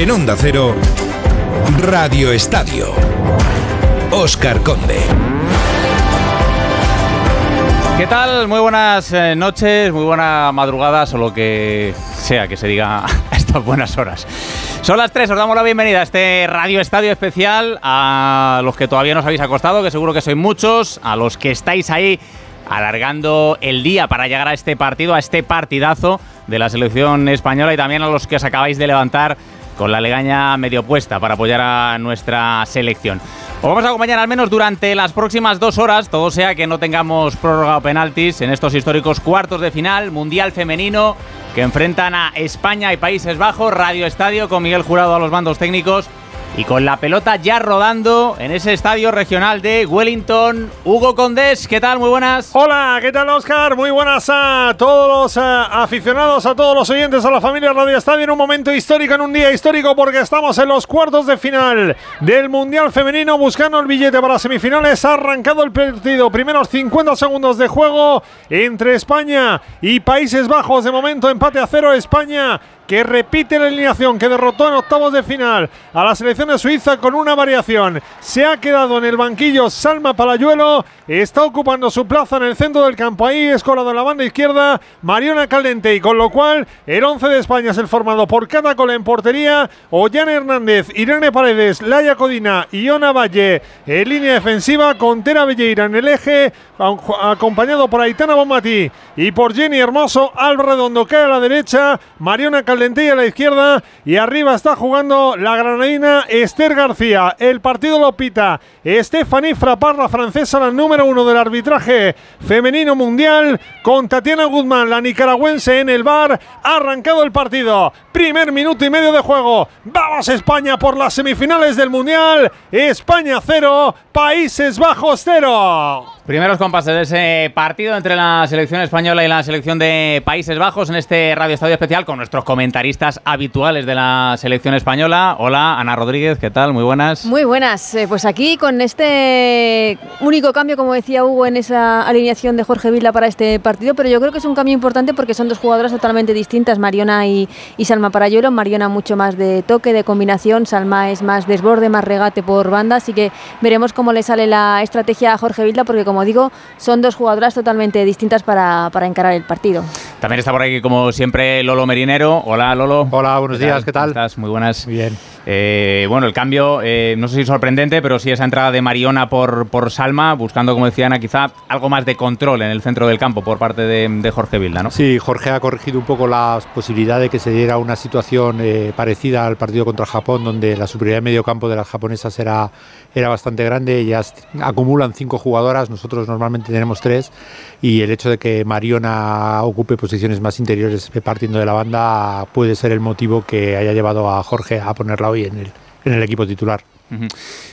En Onda Cero, Radio Estadio. Oscar Conde. ¿Qué tal? Muy buenas eh, noches, muy buena madrugada, o lo que sea que se diga a estas buenas horas. Son las 3, os damos la bienvenida a este Radio Estadio especial, a los que todavía no habéis acostado, que seguro que sois muchos, a los que estáis ahí alargando el día para llegar a este partido, a este partidazo de la selección española y también a los que os acabáis de levantar con la legaña medio puesta para apoyar a nuestra selección. Os vamos a acompañar al menos durante las próximas dos horas, todo sea que no tengamos prórroga o penaltis en estos históricos cuartos de final, Mundial Femenino, que enfrentan a España y Países Bajos, Radio Estadio con Miguel Jurado a los mandos técnicos y con la pelota ya rodando en ese estadio regional de Wellington, Hugo Condés, ¿qué tal? Muy buenas. Hola, ¿qué tal Oscar? Muy buenas a todos los eh, aficionados, a todos los oyentes, a la familia Radio Estadio en un momento histórico, en un día histórico porque estamos en los cuartos de final del Mundial Femenino buscando el billete para semifinales. Ha arrancado el partido, primeros 50 segundos de juego entre España y Países Bajos. De momento empate a cero España que repite la alineación que derrotó en octavos de final a la selección de Suiza con una variación. Se ha quedado en el banquillo Salma Palayuelo, está ocupando su plaza en el centro del campo. Ahí es colado en la banda izquierda Mariona Caldente y con lo cual el 11 de España es el formado por Catacola en portería, Ollana Hernández, Irene Paredes, Laia Codina, Iona Valle en línea defensiva con Tera Velleira en el eje, acompañado por Aitana Bomati y por Jenny Hermoso, al redondo cae a la derecha, Mariona Caldente lentilla a la izquierda y arriba está jugando la granadina Esther García. El partido lo pita Stephanie Frappard, la francesa, la número uno del arbitraje femenino mundial, con Tatiana Guzmán, la nicaragüense en el bar. Arrancado el partido. Primer minuto y medio de juego. Vamos España por las semifinales del mundial. España cero, Países Bajos cero. Primeros compases de ese partido entre la selección española y la selección de Países Bajos en este Radio Estadio Especial con nuestros comentaristas habituales de la selección española. Hola, Ana Rodríguez, ¿qué tal? Muy buenas. Muy buenas. Eh, pues aquí con este único cambio, como decía Hugo, en esa alineación de Jorge Vila para este partido, pero yo creo que es un cambio importante porque son dos jugadoras totalmente distintas, Mariona y, Salma Parayuelo. Mariona mucho más de toque, de combinación, Salma es más desborde, más regate por banda, así que veremos cómo le sale la estrategia a Jorge Vilda porque como digo, son dos jugadoras totalmente distintas para, para encarar el partido. También está por aquí, como siempre, Lolo Merinero. Hola, Lolo. Hola, buenos días, ¿qué tal? estás? Muy buenas. Bien. Eh, bueno, el cambio, eh, no sé si sorprendente, pero sí esa entrada de Mariona por, por Salma, buscando, como decía Ana, quizá algo más de control en el centro del campo por parte de, Jorge Vilda, ¿no? Sí, Jorge ha corregido un poco la posibilidad de que se diera una situación eh, parecida al partido contra Japón, donde la superioridad de medio campo de las japonesas era, era bastante grande. Ellas acumulan cinco jugadoras, nosotros normalmente tenemos tres, y el hecho de que Mariona ocupe posiciones más interiores partiendo de la banda puede ser el motivo que haya llevado a Jorge a ponerla hoy en el, equipo titular.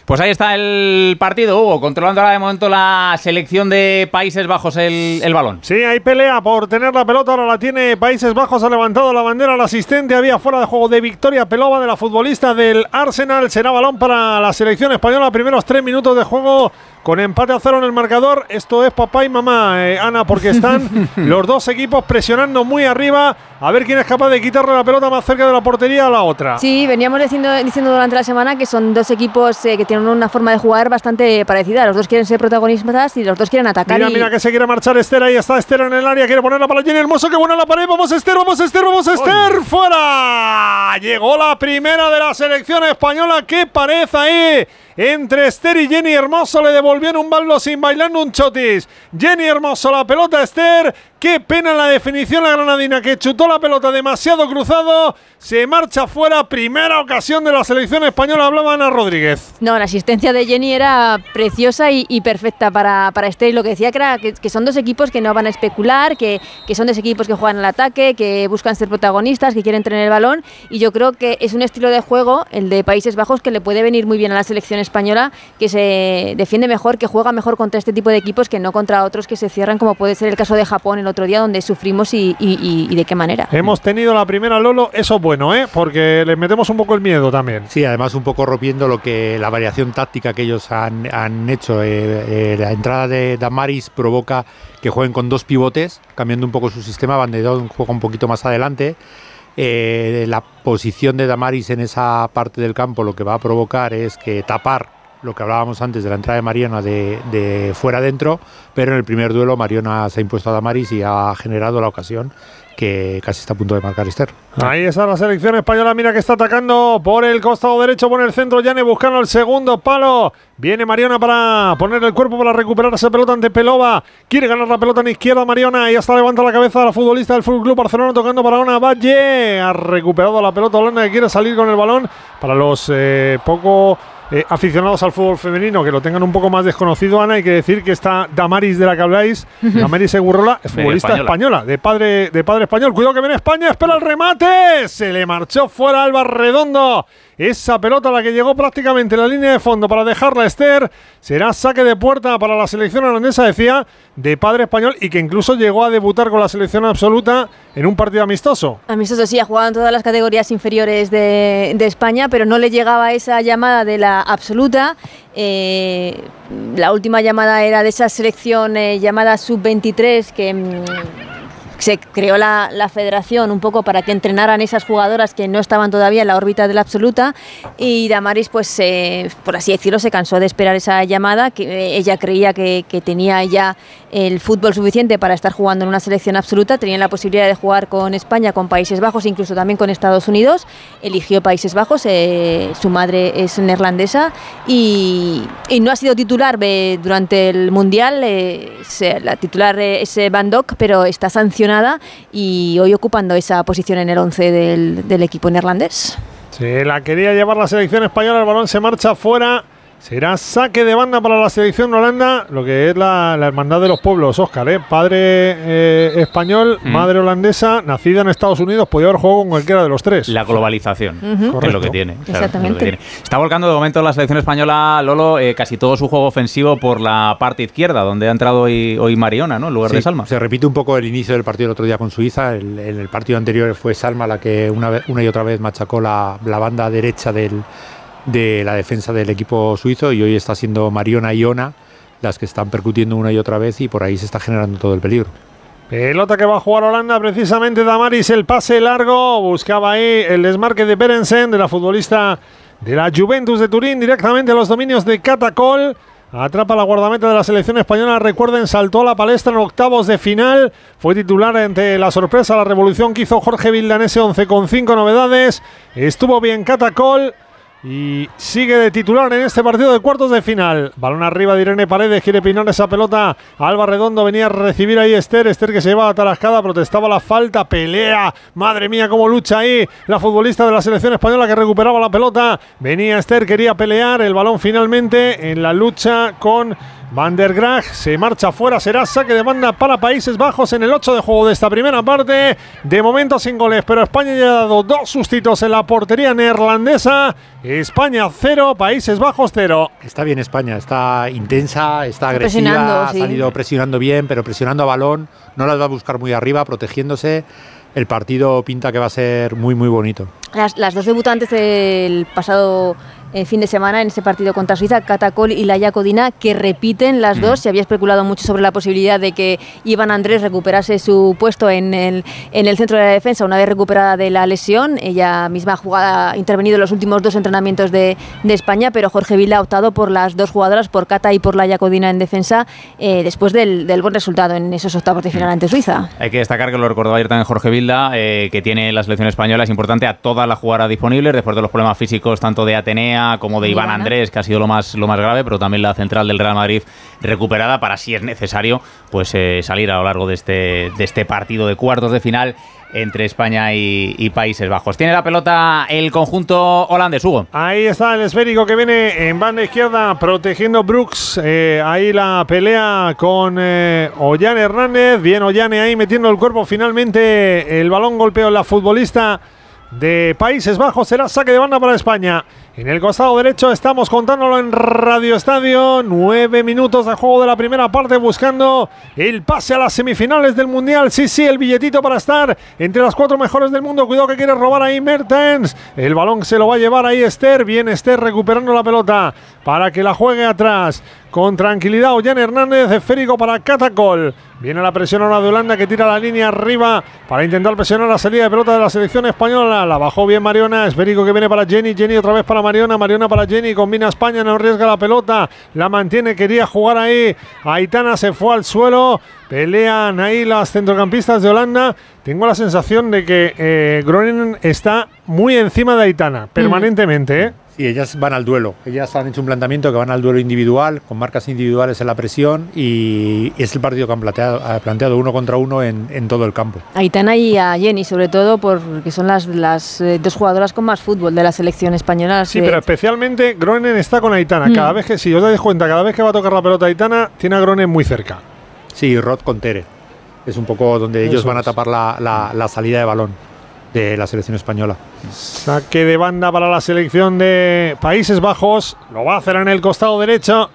Pues ahí está el partido, Hugo, controlando ahora de momento la selección de Países Bajos el, el, balón. Sí, hay pelea por tener la pelota, ahora la tiene Países Bajos, ha levantado la bandera al asistente, había fuera de juego de Victoria Pelova de la futbolista del Arsenal, será balón para la selección española, primeros tres minutos de juego con empate a cero en el marcador. Esto es papá y mamá, eh, Ana, porque están los dos equipos presionando muy arriba. A ver quién es capaz de quitarle la pelota más cerca de la portería a la otra. Sí, veníamos diciendo, diciendo durante la semana que son dos equipos eh, que tienen una forma de jugar bastante parecida. Los dos quieren ser protagonistas y los dos quieren atacar. Mira, mira que se quiere marchar Esther. Ahí está Esther en el área. Quiere ponerla para Jenny Hermoso. Que buena la pared. Vamos Esther, vamos Esther, vamos Esther. ¡Fuera! Llegó la primera de la selección española. ¡Qué pared ahí! Entre Esther y Jenny Hermoso. Le devolvieron un baldo sin bailando un chotis. Jenny Hermoso, la pelota Esther. Qué pena la definición la granadina que chutó la pelota demasiado cruzado. Se marcha fuera. Primera ocasión de la selección española. Hablaba Ana Rodríguez. No, la asistencia de Jenny era preciosa y, perfecta para, para Esther. Lo que decía que, era que, son dos equipos que no van a especular, que, que son dos equipos que juegan al ataque, que buscan ser protagonistas, que quieren tener el balón. Y yo creo que es un estilo de juego, el de Países Bajos, que le puede venir muy bien a la selección española, que se defiende mejor, que juega mejor contra este tipo de equipos que no contra otros que se cierran, como puede ser el caso de Japón otro día donde sufrimos y, de qué manera. Hemos tenido la primera Lolo, eso es bueno, ¿eh? porque les metemos un poco el miedo también. Sí, además un poco rompiendo lo que la variación táctica que ellos han, hecho. Eh, eh, la entrada de Damaris provoca que jueguen con dos pivotes, cambiando un poco su sistema. Bandedón juega un poquito más adelante. Eh, la posición de Damaris en esa parte del campo lo que va a provocar es que tapar lo que hablábamos antes de la entrada de Mariona de, de fuera adentro, pero en el primer duelo Mariona se ha impuesto a Damaris y ha generado la ocasión que casi está a punto de marcar Esther. Ahí está la selección española, mira que está atacando por el costado derecho, por el centro, Yane buscando el segundo palo. Viene Mariona para poner el cuerpo para recuperar esa pelota ante Pelova. Quiere ganar la pelota en izquierda Mariona y hasta levanta la cabeza la futbolista del Fútbol Club Barcelona tocando para una Valle. Ha recuperado la pelota Holanda que quiere salir con el balón para los eh, poco eh, aficionados al fútbol femenino que lo tengan un poco más desconocido, Ana, hay que decir que está Damaris de la que habláis, Damaris Segurrola, es futbolista española. de padre, de padre español. Cuidado que viene España, espera el remate, se le marchó fuera Alba Redondo. Esa pelota la que llegó prácticamente en la línea de fondo para dejarla Esther será saque de puerta para la selección holandesa, decía, de padre español y que incluso llegó a debutar con la selección absoluta en un partido amistoso. Amistoso, sí, ha jugado en todas las categorías inferiores de, España, pero no le llegaba esa llamada de la absoluta. Eh, la última llamada era de esa selección eh, llamada sub-23 que mm, se creó la, federación un poco para que entrenaran esas jugadoras que no estaban todavía en la órbita de la absoluta y Damaris pues por así decirlo se cansó de esperar esa llamada que eh, ella creía que, tenía ya el fútbol suficiente para estar jugando en una selección absoluta tenía la posibilidad de jugar con España con Países Bajos incluso también con Estados Unidos eligió Países Bajos eh, su madre es neerlandesa y, no ha sido titular eh, durante el mundial la titular es Van Dok pero está sancionada y hoy ocupando esa posición en el 11 del, equipo neerlandés. Se la quería llevar la selección española, el balón se marcha fuera. Será saque de banda para la selección holanda, lo que es la, hermandad de los pueblos, Oscar, ¿eh? padre eh, español, mm. madre holandesa, nacida en Estados Unidos, podía haber jugado con cualquiera de los tres. La globalización, es lo que tiene. Exactamente. Está volcando de momento la selección española, Lolo, eh, casi todo su juego ofensivo por la parte izquierda, donde ha entrado hoy, hoy Mariona, ¿no? En lugar de Salma. Se repite un poco el inicio del partido el otro día con Suiza. en el partido anterior fue Salma la que una, una y otra vez machacó la, la banda derecha del de la defensa del equipo suizo y hoy está siendo Mariona y Ona las que están percutiendo una y otra vez y por ahí se está generando todo el peligro. Pelota que va a jugar Holanda, precisamente Damaris, el pase largo, buscaba ahí el desmarque de Berensen, de la futbolista de la Juventus de Turín, directamente a los dominios de Catacol. Atrapa la guardameta de la selección española. Recuerden, saltó a la palestra en octavos de final. Fue titular ante la sorpresa, la revolución que hizo Jorge Vildanese, 11 con 5 novedades. Estuvo bien Catacol. Y sigue de titular en este partido de cuartos de final. Balón arriba de Irene Paredes, quiere pinar esa pelota. Alba Redondo venía a recibir ahí Esther. Esther que se lleva a tarascada, protestaba la falta, pelea. Madre mía, cómo lucha ahí la futbolista de la selección española que recuperaba la pelota. Venía Esther, quería pelear. El balón finalmente en la lucha con Van der Graag se marcha fuera, será saque de banda para Países Bajos en el 8 de juego de esta primera parte. De momento sin goles, pero España ya ha dado dos sustitos en la portería neerlandesa. España 0, Países Bajos 0. Está bien España, está intensa, está agresiva, ha salido presionando bien, pero presionando a balón, no las va a buscar muy arriba, protegiéndose. El partido pinta que va a ser muy, muy bonito. Las, las dos debutantes del pasado en fin de semana en ese partido contra Suiza, Catacol y la Codina, que repiten las dos. Se había especulado mucho sobre la posibilidad de que Iván Andrés recuperase su puesto en el, en el centro de la defensa una vez recuperada de la lesión. Ella misma ha, jugado, intervenido en los últimos dos entrenamientos de, de, España, pero Jorge Vila ha optado por las dos jugadoras, por Cata y por la Codina en defensa, eh, después del, del, buen resultado en esos octavos de final ante Suiza. Hay que destacar que lo recordaba ayer también Jorge Vilda, eh, que tiene la selección española, es importante a toda la jugada disponible después de los problemas físicos tanto de Atenea como de Iván Andrés, que ha sido lo más, lo más grave, pero también la central del Real Madrid recuperada para, si es necesario, pues eh, salir a lo largo de este, de este partido de cuartos de final entre España y, Países Bajos. Tiene la pelota el conjunto holandés, Hugo. Ahí está el esférico que viene en banda izquierda protegiendo Brooks. Eh, ahí la pelea con eh, Ollane Hernández. Bien Ollane ahí metiendo el cuerpo. Finalmente el balón golpeó la futbolista de Países Bajos. Será saque de banda para España. En el costado derecho estamos contándolo en Radio Estadio. Nueve minutos de juego de la primera parte buscando el pase a las semifinales del Mundial. Sí, sí, el billetito para estar entre las cuatro mejores del mundo. Cuidado que quiere robar ahí Mertens. El balón se lo va a llevar ahí Esther. Bien Esther recuperando la pelota para que la juegue atrás. Con tranquilidad, Ollán Hernández, esférico para Catacol. Viene la presión ahora de Holanda que tira la línea arriba para intentar presionar la salida de pelota de la selección española. La bajó bien Mariona. Esférico que viene para Jenny. Jenny otra vez para Mariona. Mariona para Jenny. Combina España, no arriesga la pelota. La mantiene, quería jugar ahí. Aitana se fue al suelo. Pelean ahí las centrocampistas de Holanda. Tengo la sensación de que eh, Groningen está muy encima de Aitana, permanentemente. ¿eh? Y ellas van al duelo. Ellas han hecho un planteamiento que van al duelo individual, con marcas individuales en la presión, y es el partido que han planteado, ha planteado uno contra uno en, en todo el campo. A Aitana y a Jenny, sobre todo, porque son las, las eh, dos jugadoras con más fútbol de la selección española. Sí, pero especialmente Groningen está con Aitana. Cada vez que, si os dais cuenta, cada vez que va a tocar la pelota Aitana, tiene a Groningen muy cerca. Sí, Rod con Tere. Es un poco donde ellos van a tapar la, la- la salida de balón de la selección española. Saque de banda para la selección de Países Bajos. Lo va a hacer en el costado derecho.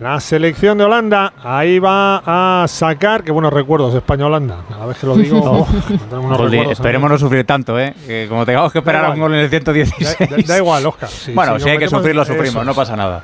La selección de Holanda. Ahí va a sacar. Qué buenos recuerdos España-Holanda. Cada vez que lo digo. oh, unos recuerdos, esperemos no sufrir tanto, ¿eh? Que como tengamos que esperar a un gol en el 116. Da, da- da igual, Oscar. Sí, bueno, si hay que sufrir, lo eso sufrimos, no pasa nada.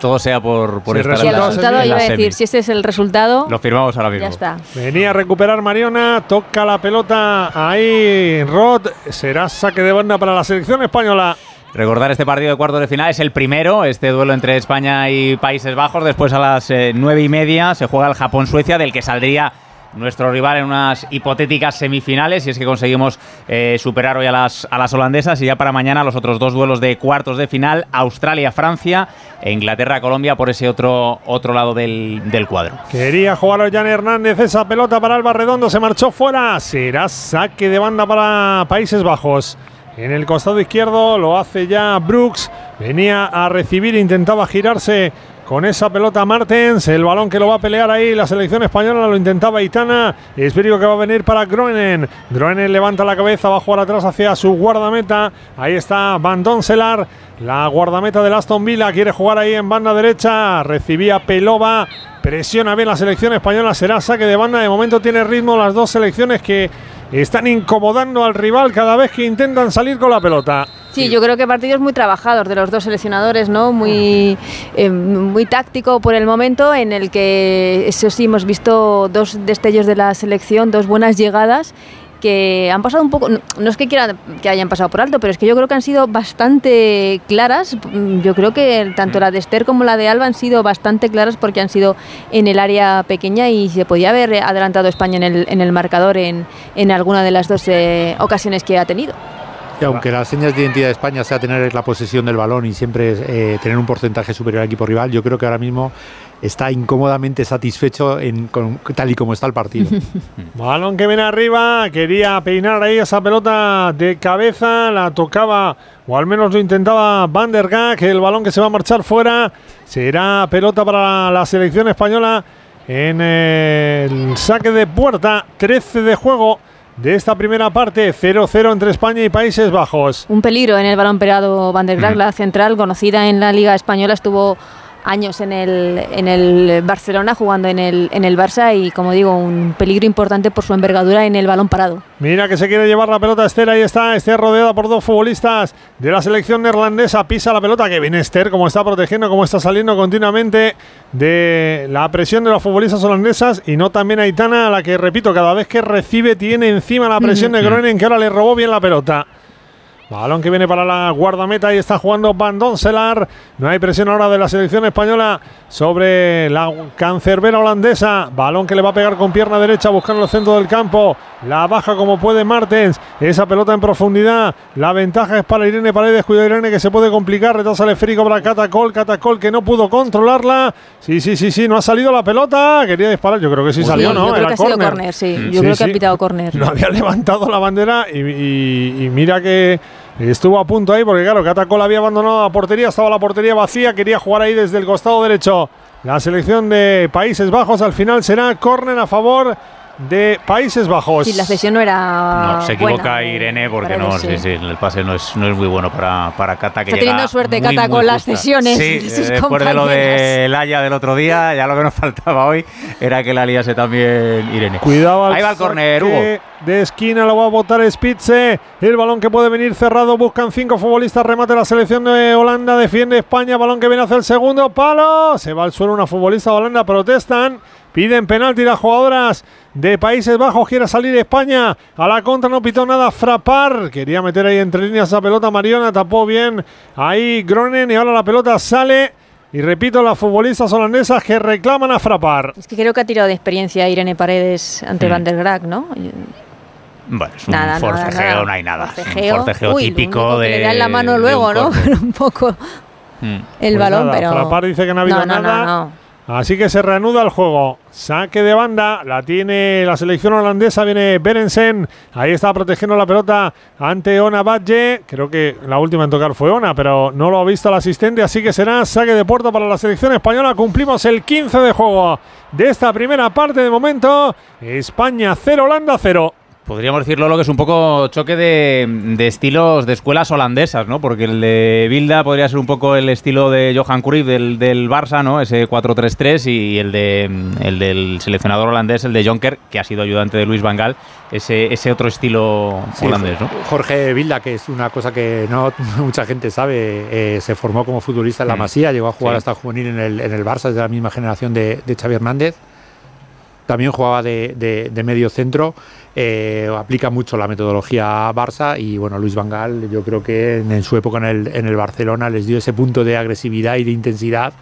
Todo sea por, por Sí, estar Y el en la- resultados resultado, en iba a decir, si ese es el resultado, Lo firmamos ahora mismo. ya está. Venía a recuperar Mariona, toca la pelota ahí Rod, será saque de banda para la selección española. Recordar este partido de cuartos de final es el primero, este duelo entre España y Países Bajos. Después a las eh, nueve y media se juega el Japón-Suecia, del que saldría nuestro rival en unas hipotéticas semifinales, si es que conseguimos eh, superar hoy a las, a las holandesas. Y ya para mañana los otros dos duelos de cuartos de final, Australia-Francia e Inglaterra-Colombia por ese otro, otro lado del, del cuadro. Quería jugar Jan Hernández esa pelota para Alba Redondo, se marchó fuera. Será saque de banda para Países Bajos. En el costado izquierdo lo hace ya Brooks. Venía a recibir, intentaba girarse con esa pelota Martens. El balón que lo va a pelear ahí la selección española lo intentaba Itana. Espero que va a venir para Groenen. Groenen levanta la cabeza, va a jugar atrás hacia su guardameta. Ahí está Van Donselar, la guardameta del Aston Villa. Quiere jugar ahí en banda derecha. Recibía Pelova. Presiona bien la selección española, será saque de banda. De momento tiene ritmo las dos selecciones que están incomodando al rival cada vez que intentan salir con la pelota. Sí, yo creo que partidos muy trabajados de los dos seleccionadores, ¿no? Muy, eh, muy táctico por el momento, en el que, eso sí, hemos visto dos destellos de la selección, dos buenas llegadas que han pasado un poco, no, es que quieran que hayan pasado por alto, pero es que yo creo que han sido bastante claras. Mm, Yo creo que tanto la de Esther como la de Alba han sido bastante claras porque han sido en el área pequeña y se podía haber adelantado España en el, en el marcador en, en alguna de las dos eh, ocasiones que ha tenido. Y aunque las señas de identidad de España sea tener la posesión del balón y siempre eh, tener un porcentaje superior al equipo rival, yo creo que ahora mismo está incómodamente satisfecho en, con- tal y como está el partido. Balón que viene arriba, quería peinar ahí esa pelota de cabeza, la tocaba, o al menos lo intentaba Van der Gaag, el balón que se va a marchar fuera, será pelota para la selección española en el saque de puerta, 13 de juego de esta primera parte, 0-0 entre España y Países Bajos. Un peligro en el balón pegado Van der Graag, la central conocida en la Liga Española, estuvo años en el, en el Barcelona jugando en el, en el Barça y como digo, un peligro importante por su envergadura en el balón parado. Mira que se quiere llevar la pelota Esther, ahí está, Esther rodeada por dos futbolistas de la selección neerlandesa, pisa la pelota, que viene Esther, como está protegiendo, como está saliendo continuamente de la presión de los futbolistas holandesas y no también Aitana, a la que, repito, cada vez que recibe tiene encima la presión de Groningen, que ahora le robó bien la pelota. Balón que viene para la guardameta y está jugando Van Donselar. No hay presión ahora de la selección española sobre la cancerbera holandesa. Balón que le va a pegar con pierna derecha buscando el centro del campo. La baja como puede Martens. Esa pelota en profundidad. La ventaja es para Irene Paredes. Cuidado Irene que se puede complicar. Retrasa el esférico para Catacol. Catacol que no pudo controlarla. Sí, sí, sí, sí. No ha salido la pelota. Quería disparar. Yo creo que sí salió, Sí, ¿no? yo creo Era que ha sido córner. córner, sí. Mm. Yo Sí, creo que ha pitado córner. No había levantado la bandera y, y- y mira que estuvo a punto ahí porque claro, Catacol había abandonado la portería, estaba la portería vacía, quería jugar ahí desde el costado derecho. La selección de Países Bajos al final será córner a favor de Países Bajos. Sí, la cesión no era. No, se equivoca buena, Irene porque no, sí, sí, el pase no es, no es muy bueno para, para Cata. Que Está llega teniendo suerte muy, Cata muy con las cesiones Sí, de sus eh, después de lo de Laia del otro día, ya lo que nos faltaba hoy era que la liase también Irene. Cuidado al Ahí va el córner, saque Hugo. De esquina lo va a botar Spitze. El balón que puede venir cerrado. Buscan cinco futbolistas. Remate la selección de Holanda. Defiende España. Balón que viene hacia el segundo palo. Se va al suelo una futbolista de Holanda. Protestan. Piden penalti las jugadoras de Países Bajos. Quiere salir España. A la contra no pitó nada. Frapar. Quería meter ahí entre líneas esa pelota. Mariona tapó bien. Ahí Gronen. Y ahora la pelota sale. Y repito, las futbolistas holandesas que reclaman a Frapar. Es que creo que ha tirado de experiencia Irene Paredes ante Mm. Van der Graag, ¿no? Bueno, es un Nada, nada, forcejeo, nada. no hay nada. Un Forcejeo. Uy, lo típico que de. Le da en la mano luego, un ¿no? un poco Mm. el Pues balón, nada, pero. Frapar dice que no ha habido no, no, nada. No, no. Así que se reanuda el juego. Saque de banda. La tiene la selección holandesa. Viene Berensen. Ahí está protegiendo la pelota ante Ona Badje. Creo que la última en tocar fue Ona, pero no lo ha visto el asistente. Así que será saque de puerta para la selección española. Cumplimos el 15 de juego de esta primera parte. De momento, España 0, Holanda 0. Podríamos decirlo lo que es un poco choque de, de estilos de escuelas holandesas, ¿no? Porque el de Bilda podría ser un poco el estilo de Johan Cruyff del, del Barça, ¿no? Ese 4-3-3 y el de el del seleccionador holandés, el de Jonker, que ha sido ayudante de Luis Van Gaal, ese, ese otro estilo Sí, holandés, ¿no? Jorge Vilda, que es una cosa que no mucha gente sabe, eh, se formó como futbolista en la Mm. Masía, llegó a jugar Sí. hasta juvenil en el, en el Barça, es de la misma generación de, de Xavi Hernández. También jugaba de, de- de medio centro, eh, aplica mucho la metodología Barça y bueno, Luis Van Gaal yo creo que en, en su época en el, en el Barcelona les dio ese punto de agresividad y de intensidad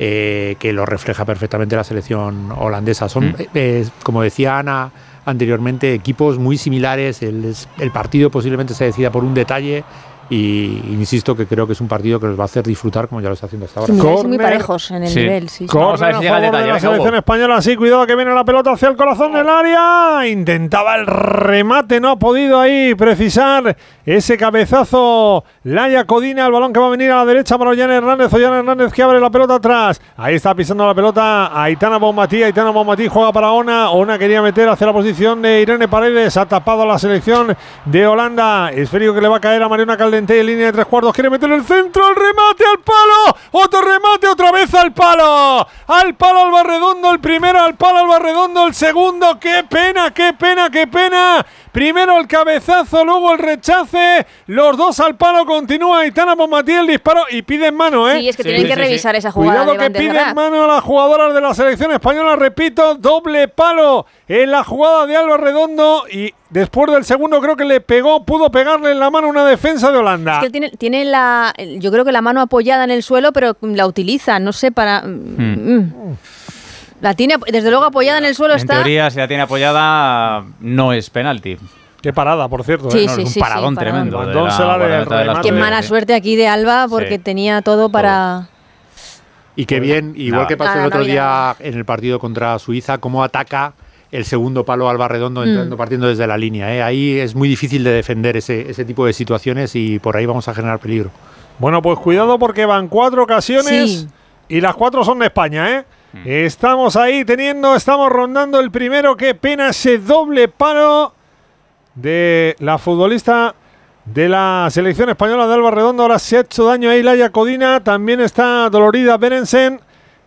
eh, que lo refleja perfectamente la selección holandesa. Son, Mm. eh, como decía Ana anteriormente, equipos muy similares, el, el partido posiblemente se decida por un detalle y insisto que creo que es un partido que los va a hacer disfrutar como ya lo está haciendo hasta ahora. Sí, Corner. muy parejos en el Sí. nivel, sí. sí. Vamos a ver si de detalle, la selección española. Sí, cuidado que viene la pelota hacia el corazón del área. Intentaba el remate, no ha podido ahí precisar ese cabezazo. Laia Codina, el balón que va a venir a la derecha para Ollán Hernández. Ollán Hernández que abre la pelota atrás. Ahí está pisando la pelota Aitana Bonmatí. Aitana Bonmatí juega para Ona. Ona quería meter hacia la posición de Irene Paredes. Ha tapado a la selección de Holanda. Esférico que le va a caer a Mariona Caldente en línea de tres cuartos. Quiere meter el centro. El remate al palo. Otro remate otra vez al palo. Al palo Alba Redondo. El primero al palo Alba Redondo. El segundo. Qué pena, qué pena, qué pena. Primero el cabezazo, luego el rechace. Los dos al palo. Continúa Aitana Bonmatí el disparo y piden mano, ¿eh? Sí, es que Sí, tienen sí, que sí, sí. revisar esa jugada Cuidado que piden mano a las jugadoras de la selección española. Repito, doble palo en la jugada de Alba Redondo. Y después del segundo, creo que le pegó, pudo pegarle en la mano una defensa de Holanda. Es que tiene, tiene la, yo creo que la mano apoyada en el suelo, pero la utiliza, no sé, para... mm, La tiene, desde luego apoyada en el suelo En está... teoría, si la tiene apoyada, no es penalti. Qué parada, por cierto. Sí, ¿eh? No, sí, es un sí, paradón sí, paradón. tremendo. de la la de. Qué mala suerte aquí de Alba, porque Sí. tenía todo para... Y qué bien, igual que pasó Nada, el otro no día en el partido contra Suiza, cómo ataca el segundo palo al Barredondo entrando, Mm. partiendo desde la línea. ¿eh? Ahí es muy difícil de defender ese, ese tipo de situaciones y por ahí vamos a generar peligro. Bueno, pues cuidado porque van cuatro ocasiones Sí. y las cuatro son de España, ¿eh? Estamos ahí teniendo, estamos rondando el primero. Qué pena ese doble palo de la futbolista de la selección española de Alba Redondo. Ahora se ha hecho daño ahí Laia Codina. También está dolorida Berensen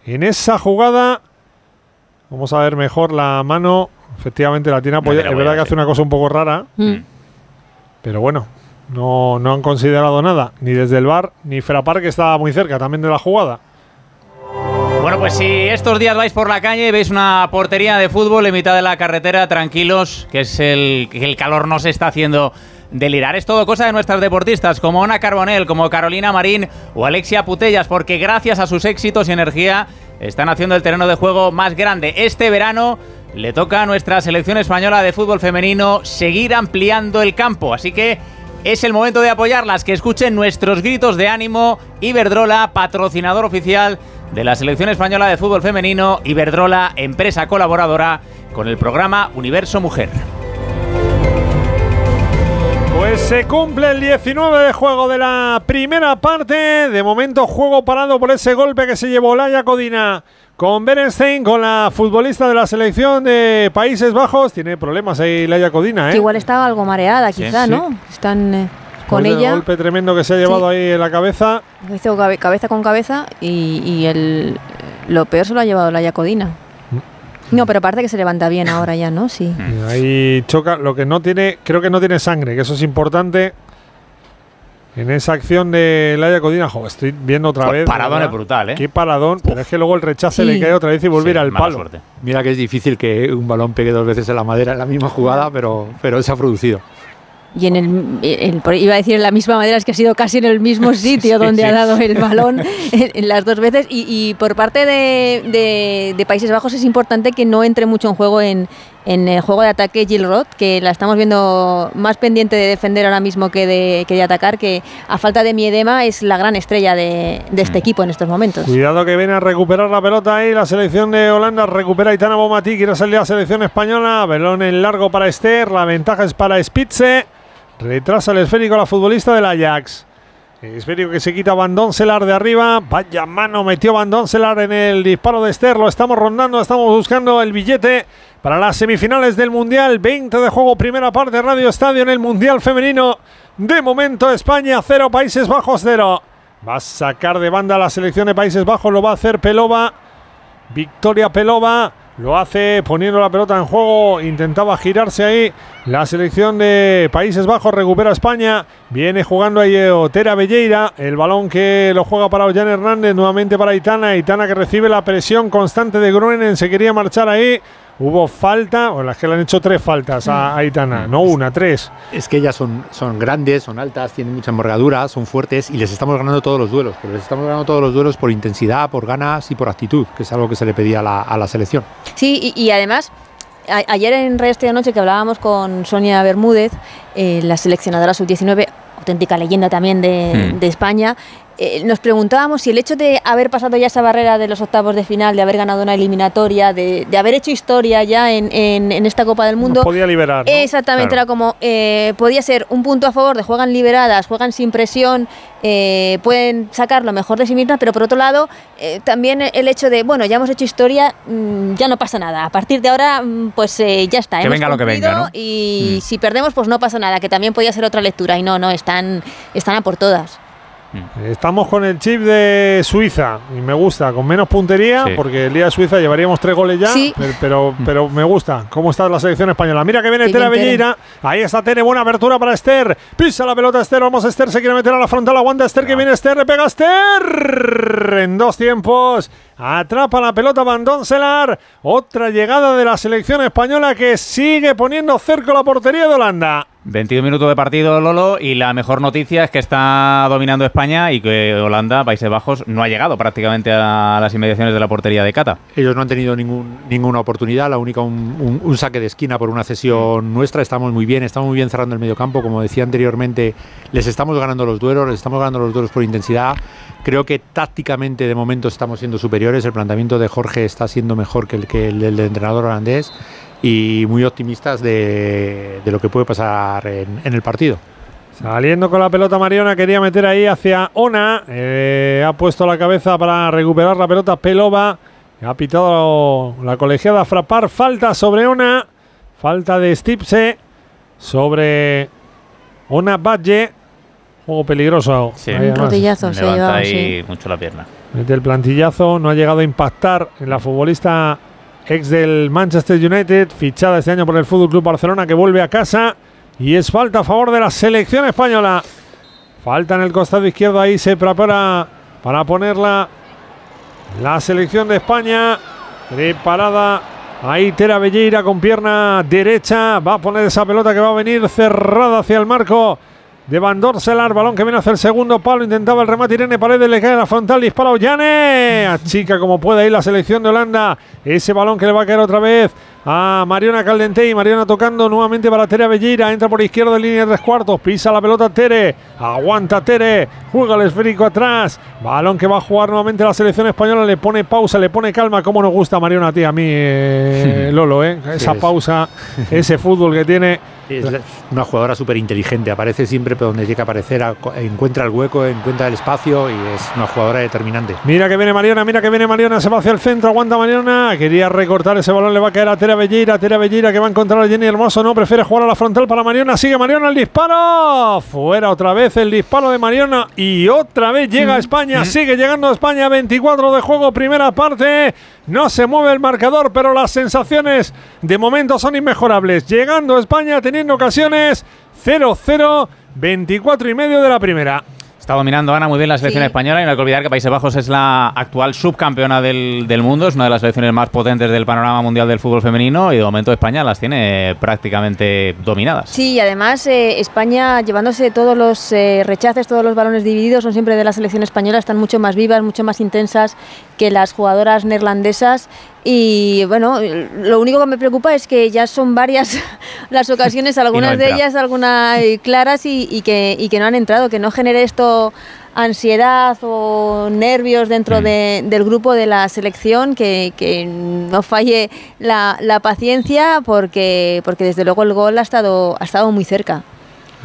en esa jugada. Vamos a ver mejor la mano. Efectivamente la tiene apoyada. Es verdad que hace una cosa un poco rara. Mm. Pero bueno, no, no han considerado nada, ni desde el bar, ni Frapar, que estaba muy cerca también de la jugada. Bueno, pues si estos días vais por la calle y veis una portería de fútbol en mitad de la carretera, tranquilos, que es el que el calor no se está haciendo delirar. Es todo cosa de nuestras deportistas, como Ana Carbonell, como Carolina Marín o Alexia Putellas, porque gracias a sus éxitos y energía están haciendo el terreno de juego más grande. Este verano le toca a nuestra selección española de fútbol femenino seguir ampliando el campo, así que es el momento de apoyarlas, que escuchen nuestros gritos de ánimo. Iberdrola, patrocinador oficial de la selección española de fútbol femenino. Iberdrola, empresa colaboradora con el programa Universo Mujer. Pues se cumple el 19 de juego de la primera parte. De momento, juego parado por ese golpe que se llevó Laia Codina con Berenstein, con la futbolista de la selección de Países Bajos. Tiene problemas ahí Laia Codina, ¿eh? Que igual estaba algo mareada, quizá, sí. ¿no? Están eh, con del ella. golpe tremendo que se ha llevado Sí. ahí en la cabeza. Hizo cabe- cabeza con cabeza y, y el, lo peor se lo ha llevado la Yacodina. Mm. No, pero parece que se levanta bien ahora ya, ¿no? Sí. Y Ahí choca. Lo que no tiene, creo que no tiene sangre, que eso es importante. En esa acción de Laia Codina, jo, estoy viendo otra Pues vez. paradón ¿verdad? es brutal, ¿eh? Qué paradón, pero es que luego el rechace Sí. le cae otra vez y volver Sí, al palo. suerte. Mira que es difícil que un balón pegue dos veces en la madera en la misma jugada, pero, pero se ha producido. Y en el, el- iba a decir en la misma manera, es que ha sido casi en el mismo sitio Sí, donde sí. ha dado el balón en, en las dos veces. Y, y por parte de, de- de Países Bajos es importante que no entre mucho en juego en, en el juego de ataque Jill Roth, que la estamos viendo más pendiente de defender ahora mismo que de, que de atacar, que a falta de Miedema es la gran estrella de, de este Mm. equipo en estos momentos. Cuidado que viene a recuperar la pelota ahí. La selección de Holanda recupera a Itana Bomati. Quiere salir la selección española. Belón en largo para Esther. La ventaja es para Spitze. Retrasa el esférico la futbolista del Ajax. Esférico que se quita Van Doncelar de arriba. Vaya mano metió Van Doncelar en el disparo de Esther. Lo estamos rondando. Estamos buscando el billete para las semifinales del Mundial. 20 de juego, primera parte. Radio Estadio en el Mundial Femenino. De momento España 0, Países Bajos 0. Va a sacar de banda la selección de Países Bajos. Lo va a hacer Pelova. Victoria Pelova. Lo hace poniendo la pelota en juego. Intentaba girarse ahí. La selección de Países Bajos recupera España. Viene jugando ahí Otera Belleira. El balón que lo juega para Ollán Hernández. Nuevamente para Itana. Itana que recibe la presión constante de Gruenen. Se quería marchar ahí. Hubo falta. O las que le han hecho tres faltas a, a Itana. No una, tres. Es que ellas son, son grandes, son altas, tienen mucha envergadura, son fuertes y les estamos ganando todos los duelos. Pero les estamos ganando todos los duelos por intensidad, por ganas y por actitud, que es algo que se le pedía a la, a la selección. Sí, y, y además, a- ayer en Resto de Noche que hablábamos con Sonia Bermúdez, eh, la seleccionadora sub-19, auténtica leyenda también de, Hmm. de España, eh, nos preguntábamos si el hecho de haber pasado ya esa barrera de los octavos de final, de haber ganado una eliminatoria, de, de haber hecho historia ya en, en- en esta Copa del Mundo, Nos podía liberar. ¿no? Exactamente, Claro. era como, eh, podía ser un punto a favor de juegan liberadas, juegan sin presión, eh, pueden sacar lo mejor de sí mismas, pero por otro lado, eh, también el hecho de, bueno, ya hemos hecho historia, mm, ya no pasa nada. A partir de ahora, mm, pues eh, ya está. Que hemos venga lo que venga. Y Mm. si perdemos, pues no pasa nada, que también podía ser otra lectura. Y no, no, están, están a por todas. Estamos con el chip de Suiza y me gusta, con menos puntería, Sí. porque el día de Suiza llevaríamos tres goles ya, Sí. pero, pero, pero me gusta cómo está la selección española. Mira que viene Tera. Belleira, ahí está Tere, buena apertura para Esther, pisa la pelota Esther, vamos Esther, se quiere meter a la frontal, aguanta Esther, que viene Esther, le pega Esther en dos tiempos. Atrapa la pelota Van Doncelar. Otra llegada de la selección española que sigue poniendo cerco la portería de Holanda. 22 minutos de partido, Lolo, y la mejor noticia es que está dominando España y que Holanda, Países Bajos, no ha llegado prácticamente a las inmediaciones de la portería de Cata. Ellos no han tenido ningún, ninguna oportunidad, la única un, un- un saque de esquina por una cesión nuestra. Estamos muy bien, estamos muy bien cerrando el medio campo. Como decía anteriormente, les estamos ganando los duelos, les estamos ganando los duelos por intensidad. Creo que tácticamente de momento estamos siendo superiores. El planteamiento de Jorge está siendo mejor que el, que el del entrenador holandés y muy optimistas de, de lo que puede pasar en, en el partido. Saliendo con la pelota Mariona, quería meter ahí hacia Ona. eh, ha puesto la cabeza para recuperar la pelota Pelova. Ha pitado la colegiada Frapar. Falta sobre Ona. Falta de Stipse sobre Ona Badge. Juego peligroso. Sí. Un rotillazo se ha Levanta llevado, ahí sí. mucho la pierna. Mete el plantillazo. No ha llegado a impactar en la futbolista ex del Manchester United. Fichada este año por el Fútbol Club Barcelona que vuelve a casa. Y es falta a favor de la selección española. Falta en el costado izquierdo. Ahí se prepara para ponerla la selección de España. Preparada. Ahí Tera Belleira con pierna derecha. Va a poner esa pelota que va a venir cerrada hacia el marco de Van Dorselar. Balón que viene hacia el segundo palo. Intentaba el remate Irene Paredes. Le cae a la frontal. Dispara Ollane. Achica como puede ahí la selección de Holanda. Ese balón que le va a caer otra vez a Mariona Caldentey. Mariona tocando nuevamente para Tere Belleira. Entra por izquierda en línea de tres cuartos. Pisa la pelota Tere. Aguanta Tere. Juega el esférico atrás. Balón que va a jugar nuevamente la selección española. Le pone pausa, le pone calma. Como nos gusta Mariona a ti, a mí, eh, Lolo, ¿eh? Esa es. pausa, ese fútbol que tiene Es una jugadora súper inteligente, aparece siempre por donde tiene que aparecer, encuentra el hueco, encuentra el espacio y es una jugadora determinante. Mira que viene Mariona, mira que viene Mariona, se va hacia el centro, aguanta Mariona, quería recortar ese balón, le va a caer a Tera Belleira, Tera Belleira que va a encontrar a Jenny Hermoso, no, prefiere jugar a la frontal para Mariona, sigue Mariona el disparo, fuera otra vez el disparo de Mariona y otra vez llega a España, sigue llegando a España, 24 de juego, primera parte, no se mueve el marcador, pero las sensaciones de momento son inmejorables, llegando a España teniendo ocasiones, 0-0, 24 y medio de la primera. Está dominando Ana muy bien la selección española y no hay que olvidar que Países Bajos es la actual subcampeona del, del, mundo, es una de las selecciones más potentes del panorama mundial del fútbol femenino y de momento España las tiene prácticamente dominadas. Sí, y además eh, España llevándose todos los eh, rechaces, todos los balones divididos son siempre de la selección española, están mucho más vivas, mucho más intensas que las jugadoras neerlandesas y bueno, lo único que me preocupa es que ya son varias las ocasiones, algunas de ellas, algunas claras y, que, y que no han entrado, que no genere esto ansiedad o nervios dentro mm. del grupo de la selección, que, no falle la, la, paciencia porque, porque desde luego el gol ha estado, ha estado muy cerca.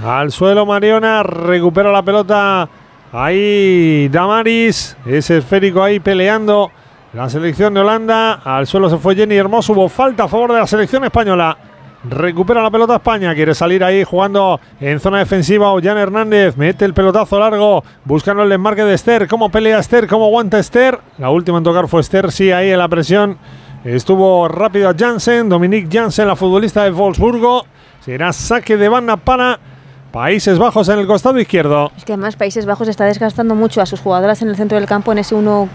Al suelo Mariona, recupera la pelota ahí Damaris, ese esférico ahí peleando. La selección de Holanda, al suelo se fue Jenny Hermoso, hubo falta a favor de la selección española. Recupera la pelota España, quiere salir ahí jugando en zona defensiva. Ollán Hernández mete el pelotazo largo, buscando el desmarque de Esther. ¿Cómo pelea Esther? ¿Cómo aguanta Esther? La última en tocar fue Esther, sí, ahí en la presión. Estuvo rápido Jansen, Dominique Jansen, la futbolista de Wolfsburgo. Será saque de banda para Países Bajos en el costado izquierdo. Es que además Países Bajos está desgastando mucho a sus jugadoras en el centro del campo en ese uno,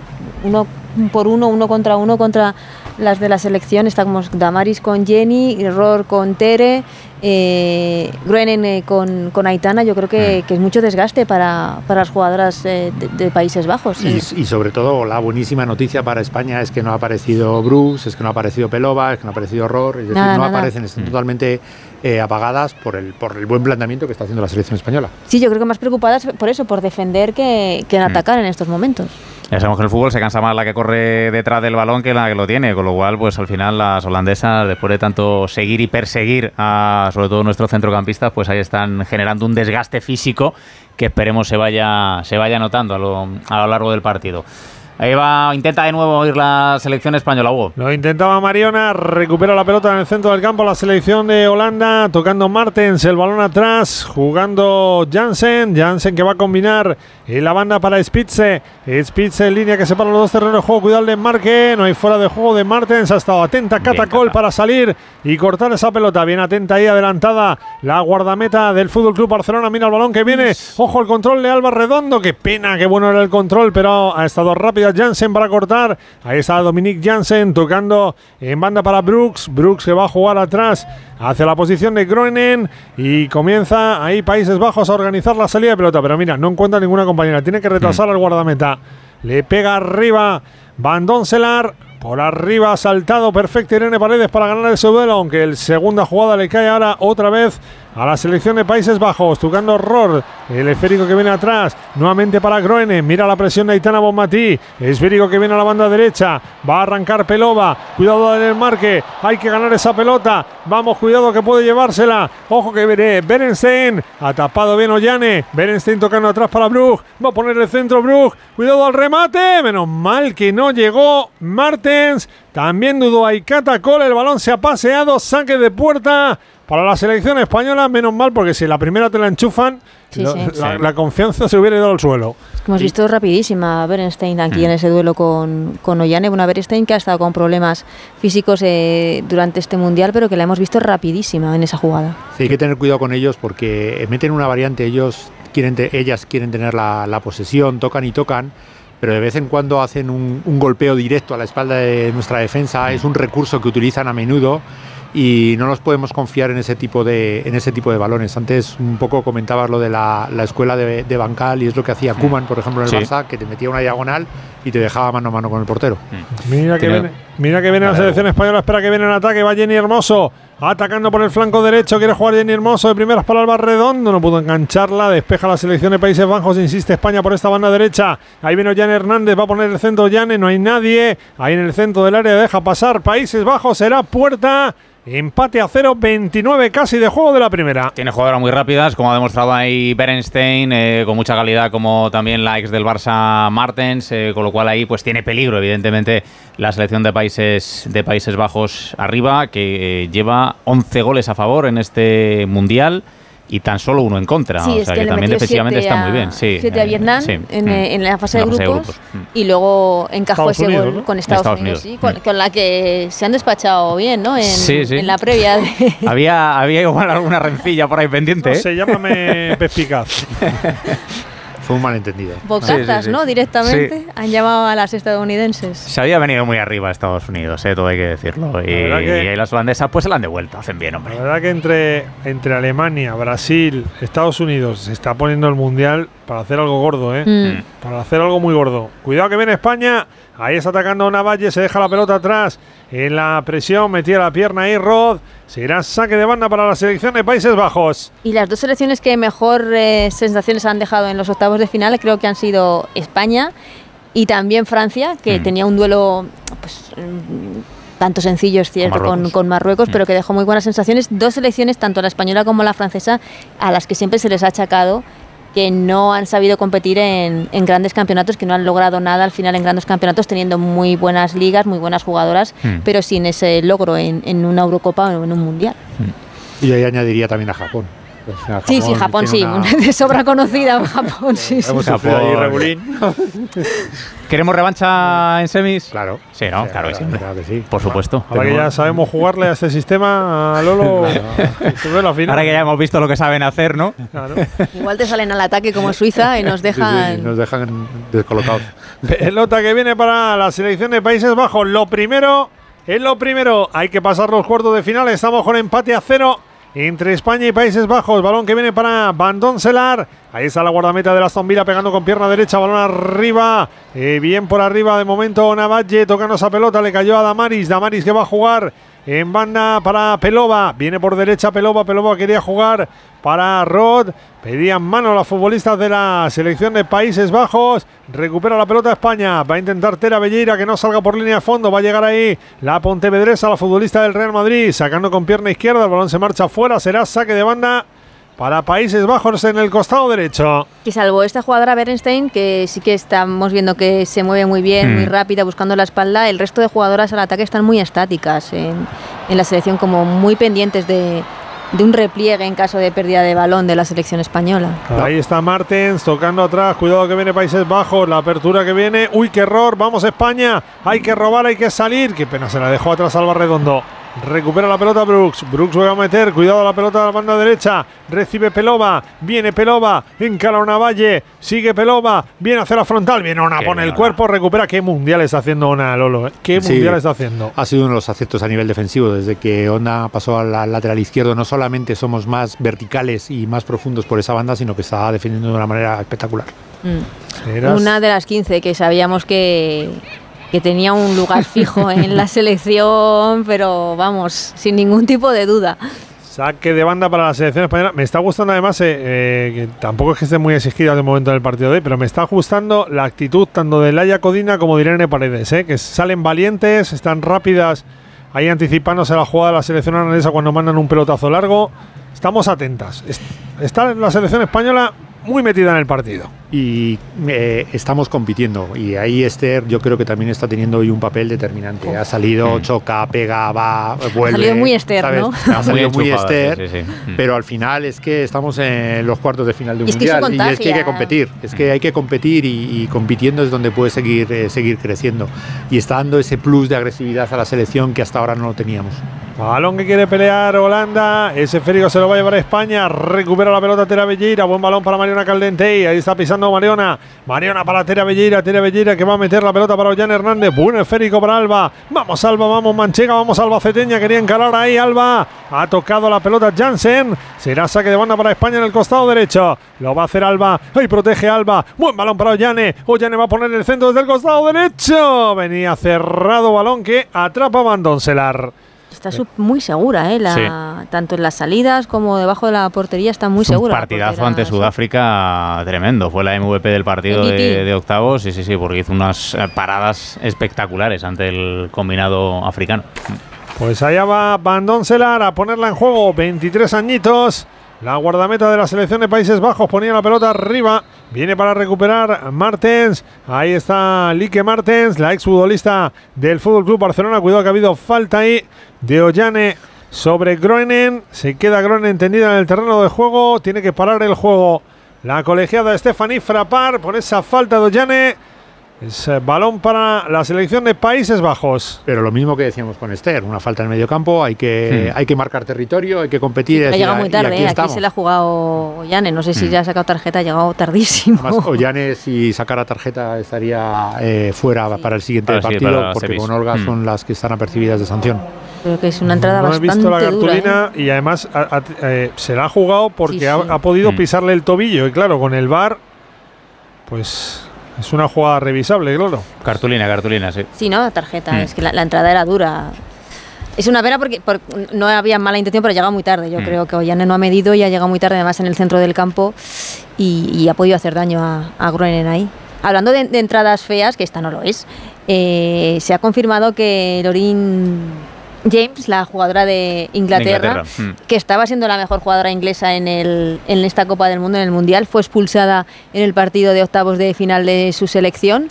uno por uno, uno contra uno contra las de la selección. Estamos Damaris con Jenny, Ror con Tere, eh, eh con, con, Aitana. Yo creo que, mm. es mucho desgaste para, las jugadoras eh, de, Países Bajos. Y, sobre todo la buenísima noticia para España es que no ha aparecido Bruce, es que no ha aparecido Pelova, es que no ha aparecido Ror, es decir, no aparecen, están mm. totalmente eh, apagadas por el, por el buen planteamiento que está haciendo la selección española. Sí, yo creo que más preocupadas por eso, por defender que, que en mm. atacar en estos momentos. Ya sabemos que en el fútbol se cansa más la que corre detrás del balón que la que lo tiene, con lo cual, pues al final las holandesas, después de tanto seguir y perseguir a sobre todo nuestros centrocampistas, pues ahí están generando un desgaste físico que esperemos se vaya, se vaya notando a lo, a lo largo del partido. Ahí va, intenta de nuevo ir la selección española, Hugo. Lo intentaba Mariona, recupera la pelota en el centro del campo la selección de Holanda, tocando Martens, el balón atrás, jugando Jansen, Jansen que va a combinar en la banda para Spitze, Spitze en línea que separa los dos terrenos de juego, cuidado el marque, no hay fuera de juego de Martens, ha estado atenta Catacol para salir y cortar esa pelota, bien atenta ahí adelantada la guardameta del Fútbol Club Barcelona, mira el balón que viene, ojo el control de Alba Redondo, qué pena, qué bueno era el control, pero ha estado Jansen para cortar. Ahí está Dominique Jansen tocando en banda para Brooks. Brooks que va a jugar atrás hacia la posición de Groenen y comienza ahí Países Bajos a organizar la salida de pelota. Pero mira, no encuentra ninguna compañera. Tiene que retrasar mm. al guardameta. Le pega arriba Van Doncelar. Por arriba, saltado perfecto Irene Paredes para ganar ese duelo, aunque el segunda jugada le cae ahora otra vez a la selección de Países Bajos, tocando Ror, el esférico que viene atrás, nuevamente para Groene, mira la presión de Aitana Bonmatí, esférico que viene a la banda derecha, va a arrancar Pelova, cuidado del marque, hay que ganar esa pelota, vamos, cuidado que puede llevársela, ojo que viene Berenstein, ha tapado bien Ollane, Berenstein tocando atrás para Brug, va a poner el centro Brug, cuidado al remate, menos mal que no llegó Martens, también dudó Aikata Cole, el balón se ha paseado, saque de puerta para la selección española, menos mal, porque si la primera te la enchufan, la, confianza se hubiera ido al suelo. hemos visto rapidísima a Berenstein aquí mm. en ese duelo con, con Ollane, una Berenstein que ha estado con problemas físicos eh, durante este mundial, pero que la hemos visto rapidísima en esa jugada. Sí, hay que tener cuidado con ellos porque meten una variante, ellos quieren ellas quieren tener la, posesión, tocan y tocan pero de vez en cuando hacen un, un, golpeo directo a la espalda de nuestra defensa, es un recurso que utilizan a menudo y no nos podemos confiar en ese tipo de, en ese tipo de balones. Antes un poco comentabas lo de la, la escuela de, de, Bancal y es lo que hacía Kuman, por ejemplo, en el Barça, que te metía una diagonal y te dejaba mano a mano con el portero. Mira que, viene, mira que viene la selección española, espera que viene el ataque, va Jenny Hermoso Atacando por el flanco derecho, quiere jugar Jenny Hermoso de primeras para Alba Redondo, no pudo engancharla, despeja la selección de Países Bajos, insiste España por esta banda derecha. Ahí viene Jan Hernández, va a poner el centro Jan, no hay nadie. Ahí en el centro del área deja pasar Países Bajos, será puerta Empate a 0, 29 casi de juego de la primera. Tiene jugadoras muy rápidas, como ha demostrado ahí Berenstein, eh, con mucha calidad, como también la ex del Barça Martens, eh, con lo cual ahí pues tiene peligro, evidentemente, la selección de Países, de Países Bajos arriba, que eh, lleva 11 goles a favor en este Mundial y tan solo uno en contra. Sí, o es sea que que, le también defensivamente está muy bien. Sí, siete a Vietnam sí, en, mm. en la fase de En la grupos, mm. y luego encajó Estados ese Unidos, gol ¿no? con Estados, Estados Unidos, Unidos, sí, con, mm. con la que se han despachado bien, ¿no? En, Sí, sí. en la previa. de- Había, había igual alguna rencilla por ahí pendiente. No ¿eh? sé, llámame Pespicaz. Fue un malentendido. Bocazas, Sí, sí, sí. ¿no? Directamente Sí. han llamado a las estadounidenses. Se había venido muy arriba a Estados Unidos, ¿eh? todo hay que decirlo. Y, verdad que- y ahí las holandesas pues se la han devuelto, hacen bien, hombre. La verdad que entre, entre Alemania, Brasil, Estados Unidos se está poniendo el mundial para hacer algo gordo, ¿eh? Mm. Para hacer algo muy gordo. Cuidado que viene España. Ahí está atacando Navalle, se deja la pelota atrás. En la presión, metía la pierna ahí Rod. Será saque de banda para la selección de Países Bajos. Y las dos selecciones que mejor eh, sensaciones han dejado en los octavos de final creo que han sido España y también Francia, que Mm. tenía un duelo pues, mm, tanto sencillo, es cierto, con Marruecos. con Marruecos, Mm. pero que dejó muy buenas sensaciones. Dos selecciones, tanto la española como la francesa, a las que siempre se les ha achacado que no han sabido competir en, en grandes campeonatos, que no han logrado nada al final en grandes campeonatos, teniendo muy buenas ligas, muy buenas jugadoras, Mm. pero sin ese logro en, en una Eurocopa o en un Mundial. Y ahí añadiría también a Japón. Sí, sí, Japón sí, una- de sobra conocida Japón, sí, sí. Hemos sufrido ahí Japón. regulín. ¿Queremos revancha en semis? Claro. Sí, ¿no? Sí, Claro que claro que sí. Por supuesto. Ahora que ya sabemos jugarle a este sistema, a Lolo, final. Ahora que ya hemos visto lo que saben hacer, ¿no? Claro. Igual te salen al ataque como Suiza y nos Sí, sí, dejan... nos dejan descolocados. Pelota que viene para la selección de Países Bajos. Lo primero, es lo primero. Hay que pasar los cuartos de final. Estamos con empate a cero entre España y Países Bajos. Balón que viene para Bandón Selar. Ahí está la guardameta de la Villa pegando con pierna derecha. Balón arriba. Eh, bien por arriba de momento Navalle tocando esa pelota. Le cayó a Damaris. Damaris que va a jugar en banda para Pelova. Viene por derecha Pelova. Pelova quería jugar para Rod. Pedían mano los futbolistas de la selección de Países Bajos. Recupera la pelota España. Va a intentar Tera Belleira que no salga por línea de fondo. Va a llegar ahí la Pontevedresa, la futbolista del Real Madrid. Sacando con pierna izquierda. El balón se marcha fuera. Será saque de banda para Países Bajos en el costado derecho. Y salvo esta jugadora Berenstein, que sí que estamos viendo que se mueve muy bien, Mm. muy rápida, buscando la espalda, el resto de jugadoras al ataque están muy estáticas en, en la selección, como muy pendientes de, de un repliegue en caso de pérdida de balón de la selección española. Ahí está Martens tocando atrás. Cuidado que viene Países Bajos. La apertura que viene. Uy, qué error. Vamos España. Hay que robar, hay que salir. Qué pena, se la dejó atrás Alba Redondo. Recupera la pelota Brooks. Brooks va a meter. Cuidado la pelota de la banda derecha. Recibe Pelova. Viene Pelova. Encara una valle. Sigue Pelova. Viene hacia la frontal. Viene una. Qué Pone el cuerpo. Recupera. Qué mundial está haciendo una Lolo. eh. Qué Sí. mundial está haciendo. Ha sido uno de los aciertos a nivel defensivo. Desde que Onda pasó al la- lateral izquierdo, no solamente somos más verticales y más profundos por esa banda, sino que está defendiendo de una manera espectacular. Mm. Una de las 15 que sabíamos que, que tenía un lugar fijo en la selección, pero vamos, sin ningún tipo de duda. Saque de banda para la selección española. Me está gustando además, eh, eh, que tampoco es que estén muy exigidas de momento del partido de hoy, pero me está gustando la actitud tanto de Laia Codina como de Irene Paredes, eh, que salen valientes, están rápidas, ahí anticipándose a la jugada de la selección holandesa cuando mandan un pelotazo largo. Estamos atentas. Es- Está la selección española muy metida en el partido. Y eh, estamos compitiendo. Y ahí Esther, yo creo que también está teniendo hoy un papel determinante. Ha salido, Mm. choca, pega, va, vuelve. salido muy Esther, ¿sabes? ¿no? Ha salido muy enchufada, Esther. sí, sí, sí. Mm. Pero al final es que estamos en los cuartos de final de un Y es que mundial. y es que hay que competir. Es que hay que competir y, y compitiendo es donde puede seguir, eh, seguir creciendo. Y está dando ese plus de agresividad a la selección que hasta ahora no lo teníamos. Balón que quiere pelear Holanda. Ese férico se lo va a llevar a España. Recupera la pelota Tera Belleira. Buen balón para Mariona Caldentey. Ahí está pisando Mariona. Mariona para Tera Belleira. Tera Belleira que va a meter la pelota para Ollán Hernández. Buen esférico para Alba. Vamos Alba, vamos Manchega, vamos Alba Ceteña. Quería encarar ahí Alba. Ha tocado la pelota Jansen. Será saque de banda para España en el costado derecho. Lo va a hacer Alba. Ahí protege Alba. Buen balón para Ollane. Ollane va a poner el centro desde el costado derecho. Venía cerrado balón que atrapa Bandoncelar. Está muy segura, ¿eh? La- Sí. tanto en las salidas como debajo de la portería está muy Fue segura. Un partidazo portera ante. Sudáfrica tremendo. Fue la MVP del partido de, de octavos. Sí, sí, sí, porque hizo unas eh, paradas espectaculares ante el combinado africano. Pues allá va Bandón Selar a ponerla en juego. 23 añitos. La guardameta de la selección de Países Bajos ponía la pelota arriba. Viene para recuperar Martens. Ahí está Lique Martens, la exfutbolista del Fútbol Club Barcelona. Cuidado que ha habido falta ahí de Ollane sobre Groenen. Se queda Groenen tendida en el terreno de juego. Tiene que parar el juego la colegiada Stephanie Frappar por esa falta de Ollane. Es eh, balón para la selección de Países Bajos. Pero lo mismo que decíamos con Esther, una falta en el medio campo, hay que, Hmm. hay que marcar territorio, hay que competir. Ha es llegado muy tarde, aquí ¿eh? aquí se le ha jugado Ollane. No sé si Mm. ya ha sacado tarjeta, ha llegado tardísimo. Además, Ollane, si sacara tarjeta, estaría eh, fuera Sí. para el siguiente partido, la porque con Olga Mm. son las que están apercibidas de sanción. Creo que es una entrada no he bastante visto la dura. ¿eh? cartulina y además a- a- eh, se la ha jugado porque Sí, ha, sí. ha podido Mm. pisarle el tobillo y claro, con el bar pues es una jugada revisable, claro. Cartulina, cartulina, sí. Sí, ¿no? Tarjeta. Mm. Es que la, la entrada era dura. Es una pena porque, por- no había mala intención, pero ha llegado muy tarde. Yo Mm. creo que Ollane no ha medido y ha llegado muy tarde, además en el centro del campo, y, y ha podido hacer daño a, a Groenen ahí. Hablando de, de entradas feas, que esta no lo es, eh, se ha confirmado que Lorin James, la jugadora de Inglaterra, Inglaterra, mm. que estaba siendo la mejor jugadora inglesa en, el, en esta Copa del Mundo, en el Mundial, fue expulsada en el partido de octavos de final de su selección.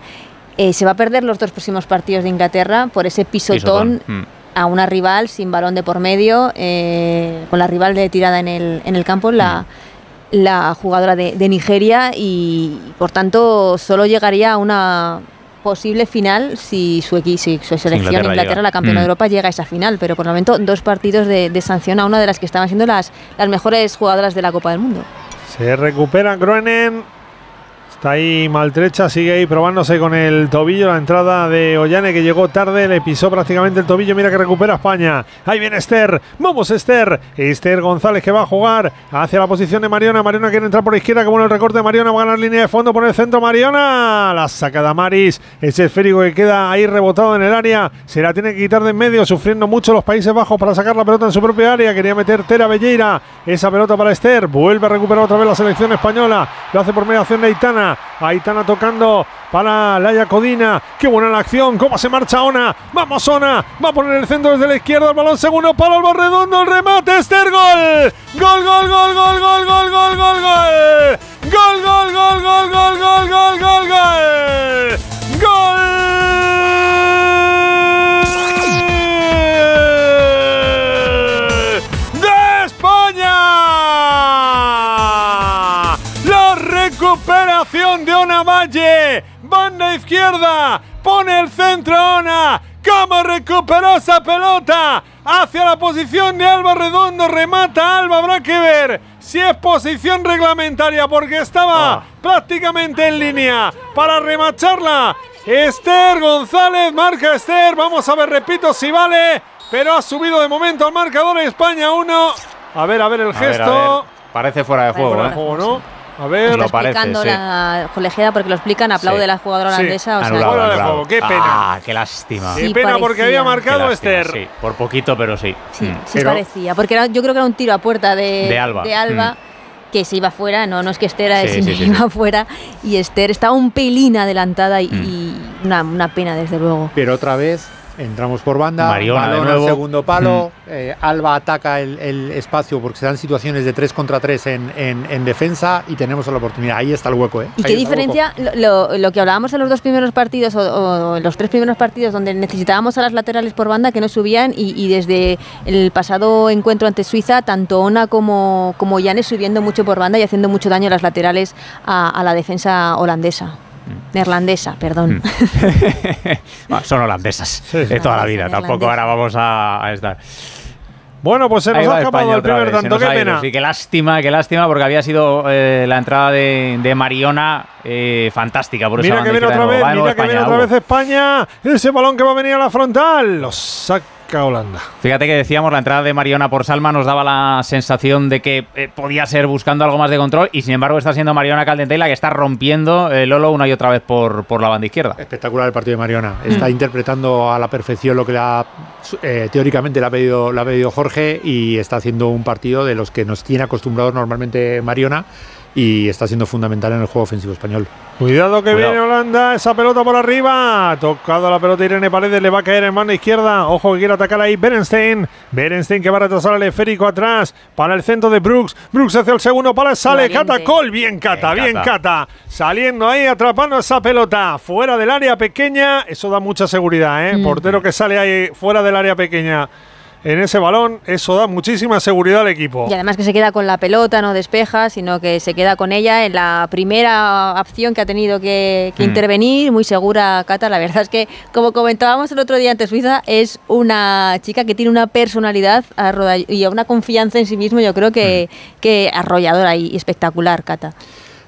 Eh, se va a perder los dos próximos partidos de Inglaterra por ese pisotón, Pisotón, mm. a una rival sin balón de por medio, eh, con la rival de tirada en el, en el campo, la, la jugadora de, de Nigeria, y por tanto solo llegaría a una posible final si su, si su selección Inglaterra la campeona Mm. de Europa, llega a esa final. Pero por el momento, dos partidos de, de sanción a una de las que estaban siendo las, las mejores jugadoras de la Copa del Mundo. Se recupera Groenen. Está ahí maltrecha, sigue ahí probándose con el tobillo. La entrada de Ollane que llegó tarde, le pisó prácticamente el tobillo. Mira que recupera España. Ahí viene Esther. Vamos, Esther. Esther González que va a jugar hacia la posición de Mariona. Mariona quiere entrar por izquierda. Como en el recorte de Mariona va a ganar línea de fondo por el centro. Mariona. La saca Damaris. Ese esférico que queda ahí rebotado en el área. Se la tiene que quitar de en medio, sufriendo mucho los Países Bajos para sacar la pelota en su propia área. Quería meter Tera Belleira. Esa pelota para Esther. Vuelve a recuperar otra vez la selección española. Lo hace por mediación de Aitana. Aitana tocando para Laia Codina. Qué buena la acción. ¿Cómo se marcha Ona? Vamos, Ona. Va a poner el centro desde la izquierda. El balón segundo para Alba Redondo. El remate. Esther. Gol. Gol, gol, gol, gol, gol, gol, gol, gol, gol. Gol, gol, gol, gol, gol, gol, gol, gol, gol. ¡Gol! Recuperación de Ona Valle. Banda izquierda. Pone el centro Ona. ¿Cómo recuperó esa pelota? Hacia la posición de Alba Redondo. Remata Alba. Habrá que ver si es posición reglamentaria porque estaba Ah. prácticamente en línea para remacharla. Esther González, marca Esther. Vamos a ver, repito, si vale. Pero ha subido de momento al marcador España 1. A ver, a ver el A gesto. ver. Parece fuera de juego, ¿eh? juego, ¿no? A ver. Lo Está parece, explicando sí. la colegiada porque lo explican, aplaude Sí. la jugadora Sí. holandesa. o sea, Anulado, Fuera de anulado. juego, qué pena. Ah, qué lástima. Qué Sí, pena porque había marcado lástima, Esther. Sí, por poquito, pero sí. Sí, Mm. sí Pero- parecía, porque era- yo creo que era un tiro a puerta de, De Alba. Mm. que se iba fuera, no, no es que Esther Sí, sino sí, sí, iba sí. fuera y Esther estaba un pelín adelantada y, Mm. y una, una pena desde luego. Pero otra vez entramos por banda, Mariona de balón nuevo. al segundo palo, eh, Alba ataca el, el espacio porque se dan situaciones de 3 contra 3 en, en- en defensa y tenemos la oportunidad. Ahí está el hueco. ¿eh? ¿Y Ahí qué diferencia lo, lo- que hablábamos en los dos primeros partidos o, o en los tres primeros partidos donde necesitábamos a las laterales por banda que no subían y, y desde el pasado encuentro ante Suiza, tanto Ona como, como Llanes subiendo mucho por banda y haciendo mucho daño a las laterales a, a la defensa holandesa? Neerlandesa, perdón. Mm. Ah, son holandesas Sí, de toda la Holandesa, vida. Tampoco ahora vamos a, a estar. Bueno, pues se nos ha escapado España el otra primer tanto. Qué pena. Sí, qué lástima, qué lástima, porque había sido eh, la entrada de, de Mariona eh, fantástica. Por esa Mira que banda viene otra vez, mira que viene España, otra vez España. Ese balón que va a venir a la frontal. Lo saca Holanda. Fíjate que decíamos, la entrada de Mariona por Salma nos daba la sensación de que eh, podía ser buscando algo más de control y sin embargo está siendo Mariona Caldentey la que está rompiendo el Lolo una y otra vez por, por la banda izquierda. Espectacular el partido de Mariona. Está mm. interpretando a la perfección lo que la, eh, teóricamente le ha, pedido, le ha pedido Jorge y está haciendo un partido de los que nos tiene acostumbrados normalmente Mariona y está siendo fundamental en el juego ofensivo español. Cuidado que viene Holanda, esa pelota por arriba. Tocado la pelota Irene Paredes, le va a caer en mano izquierda. Ojo que quiere atacar ahí Berenstein. Berenstein que va a retrasar al esférico atrás para el centro de Brooks. Brooks hacia el segundo para sale Cata Col. Bien Cata, bien, Cata. Saliendo ahí, atrapando esa pelota fuera del área pequeña. Eso da mucha seguridad, ¿eh? Mm. Portero que sale ahí fuera del área pequeña en ese balón, eso da muchísima seguridad al equipo. Y además que se queda con la pelota, no despeja, sino que se queda con ella en la primera opción que ha tenido que, mm. intervenir, muy segura Cata. La verdad es que, como comentábamos el otro día ante Suiza, es una chica que tiene una personalidad y una confianza en sí mismo, yo creo que, mm. que arrolladora y espectacular, Cata.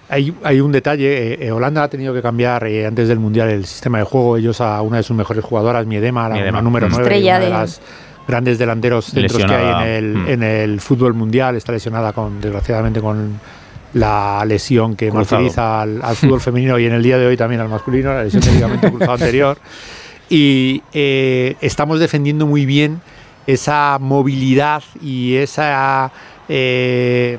Hay, hay, un detalle, eh, eh, Holanda ha tenido que cambiar eh, antes del Mundial el sistema de juego, ellos a una de sus mejores jugadoras, Miedema, la, número 9, Estrella de, las grandes delanteros centros que hay en el, mm. en el fútbol mundial. Está lesionada con, desgraciadamente, con la lesión que martiriza al, fútbol femenino y en el día de hoy también al masculino, la lesión de ligamento cruzado anterior. Y eh, estamos defendiendo muy bien esa movilidad y esa eh,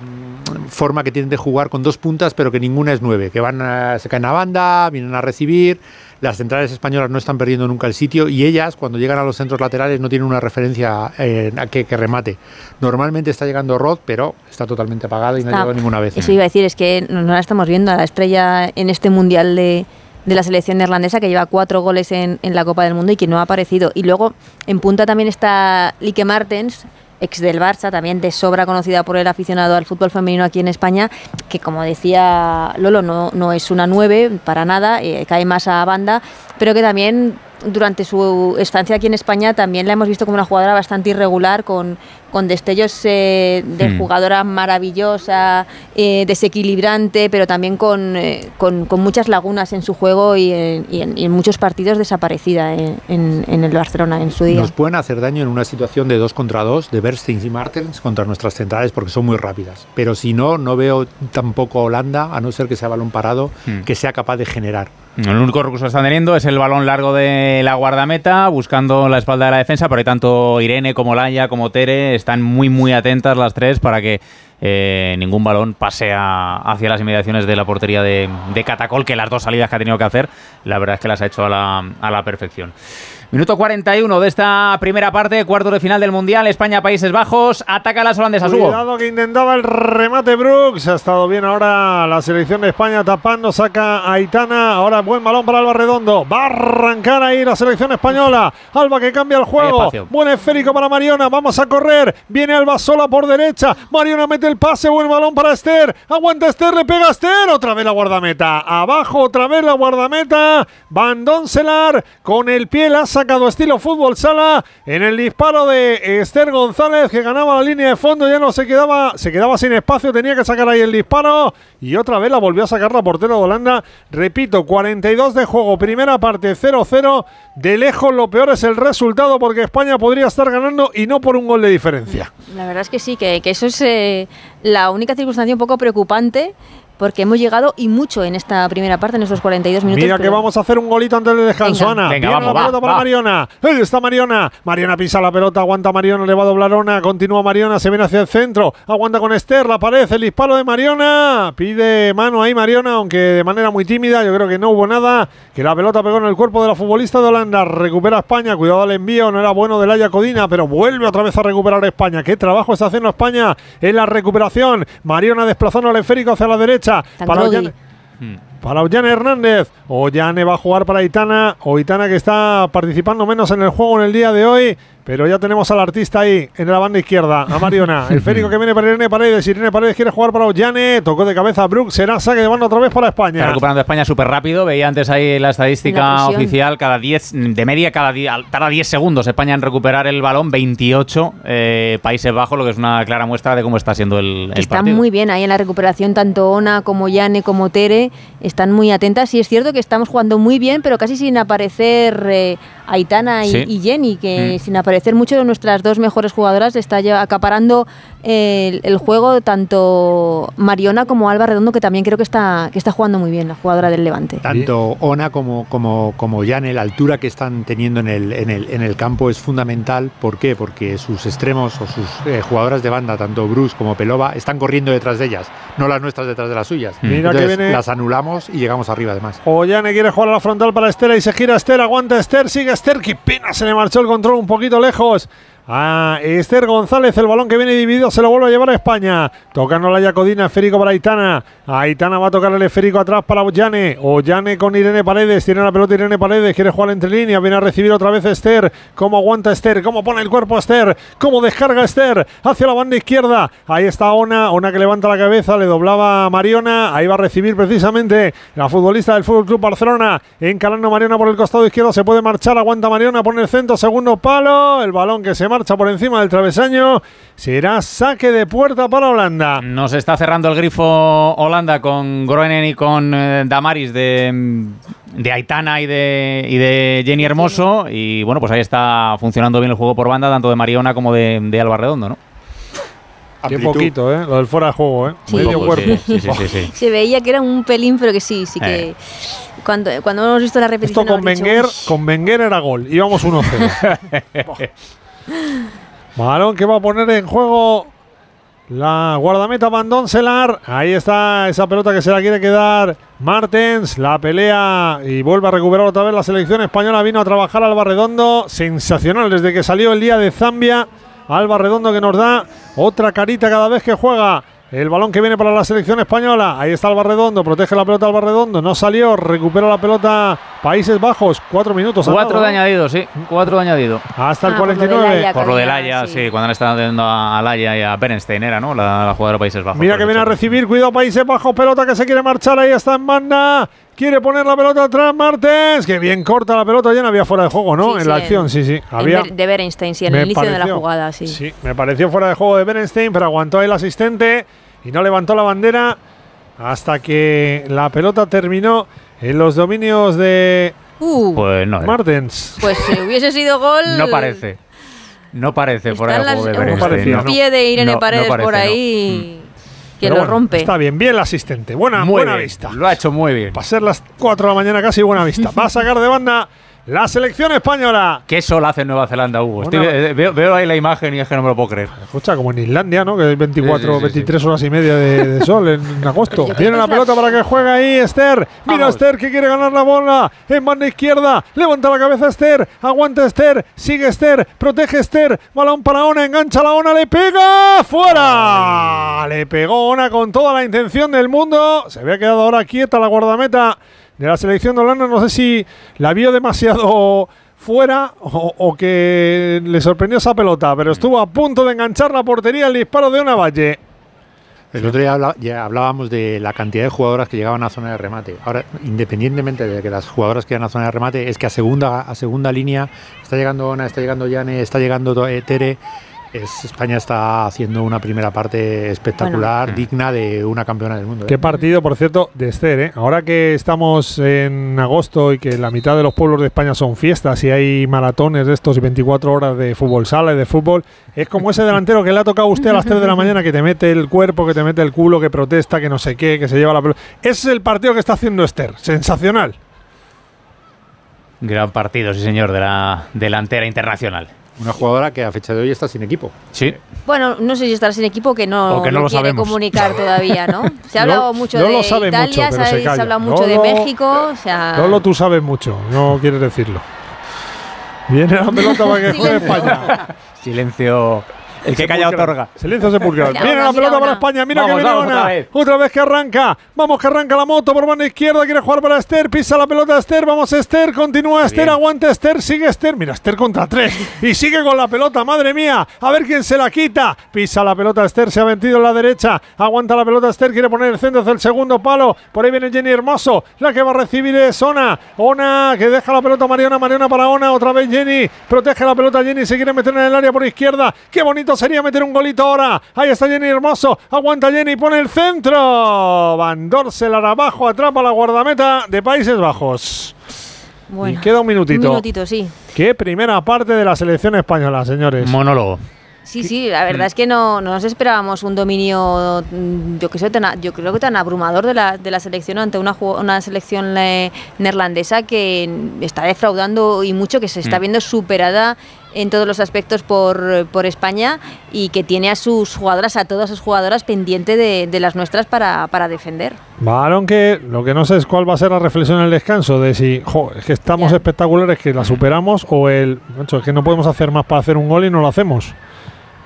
forma que tienen de jugar con dos puntas, pero que ninguna es nueve, que van a, se caen a banda, vienen a recibir las centrales españolas no están perdiendo nunca el sitio y ellas cuando llegan a los centros laterales no tienen una referencia eh, a que, remate. Normalmente está llegando Rod, pero está totalmente apagada y no ha llegado ninguna vez. Eso iba a decir, es que no la estamos viendo a la estrella en este mundial de, la selección neerlandesa que lleva cuatro goles en, en, la Copa del Mundo y que no ha aparecido. Y luego en punta también está Lique Martens, ex del Barça, también de sobra conocida por el aficionado al fútbol femenino aquí en España, que como decía Lolo, no, no es una nueve para nada, eh, cae más a banda, pero que también durante su estancia aquí en España también la hemos visto como una jugadora bastante irregular, con, con destellos eh, de hmm. jugadora maravillosa, eh, desequilibrante, pero también eh, con, con, muchas lagunas en su juego y en, muchos partidos desaparecida en, el Barcelona en su día. Nos pueden hacer daño en una situación de dos contra dos, de Bernstein y Martens contra nuestras centrales, porque son muy rápidas. Pero si no, no veo tampoco Holanda, a no ser que sea balón parado, hmm. que sea capaz de generar. El único recurso que están teniendo es el balón largo de la guardameta, buscando la espalda de la defensa, ahí tanto Irene como Laia como Tere están muy muy atentas las tres para que eh, ningún balón pase hacia las inmediaciones de la portería de, Catacol, que las dos salidas que ha tenido que hacer, la verdad es que las ha hecho a la, a la perfección. Minuto 41 de esta primera parte, cuarto de final del Mundial, España-Países Bajos, ataca las holandesas. Cuidado que intentaba el remate Brooks, ha estado bien ahora la selección de España tapando, saca a Aitana, ahora buen balón para Alba Redondo, va a arrancar ahí la selección española, Alba que cambia el juego, buen esférico para Mariona, vamos a correr, viene Alba sola por derecha, Mariona mete el pase, buen balón para Esther, aguanta Esther, le pega a Esther, otra vez la guardameta, abajo otra vez la guardameta, Van Doncelar con el pie la sacado estilo fútbol sala en el disparo de Esther González que ganaba la línea de fondo, ya no se quedaba, se quedaba sin espacio, tenía que sacar ahí el disparo y otra vez la volvió a sacar la portera de Holanda. Repito, 42 de juego, primera parte 0-0. De lejos lo peor es el resultado porque España podría estar ganando y no por un gol de diferencia. La verdad es que sí, que, eso es eh, la única circunstancia un poco preocupante porque hemos llegado y mucho en esta primera parte, en estos 42 minutos. Mira que vamos a hacer un golito antes del descanso, Ana. Venga, vamos, la pelota para Mariona. Ahí está Mariona. Mariona pisa la pelota, aguanta Mariona, le va a doblar Ona, continúa Mariona, se viene hacia el centro, aguanta con Esther, la pared, el disparo de Mariona. Pide mano ahí Mariona, aunque de manera muy tímida, yo creo que no hubo nada, que la pelota pegó en el cuerpo de la futbolista de Holanda. Recupera España, cuidado al envío, no era bueno de Laia Codina, pero vuelve otra vez a recuperar España. ¿Qué trabajo está haciendo España en la recuperación? Mariona desplazando al esférico hacia la derecha. Para para Ollane Hernández. Ollane va a jugar para Itana. O Itana que está participando menos en el juego en el día de hoy. Pero ya tenemos al artista ahí en la banda izquierda, a Mariona. El férico que viene para Irene Paredes. Irene Paredes quiere jugar para Ollane. Tocó de cabeza a Brooks. Será saque de banda otra vez para España. Está recuperando España súper rápido. Veía antes ahí la estadística oficial. Cada 10, de media, cada, día, cada 10 segundos España en recuperar el balón. 28 eh, Países Bajos, lo que es una clara muestra de cómo está siendo el, el está muy bien ahí en la recuperación. Tanto Ona como Yane como Tere están muy atentas y es cierto que estamos jugando muy bien, pero casi sin aparecer eh, Aitana y, Sí. y Jenny, que Mm. sin aparecer mucho de nuestras dos mejores jugadoras está ya acaparando el, el juego tanto Mariona como Alba Redondo, que también creo que está, que está jugando muy bien, la jugadora del Levante. Tanto Ona como, como, como Yane, la altura que están teniendo en el, en, el, en el campo es fundamental. ¿Por qué? Porque sus extremos o sus eh, jugadoras de banda, tanto Bruce como Pelova, están corriendo detrás de ellas, no las nuestras detrás de las suyas. Mira que viene- las anulamos y llegamos arriba además. Ollane quiere jugar a la frontal para Esther y se gira Esther, aguanta Esther, sigue Esther, qué pena, se le marchó el control un poquito lejos. A Esther González, el balón que viene dividido se lo vuelve a llevar a España. Tocando la Yacodina, esférico para Aitana. Aitana va a tocar el esférico atrás para Ollane. Ollane con Irene Paredes, tiene la pelota Irene Paredes, quiere jugar entre líneas, viene a recibir otra vez Esther. ¿Cómo aguanta Esther? ¿Cómo pone el cuerpo Esther? ¿Cómo descarga Esther? Hacia la banda izquierda. Ahí está Ona, Ona que levanta la cabeza, le doblaba a Mariona. Ahí va a recibir precisamente la futbolista del Fútbol Club Barcelona. Encarando Mariona por el costado izquierdo, se puede marchar, aguanta Mariona, pone el centro, segundo palo. El balón que se marcha por encima del travesaño. Será saque de puerta para Holanda. Nos está cerrando el grifo Holanda con Groenen y con eh, Damaris de, de Aitana y de, y de Jenny Hermoso. Y bueno, pues ahí está funcionando bien el juego por banda, tanto de Mariona como de, de Alba Redondo, ¿no? Qué Amplitud. poquito, ¿eh? Lo del fuera de juego, ¿eh? Sí. Medio cuerpo. sí, sí, sí, sí, sí. Se veía que era un pelín, pero que sí, sí que... Eh. Cuando, cuando hemos visto la repetición... Esto con dicho, Wenger, "Uy". con Wenger era gol. Íbamos 1-0. Balón que va a poner en juego la guardameta Bandón Selar. Ahí está esa pelota que se la quiere quedar Martens. La pelea y vuelve a recuperar otra vez la selección española. Vino a trabajar Alba Redondo. Sensacional desde que salió el día de Zambia. Alba Redondo que nos da otra carita cada vez que juega. El balón que viene para la selección española. Ahí está Alba Redondo. Protege la pelota Alba Redondo. No salió. Recupera la pelota Países Bajos. Cuatro minutos. Cuatro dado, de ¿no? añadido, sí. Cuatro de añadido. Hasta el Ah, por lo del 49. Haya. Por lo del Haya, sí. sí, cuando le están dando a Laya y a Bernstein, era, ¿no? La, la jugadora de Países Bajos. Mira que viene a recibir, cuidado Países Bajos, pelota que se quiere marchar, ahí está en banda, quiere poner la pelota atrás Martens, que bien corta la pelota, ya no había fuera de juego, ¿no? Sí, en sí, la en- acción, sí, sí, había. De Berenstein, sí, en me el inicio de la pareció- jugada, sí. Sí, me pareció fuera de juego de Berenstein, pero aguantó el asistente y no levantó la bandera hasta que la pelota terminó en los dominios de Uh, Pues no, era. Martens. pues si hubiese sido gol... no parece. No parece por ahí de las- No un parecía, ¿no? pie de Irene No, no Paredes parece, por no. Mm. ahí que Pero lo bueno, rompe. Está bien, bien el asistente, buena, Muy buena bien, vista. Lo ha hecho muy bien. Va a ser las 4 de la mañana casi, buena vista. Va a sacar de banda la selección española. ¿Qué sol hace en Nueva Zelanda, Hugo? Una- Estoy- eh, veo, veo ahí la imagen y es que no me lo puedo creer. Escucha, como en Islandia, ¿no? Que hay 24, Sí, sí, sí, 23 horas y media de, de sol en agosto. Que la pelota para que juegue ahí Esther. Mira Vamos. Esther que quiere ganar la bola. En banda izquierda. Levanta la cabeza Esther. Aguanta Esther. Sigue Esther. Protege Esther. Balón para Ona. Engancha la Ona. Le pega. ¡Fuera! Le pegó Ona con toda la intención del mundo. Se había quedado ahora quieta la guardameta de la selección de Holanda. No sé si la vio demasiado fuera o, o que le sorprendió esa pelota, pero estuvo a punto de enganchar la portería el disparo de una valle. El otro día ya hablábamos de la cantidad de jugadoras que llegaban a zona de remate. Ahora, independientemente de que las jugadoras que llegan a zona de remate, es que a segunda, a segunda línea está llegando Ona, está llegando Yane, está llegando eh, Tere. Es, España está haciendo una primera parte espectacular, Bueno. digna de una campeona del mundo. ¿eh? Qué partido, por cierto, de Esther. ¿eh? Ahora que estamos en agosto y que la mitad de los pueblos de España son fiestas y hay maratones de estos y 24 horas de fútbol sala y de fútbol, es como ese delantero que le ha tocado a usted a las 3 de la mañana que te mete el cuerpo, que te mete el culo, que protesta, que no sé qué, que se lleva la pelota. Ese es el partido que está haciendo Esther. Sensacional. Gran partido, sí señor, de la delantera internacional. Una jugadora que a fecha de hoy está sin equipo. Sí. Bueno, no sé si estará sin equipo que no, O que no lo quiere sabemos. comunicar todavía, ¿no? Se ha No- hablado mucho no de lo sabe mucho, Italia, pero se se, ha- hablado mucho de México, o sea... Lolo, tú sabes mucho, no quieres decirlo. Viene la pelota para que juegue. España. Silencio. El que calla otorga. Silencio sepulcral. Mira Viene la pelota para. España. Mira Vamos, que viene vamos, una. otra vez. Otra vez que arranca. Vamos que arranca la moto por mano izquierda. Quiere jugar para Esther. Pisa la pelota Esther. Vamos Esther. Continúa Esther. bien. Aguanta Esther. Sigue Esther. Mira, Esther contra tres. Y sigue con la pelota. Madre mía. A ver quién se la quita. Pisa la pelota Esther. Se ha metido en la derecha. Aguanta la pelota Esther. Quiere poner el centro hacia el segundo palo. Por ahí viene Jenny Hermoso. La que va a recibir es Ona. Ona que deja la pelota Mariona. Mariona para Ona. Otra vez Jenny. Protege la pelota Jenny. Se quiere meter en el área por izquierda. Qué bonito momento sería meter un golito ahora. Ahí está Jenny Hermoso. Aguanta Jenny, pone el centro. Van Dorselar abajo, atrapa la guardameta de Países Bajos. Bueno, y queda un minutito. Un minutito, sí. Qué primera parte de la selección española, señores. Monólogo. Sí, sí, la verdad es que no, no nos esperábamos un dominio, mm, yo, que sé, tan a- yo creo que tan abrumador de la, de la selección ante una selección eh, neerlandesa que está defraudando y mucho, que se está Mm. viendo superada en todos los aspectos por, por España y que tiene a sus jugadoras, a todas sus jugadoras pendiente de, de las nuestras para, para defender. Balón que lo que no sé es cuál va a ser la reflexión en el descanso de si jo, es que estamos espectaculares que la superamos o el macho, es que no podemos hacer más para hacer un gol y no lo hacemos.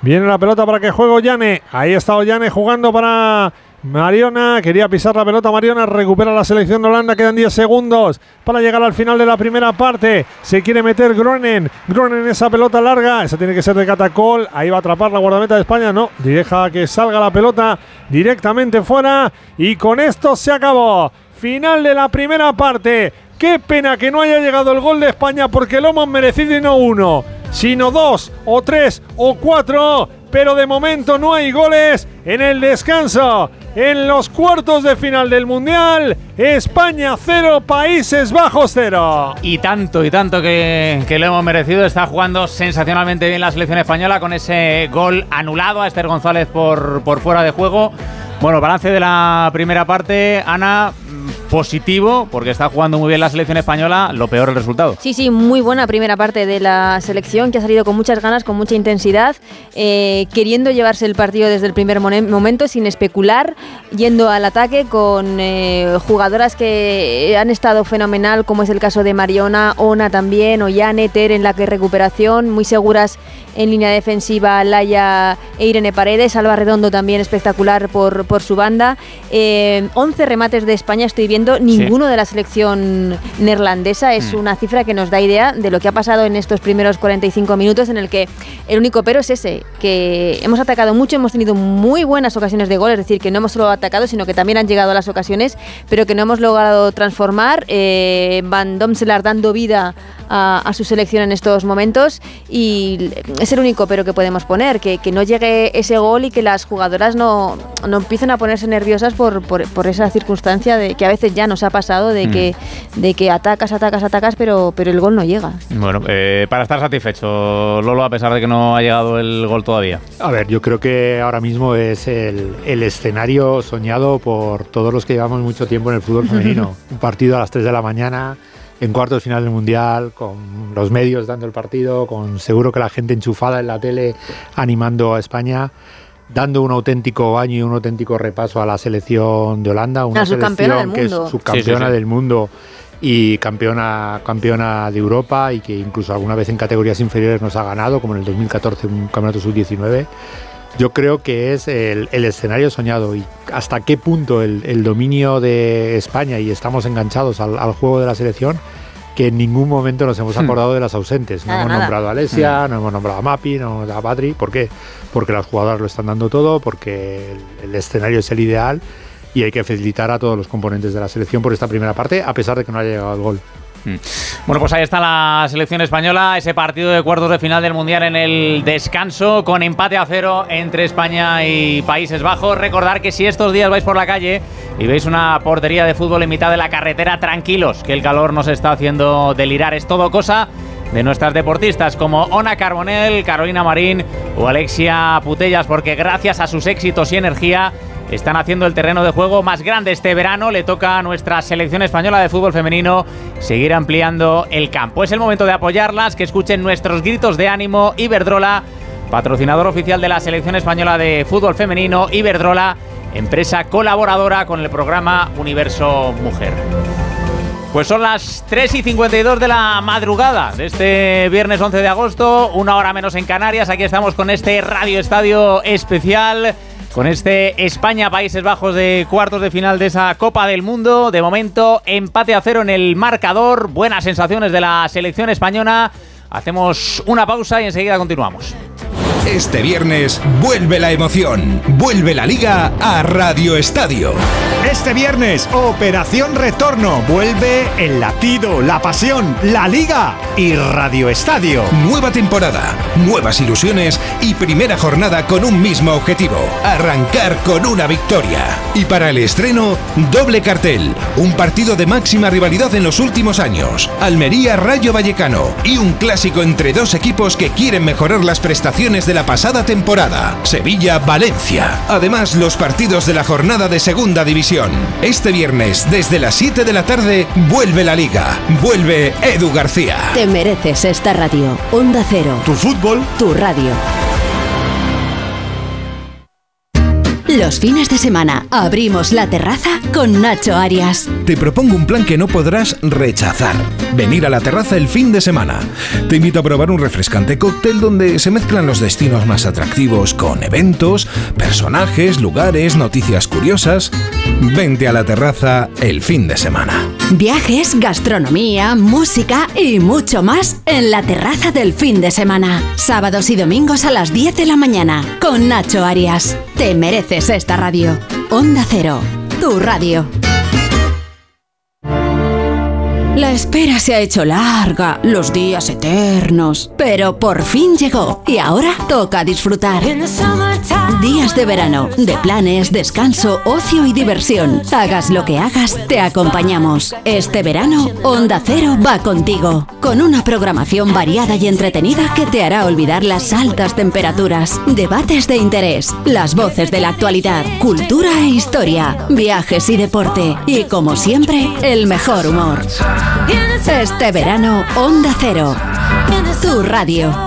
Viene la pelota para que juegue Ollane. Ahí está Ollane jugando para Mariona. Quería pisar la pelota Mariona. Recupera la selección de Holanda. Quedan 10 segundos para llegar al final de la primera parte. Se quiere meter Gronen. Gronen esa pelota larga. Esa tiene que ser de Catacol. Ahí va a atrapar la guardameta de España. No, deja que salga la pelota directamente fuera. Y con esto se acabó. Final de la primera parte. Qué pena que no haya llegado el gol de España porque lo hemos merecido y no uno, sino dos o tres o cuatro. Pero de momento no hay goles en el descanso. En los cuartos de final del Mundial, España cero, Países Bajos cero. Y tanto, y tanto que, que lo hemos merecido. Está jugando sensacionalmente bien la selección española con ese gol anulado a Esther González por, por fuera de juego. Bueno, balance de la primera parte, Ana, positivo, porque está jugando muy bien la selección española, lo peor el resultado. Sí, sí, muy buena primera parte de la selección que ha salido con muchas ganas, con mucha intensidad, eh, queriendo llevarse el partido desde el primer momento sin especular, yendo al ataque con eh, jugadoras que han estado fenomenal, como es el caso de Mariona, Ona también, Ollane, Ter en la que recuperación, muy seguras en línea defensiva Laia e Irene Paredes, Alba Redondo también espectacular por, por su banda. Eh, 11 remates de España estoy viendo, ninguno de la selección neerlandesa. Es Mm. una cifra que nos da idea de lo que ha pasado en estos primeros 45 minutos en el que el único pero es ese, que hemos atacado mucho, hemos tenido muy buenas ocasiones de gol, es decir, que no hemos solo atacado, sino que también han llegado las ocasiones, pero que no hemos logrado transformar. Eh, Van Domselaar dando vida a, a su selección en estos momentos y es el único pero que podemos poner, que, que no llegue ese gol y que las jugadoras no, no empiecen a ponerse nerviosas por, por, por esa circunstancia de que a veces ya nos ha pasado de, Mm. que, de que atacas, atacas, atacas, pero, pero el gol no llega. Bueno, eh, para estar satisfecho, Lolo, a pesar de que no ha llegado el gol todavía. A ver, yo creo que ahora mismo es el, el escenario soñado por todos los que llevamos mucho tiempo en el fútbol femenino. Un partido a las 3 de la mañana, en cuartos de final del Mundial, con los medios dando el partido, con seguro que la gente enchufada en la tele animando a España, dando un auténtico baño y un auténtico repaso a la selección de Holanda, una selección del que es subcampeona Sí, sí, sí. del mundo y campeona, campeona de Europa y que incluso alguna vez en categorías inferiores nos ha ganado, como en el 2014 un campeonato sub-19. Yo creo que es el, el escenario soñado y hasta qué punto el, el dominio de España y estamos enganchados al, al juego de la selección que en ningún momento nos hemos Hmm. acordado de las ausentes. No Nada, hemos nada. nombrado a Alesia, no hemos nombrado a Mapi, no hemos nombrado a Patri. ¿Por qué? Porque las jugadoras lo están dando todo, porque el, el escenario es el ideal y hay que felicitar a todos los componentes de la selección por esta primera parte, a pesar de que no haya llegado el gol. Bueno, pues ahí está la selección española, ese partido de cuartos de final del Mundial en el descanso, con empate a cero entre España y Países Bajos. Recordar que si estos días vais por la calle y veis una portería de fútbol en mitad de la carretera, tranquilos, que el calor nos está haciendo delirar. Es todo cosa de nuestras deportistas como Ona Carbonell, Carolina Marín o Alexia Putellas, porque gracias a sus éxitos y energía están haciendo el terreno de juego más grande este verano. Le toca a nuestra selección española de fútbol femenino seguir ampliando el campo. Es el momento de apoyarlas, que escuchen nuestros gritos de ánimo. Iberdrola, patrocinador oficial de la selección española de fútbol femenino. Iberdrola, empresa colaboradora con el programa Universo Mujer. Pues son las 3 y 52 de la madrugada de este viernes 11 de agosto, una hora menos en Canarias. Aquí estamos con este Radio Estadio especial, con este España-Países Bajos de cuartos de final de esa Copa del Mundo. De momento, empate a cero en el marcador. Buenas sensaciones de la selección española. Hacemos una pausa y enseguida continuamos. Este viernes vuelve la emoción, vuelve la liga a Radio Estadio. Este viernes, Operación Retorno, vuelve el latido, la pasión, la liga y Radio Estadio. Nueva temporada, nuevas ilusiones y primera jornada con un mismo objetivo, arrancar con una victoria. Y para el estreno, doble cartel, un partido de máxima rivalidad en los últimos años, Almería Rayo Vallecano y un clásico entre dos equipos que quieren mejorar las prestaciones de la pasada temporada, Sevilla-Valencia. Además, los partidos de la jornada de Segunda División. Este viernes, desde las 7 de la tarde, vuelve la liga, vuelve Edu García. Te mereces esta radio. Onda Cero. Tu fútbol. Tu radio. Los fines de semana abrimos la terraza con Nacho Arias. Te propongo un plan que no podrás rechazar. Venir a la terraza el fin de semana. Te invito a probar un refrescante cóctel donde se mezclan los destinos más atractivos con eventos, personajes, lugares, noticias curiosas. Vente a la terraza el fin de semana. Viajes, gastronomía, música y mucho más en la terraza del fin de semana. Sábados y domingos a las 10 de la mañana con Nacho Arias. Te mereces esta radio. Onda Cero, tu radio. La espera se ha hecho larga, los días eternos, pero por fin llegó y ahora toca disfrutar. Días de verano, de planes, descanso, ocio y diversión. Hagas lo que hagas, te acompañamos. Este verano, Onda Cero va contigo, con una programación variada y entretenida que te hará olvidar las altas temperaturas, debates de interés, las voces de la actualidad, cultura e historia, viajes y deporte, y como siempre, el mejor humor. Este verano, Onda Cero. Tu radio.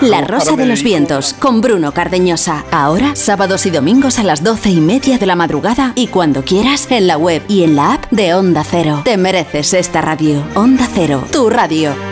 La Rosa de los Vientos con Bruno Cardeñosa. Ahora, sábados y domingos a las doce y media de la madrugada y cuando quieras en la web y en la app de Onda Cero. Te mereces esta radio. Onda Cero, tu radio.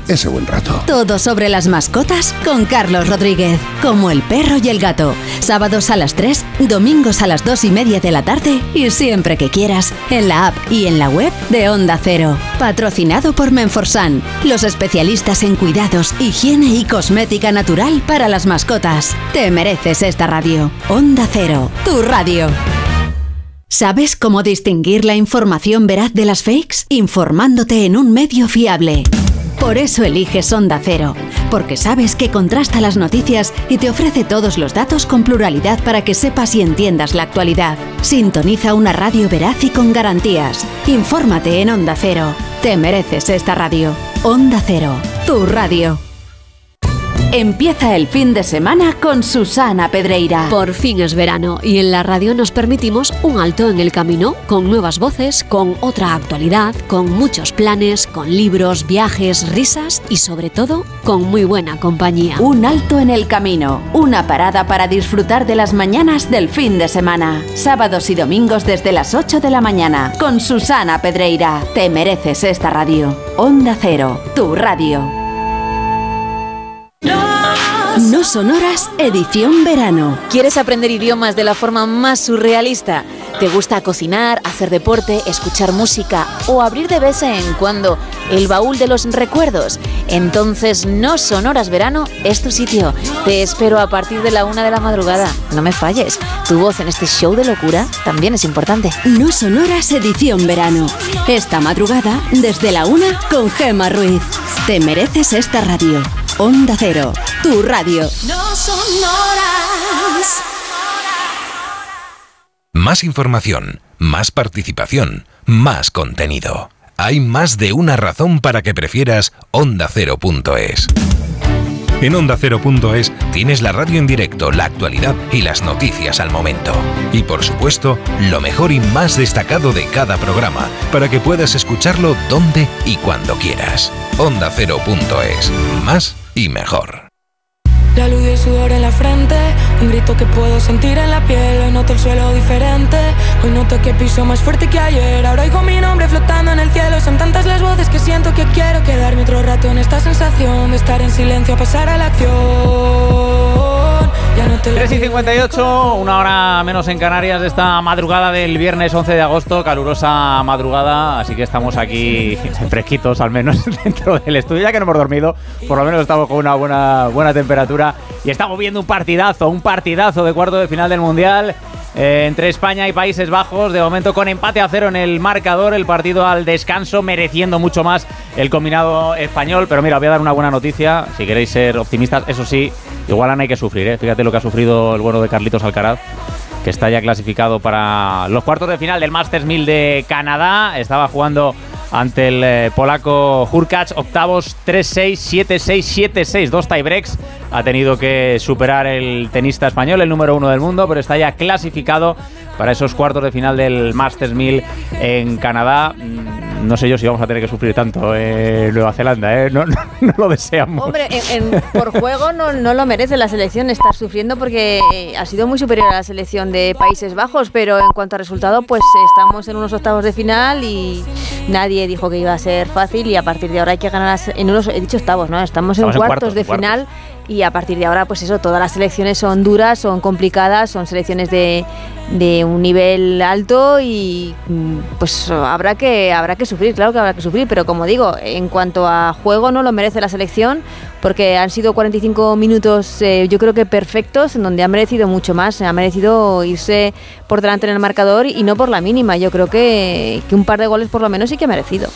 ese buen rato. Todo sobre las mascotas con Carlos Rodríguez. Como el perro y el gato. Sábados a las 3, domingos a las 2 y media de la tarde y siempre que quieras en la app y en la web de Onda Cero. Patrocinado por Menforsan, los especialistas en cuidados, higiene y cosmética natural para las mascotas. Te mereces esta radio. Onda Cero, tu radio. ¿Sabes cómo distinguir la información veraz de las fakes? Informándote en un medio fiable. Por eso eliges Onda Cero, porque sabes que contrasta las noticias y te ofrece todos los datos con pluralidad para que sepas y entiendas la actualidad. Sintoniza una radio veraz y con garantías. Infórmate en Onda Cero. Te mereces esta radio. Onda Cero, tu radio. Empieza el fin de semana con Susana Pedreira. Por fin es verano y en la radio nos permitimos un alto en el camino, con nuevas voces, con otra actualidad, con muchos planes, con libros, viajes, risas y sobre todo con muy buena compañía. Un alto en el camino, una parada para disfrutar de las mañanas del fin de semana. Sábados y domingos desde las 8 de la mañana con Susana Pedreira. Te mereces esta radio. Onda Cero, tu radio. No Sonoras, edición verano. ¿Quieres aprender idiomas de la forma más surrealista? ¿Te gusta cocinar, hacer deporte, escuchar música o abrir de vez en cuando el baúl de los recuerdos? Entonces No Sonoras Verano es tu sitio. Te espero a partir de la una de la madrugada. No me falles. Tu voz en este show de locura también es importante. No Sonoras, edición verano. Esta madrugada, desde la una, con Gema Ruiz. Te mereces esta radio. Onda Cero, tu radio. No sonoras. Más información, más participación, más contenido. Hay más de una razón para que prefieras Onda Cero.es. En Onda Cero.es tienes la radio en directo, la actualidad y las noticias al momento. Y por supuesto, lo mejor y más destacado de cada programa, para que puedas escucharlo donde y cuando quieras. Onda Cero.es. Más y mejor. La luz y el sudor en la frente, un grito que puedo sentir en la piel. Hoy noto el suelo diferente, hoy noto que piso más fuerte que ayer. Ahora oigo mi nombre flotando en el cielo. Son tantas las voces que siento que quiero quedarme otro rato en esta sensación de estar en silencio a pasar a la acción. 3 y 58, una hora menos en Canarias de esta madrugada del viernes 11 de agosto, calurosa madrugada, así que estamos aquí fresquitos al menos dentro del estudio, ya que no hemos dormido, por lo menos estamos con una buena, buena temperatura y estamos viendo un partidazo, un partidazo de cuarto de final del Mundial. Eh, entre España y Países Bajos. De momento con empate a cero en el marcador, el partido al descanso, mereciendo mucho más el combinado español. Pero mira, voy a dar una buena noticia, si queréis ser optimistas. Eso sí, igual hay que sufrir, ¿eh? fíjate lo que ha sufrido el bueno de Carlitos Alcaraz que está ya clasificado para los cuartos de final del Masters 1000 de Canadá. Estaba jugando ante el eh, polaco Hurkacz, octavos 3-6, 7-6, 7-6, dos tiebreaks. Ha tenido que superar el tenista español, el número uno del mundo, pero está ya clasificado para esos cuartos de final del Masters 1000 en Canadá. No sé yo si vamos a tener que sufrir tanto en Nueva Zelanda, ¿eh? no, lo deseamos. Hombre, por juego no, no, lo merece la selección estar sufriendo porque ha sido muy superior a la selección de Países Bajos, pero en cuanto a resultado, pues estamos en unos octavos de final y nadie dijo que iba a ser fácil y a partir de ahora hay que ganar en unos, he dicho octavos, ¿no? Estamos, en, cuartos, de final y a partir de ahora, pues eso, todas las selecciones son duras, son complicadas, son selecciones de, de un nivel alto y mm, pues habrá que, habrá que sufrir, claro que habrá que sufrir, pero como digo, en cuanto a juego no lo merece la selección porque han sido 45 minutos eh, yo creo que perfectos en donde ha merecido mucho más, ha merecido irse por delante en el marcador y no por la mínima, yo creo que, que un par de goles por lo menos sí que ha merecido.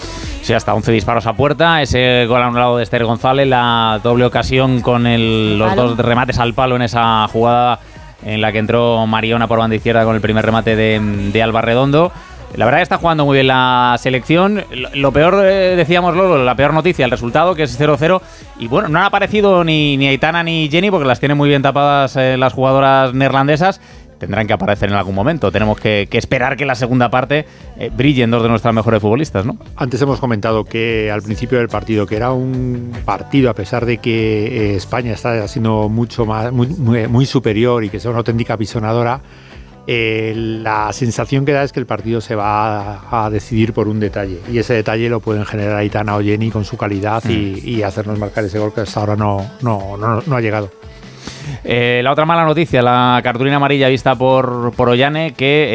Sí, hasta 11 disparos a puerta. Ese gol anulado de Esther González, la doble ocasión con el, los dos remates al palo en esa jugada en la que entró Mariona por banda izquierda con el primer remate de, de Alba Redondo. La verdad que está jugando muy bien la selección. Lo, peor, eh, decíamos Lolo, la peor noticia, el resultado, que es 0-0. Y bueno, no han aparecido ni, ni Aitana ni Jenny, porque las tienen muy bien tapadas eh, las jugadoras neerlandesas tendrán que aparecer en algún momento. Tenemos que, esperar que la segunda parte eh, brillen dos de nuestras mejores futbolistas, ¿no? Antes hemos comentado que al principio del partido, que era un partido, a pesar de que eh, España está siendo mucho más, muy, superior y que sea una auténtica pisonadora, eh, la sensación que da es que el partido se va a, decidir por un detalle. Y ese detalle lo pueden generar Aitana o Jenny con su calidad y, mm. y, hacernos marcar ese gol que hasta ahora no, no, no ha llegado. Eh, la otra mala noticia, la cartulina amarilla vista por, por Ollane, que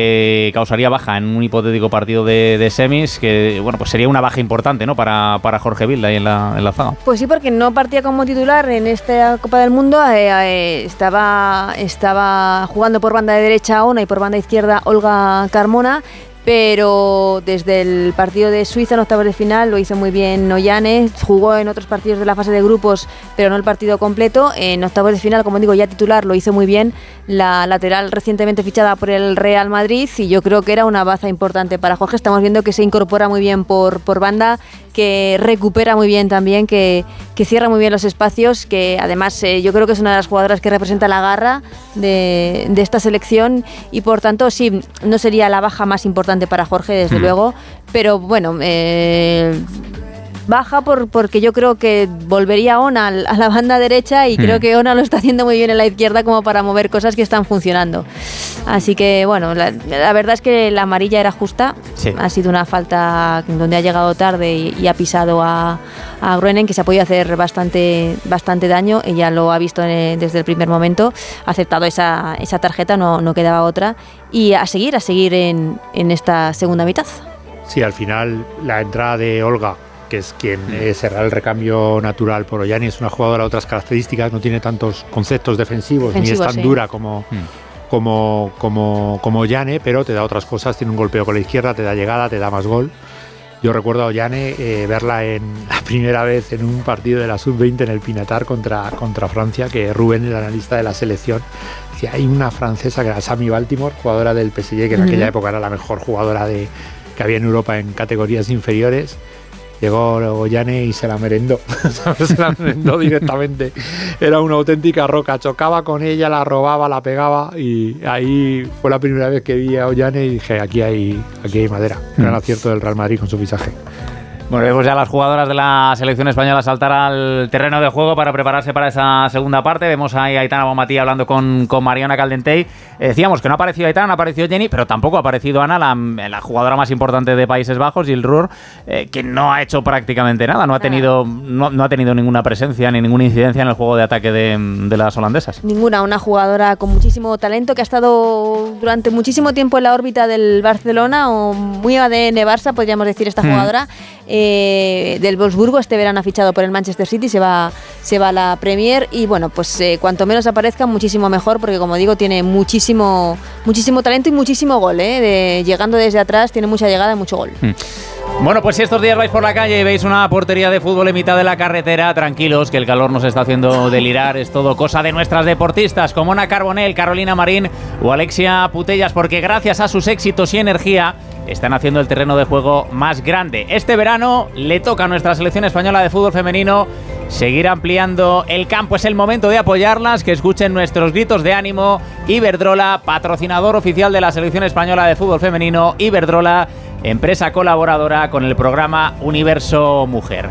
eh, causaría baja en un hipotético partido de, semis, que bueno, pues sería una baja importante ¿no? para, para Jorge Vilda ahí en la, en la zaga. Pues sí, porque no partía como titular en esta Copa del Mundo, eh, estaba, estaba jugando por banda de derecha Ona y por banda izquierda Olga Carmona pero desde el partido de Suiza en octavos de final lo hizo muy bien Noyane, jugó en otros partidos de la fase de grupos, pero no el partido completo. En octavos de final, como digo, ya titular lo hizo muy bien la lateral recientemente fichada por el Real Madrid y yo creo que era una baza importante para Jorge. Estamos viendo que se incorpora muy bien por, por banda, que recupera muy bien también, que, que cierra muy bien los espacios, que además eh, yo creo que es una de las jugadoras que representa la garra de, de esta selección y por tanto sí, no sería la baja más importante para Jorge, desde hmm. luego, pero bueno, eh, baja por, porque yo creo que volvería Ona a la banda derecha y creo hmm. que Ona lo está haciendo muy bien en la izquierda como para mover cosas que están funcionando. Así que bueno, la, verdad es que la amarilla era justa. Ha sido una falta donde ha llegado tarde y, ha pisado a, a Gruenen, que se ha podido hacer bastante, bastante daño. Ella lo ha visto desde el primer momento. Ha aceptado esa, esa tarjeta, no, no quedaba otra. Y a seguir, a seguir en, en esta segunda mitad. Sí, al final la entrada de Olga que es quien mm. será el recambio natural por Ollani. Es una jugadora de otras características, no tiene tantos conceptos defensivos, ni es tan dura como, mm. como, como, como Yane, pero te da otras cosas. Tiene un golpeo con la izquierda, te da llegada, te da más gol. Yo recuerdo a Ollane eh, verla en la primera vez en un partido de la sub-20 en el Pinatar contra, contra Francia, que Rubén, el analista de la selección, decía, hay una francesa que era Sammy Baltimore, jugadora del PSG, que en aquella época era la mejor jugadora de, que había en Europa en categorías inferiores. Llegó Ollane y se la merendó, se la merendó directamente. Era una auténtica roca, chocaba con ella, la robaba, la pegaba y ahí fue la primera vez que vi a Ollane y dije, aquí hay, aquí hay madera. Era el acierto del Real Madrid con su fichaje. Bueno, vemos ya a las jugadoras de la selección española saltar al terreno de juego para prepararse para esa segunda parte. Vemos ahí a Aitana Bomatí hablando con, con Mariana Caldentey. Eh, decíamos que no ha aparecido Aitana, no ha aparecido Jenny, pero tampoco ha aparecido Ana, la, la jugadora más importante de Países Bajos, Jill Ruhr, eh, que no ha hecho prácticamente nada, no ha, tenido, no, no ha tenido ninguna presencia ni ninguna incidencia en el juego de ataque de, de las holandesas. Ninguna, una jugadora con muchísimo talento que ha estado durante muchísimo tiempo en la órbita del Barcelona o muy ADN Barça, podríamos decir, esta Hmm. jugadora. eh, del Wolfsburgo este verano ha fichado por el Manchester City, se va, se va a la Premier y bueno, pues eh, cuanto menos aparezca, muchísimo mejor, porque como digo, tiene muchísimo, muchísimo talento y muchísimo gol, eh, de, llegando desde atrás, tiene mucha llegada y mucho gol. Bueno, pues si estos días vais por la calle y veis una portería de fútbol en mitad de la carretera, tranquilos, que el calor nos está haciendo delirar. Es todo cosa de nuestras deportistas, como Ana Carbonell, Carolina Marín o Alexia Putellas, porque gracias a sus éxitos y energía están haciendo el terreno de juego más grande. Este verano le toca a nuestra selección española de fútbol femenino seguir ampliando el campo. Es el momento de apoyarlas, que escuchen nuestros gritos de ánimo. Iberdrola, patrocinador oficial de la selección española de fútbol femenino. Iberdrola, empresa colaboradora con el programa Universo Mujer.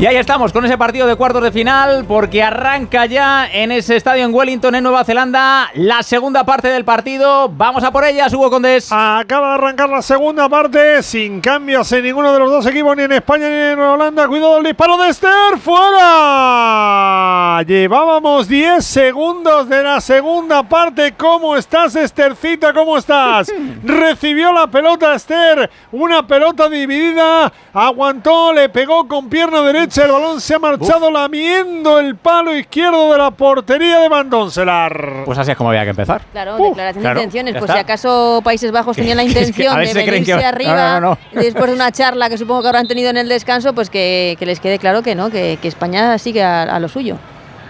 Y ahí estamos con ese partido de cuartos de final porque arranca ya en ese estadio en Wellington, en Nueva Zelanda, la segunda parte del partido. Vamos a por ellas, Hugo Condés. Acaba de arrancar la segunda parte sin cambios en ninguno de los dos equipos, ni en España ni en Holanda. Cuidado el disparo de Esther, fuera. Llevábamos 10 segundos de la segunda parte. ¿Cómo estás, Estercita? ¿Cómo estás? Recibió la pelota Esther, una pelota dividida, aguantó, le pegó con pierna derecha, el balón se ha marchado lamiendo el palo izquierdo de la portería de Mandoncelar. Pues así es como había que empezar. Claro, declaración claro, de intenciones. Pues está. si acaso Países Bajos tenían la Es que intención de venirse que- arriba No, no, no. después de una charla que supongo que habrán tenido en el descanso, pues que, que les quede claro que no, que, que España sigue a, a lo suyo.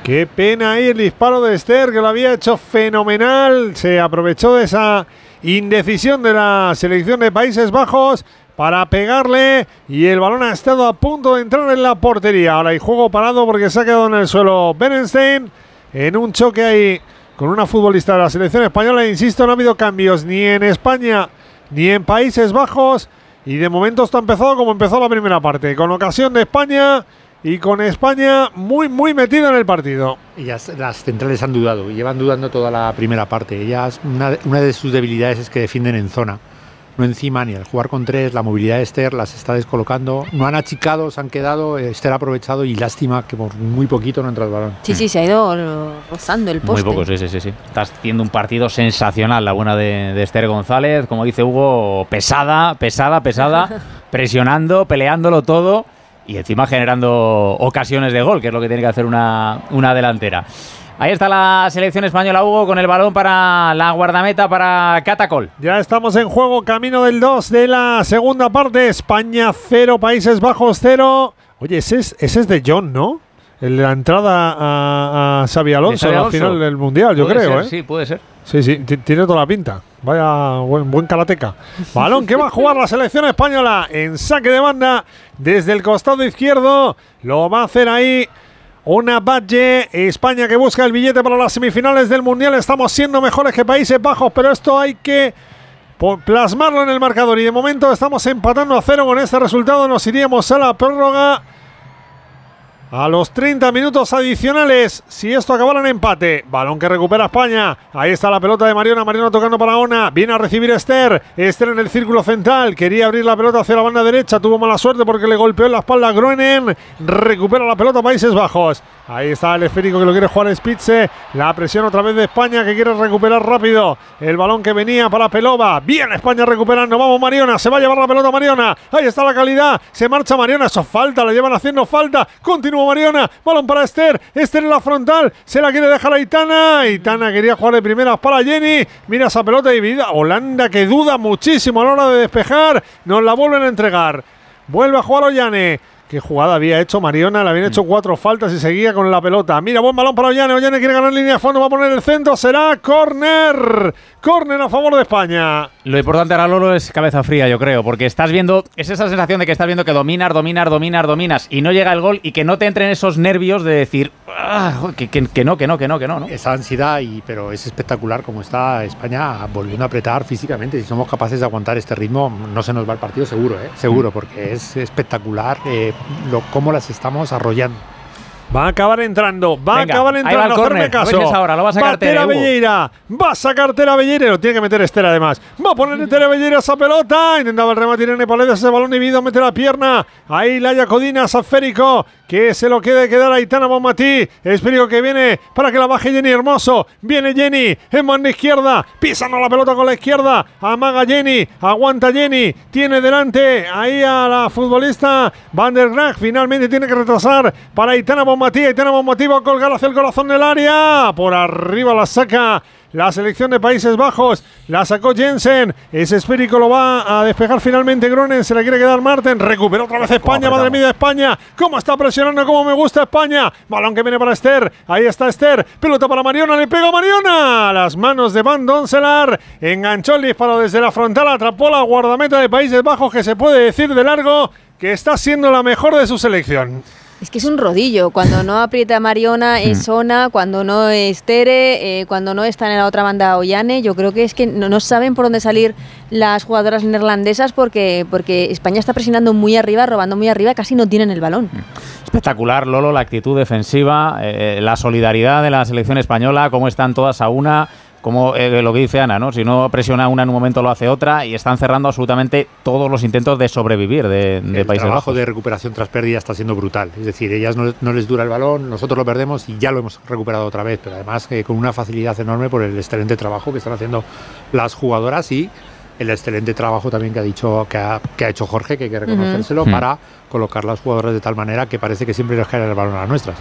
Qué pena ahí el disparo de Esther, que lo había hecho fenomenal. Se aprovechó de esa indecisión de la selección de Países Bajos para pegarle y el balón ha estado a punto de entrar en la portería. Ahora hay juego parado porque se ha quedado en el suelo Berenstein en un choque ahí con una futbolista de la selección española. Insisto, no ha habido cambios ni en España ni en Países Bajos y de momento está empezado como empezó la primera parte, con ocasión de España y con España muy, muy metida en el partido. Ellas, las centrales han dudado, y llevan dudando toda la primera parte. Ellas, una, de- una de sus debilidades es que defienden en zona, no encima ni al jugar con tres, la movilidad de Esther las está descolocando. No han achicado, se han quedado, Esther ha aprovechado y lástima que por muy poquito no entra el balón. Sí, sí, se ha ido eh, rozando el Muy poste. poco, sí, sí, sí, sí. Está haciendo un partido sensacional la buena de, de Esther González. Como dice Hugo, pesada, pesada, pesada, presionando, peleándolo todo y encima generando ocasiones de gol, que es lo que tiene que hacer una, una delantera. Ahí está la selección española, Hugo, con el balón para la guardameta, para Catacol. Ya estamos en juego, camino del 2 de la segunda parte. España 0, Países Bajos 0. Oye, ese es, ese es de John, ¿no? La entrada a, a Xavi Alonso, Xavi Alonso? final del Mundial, yo Puede creo, ser, ¿eh? Sí, puede ser. Sí, sí, ti- tiene toda la pinta. Vaya buen, buen karateca. Balón que va a jugar la selección española en saque de banda desde el costado izquierdo. Lo va a hacer ahí una Badge. España que busca el billete para las semifinales del Mundial. Estamos siendo mejores que Países Bajos, pero esto hay que plasmarlo en el marcador. Y de momento estamos empatando a cero con este resultado. Nos iríamos a la prórroga. A los 30 minutos adicionales, si esto acabara en empate, balón que recupera España. Ahí está la pelota de Mariona, Mariona tocando para Ona. Viene a recibir Esther. Esther en el círculo central. Quería abrir la pelota hacia la banda derecha. Tuvo mala suerte porque le golpeó en la espalda a Groenen. Recupera la pelota Países Bajos. Ahí está el esférico que lo quiere jugar Spitze. La presión otra vez de España que quiere recuperar rápido. El balón que venía para Pelova. Bien España recuperando. Vamos Mariona. Se va a llevar la pelota Mariona. Ahí está la calidad. Se marcha Mariona. Eso falta. La llevan haciendo falta. Continúa Mariona. Balón para Esther. Esther en la frontal. Se la quiere dejar a Itana. Itana quería jugar de primeras para Jenny. Mira esa pelota dividida. Holanda que duda muchísimo a la hora de despejar. Nos la vuelven a entregar. Vuelve a jugar Ollane. Qué jugada había hecho Mariona, le habían hecho cuatro faltas y seguía con la pelota. Mira, buen balón para Ollane. Ollane quiere ganar línea de fondo, va a poner el centro, será córner. Córner a favor de España. Lo importante ahora, Lolo, es cabeza fría, yo creo, porque estás viendo, es esa sensación de que estás viendo que dominas, dominas, dominas, dominas y no llega el gol y que no te entren esos nervios de decir "Ah, que, que- que no, que no, que no, que no, ¿no? Esa ansiedad, y, pero es espectacular como está España volviendo a apretar físicamente. Si somos capaces de aguantar este ritmo, no se nos va el partido seguro, ¿eh? seguro, porque es espectacular eh, lo, cómo las estamos arrollando. Va a acabar entrando, va Venga, a acabar entrando, hacerme caso. ahora, lo va a sacar Tere. Belleira, va a sacar Tera Belleira, lo tiene que meter Esther además. Va a poner Tera Belleira esa pelota, intentaba el remate Irene Paredes, ese balón dividido, mete la pierna. Ahí Laia Codina, Saférico, que se lo quede quedar a Itana Bonmatí. Espérico que viene para que la baje Jenny Hermoso. Viene Jenny en mano izquierda, pisando la pelota con la izquierda. Amaga Jenny, aguanta Jenny, tiene delante ahí a la futbolista Van der Graag. Finalmente tiene que retrasar para Itana Bonmatí. Itana Bonmatí va a colgar hacia el corazón del área. Por arriba la saca. La selección de Países Bajos la sacó Jensen. Ese esférico lo va a despejar finalmente Gronen. Se la quiere quedar Marten. Recupera otra vez España. Madre mía, España. ¿Cómo está presionando? ¿Cómo me gusta España? Balón que viene para Esther. Ahí está Esther. Pelota para Mariona. Le pega a Mariona. Las manos de Van Doncelar. Enganchó el disparo desde la frontal. Atrapó la guardameta de Países Bajos que se puede decir de largo que está siendo la mejor de su selección. Es que es un rodillo. Cuando no aprieta Mariona es Sona, cuando no es Tere, eh, cuando no están en la otra banda Ollane. Yo creo que es que no, no saben por dónde salir las jugadoras neerlandesas porque, porque España está presionando muy arriba, robando muy arriba, casi no tienen el balón. Espectacular, Lolo, la actitud defensiva, eh, la solidaridad de la selección española, cómo están todas a una, como eh, lo que dice Ana, ¿no? Si no presiona una en un momento lo hace otra y están cerrando absolutamente todos los intentos de sobrevivir de, de el Países trabajo Bajos. de recuperación tras pérdida está siendo brutal. Es decir, ellas no, no les dura el balón, nosotros lo perdemos y ya lo hemos recuperado otra vez, pero además eh, con una facilidad enorme por el excelente trabajo que están haciendo las jugadoras y el excelente trabajo también que ha dicho que ha, que ha hecho Jorge, que hay que reconocérselo, Ujú. para colocar las jugadoras de tal manera que parece que siempre les cae el balón a las nuestras.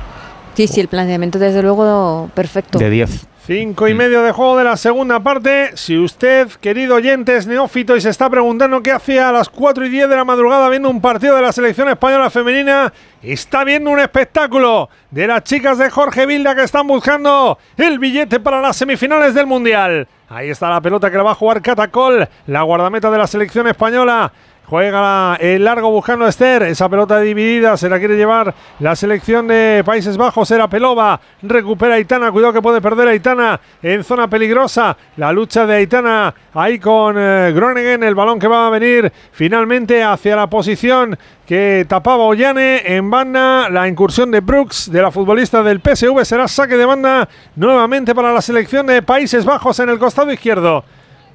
Sí, sí, el planteamiento desde luego perfecto. De 10. Cinco y medio de juego de la segunda parte. Si usted, querido oyente, es neófito y se está preguntando qué hacía a las 4 y 10 de la madrugada viendo un partido de la selección española femenina, está viendo un espectáculo de las chicas de Jorge Vilda que están buscando el billete para las semifinales del Mundial. Ahí está la pelota que la va a jugar Catacol, la guardameta de la selección española. Juega el largo buscando a Esther. Esa pelota dividida se la quiere llevar la selección de Países Bajos. Era Pelova. Recupera a Aitana. Cuidado que puede perder a Aitana en zona peligrosa. La lucha de Aitana ahí con eh, Groningen. El balón que va a venir finalmente hacia la posición que tapaba Ollane en banda. La incursión de Brooks, de la futbolista del PSV, será saque de banda nuevamente para la selección de Países Bajos en el costado izquierdo.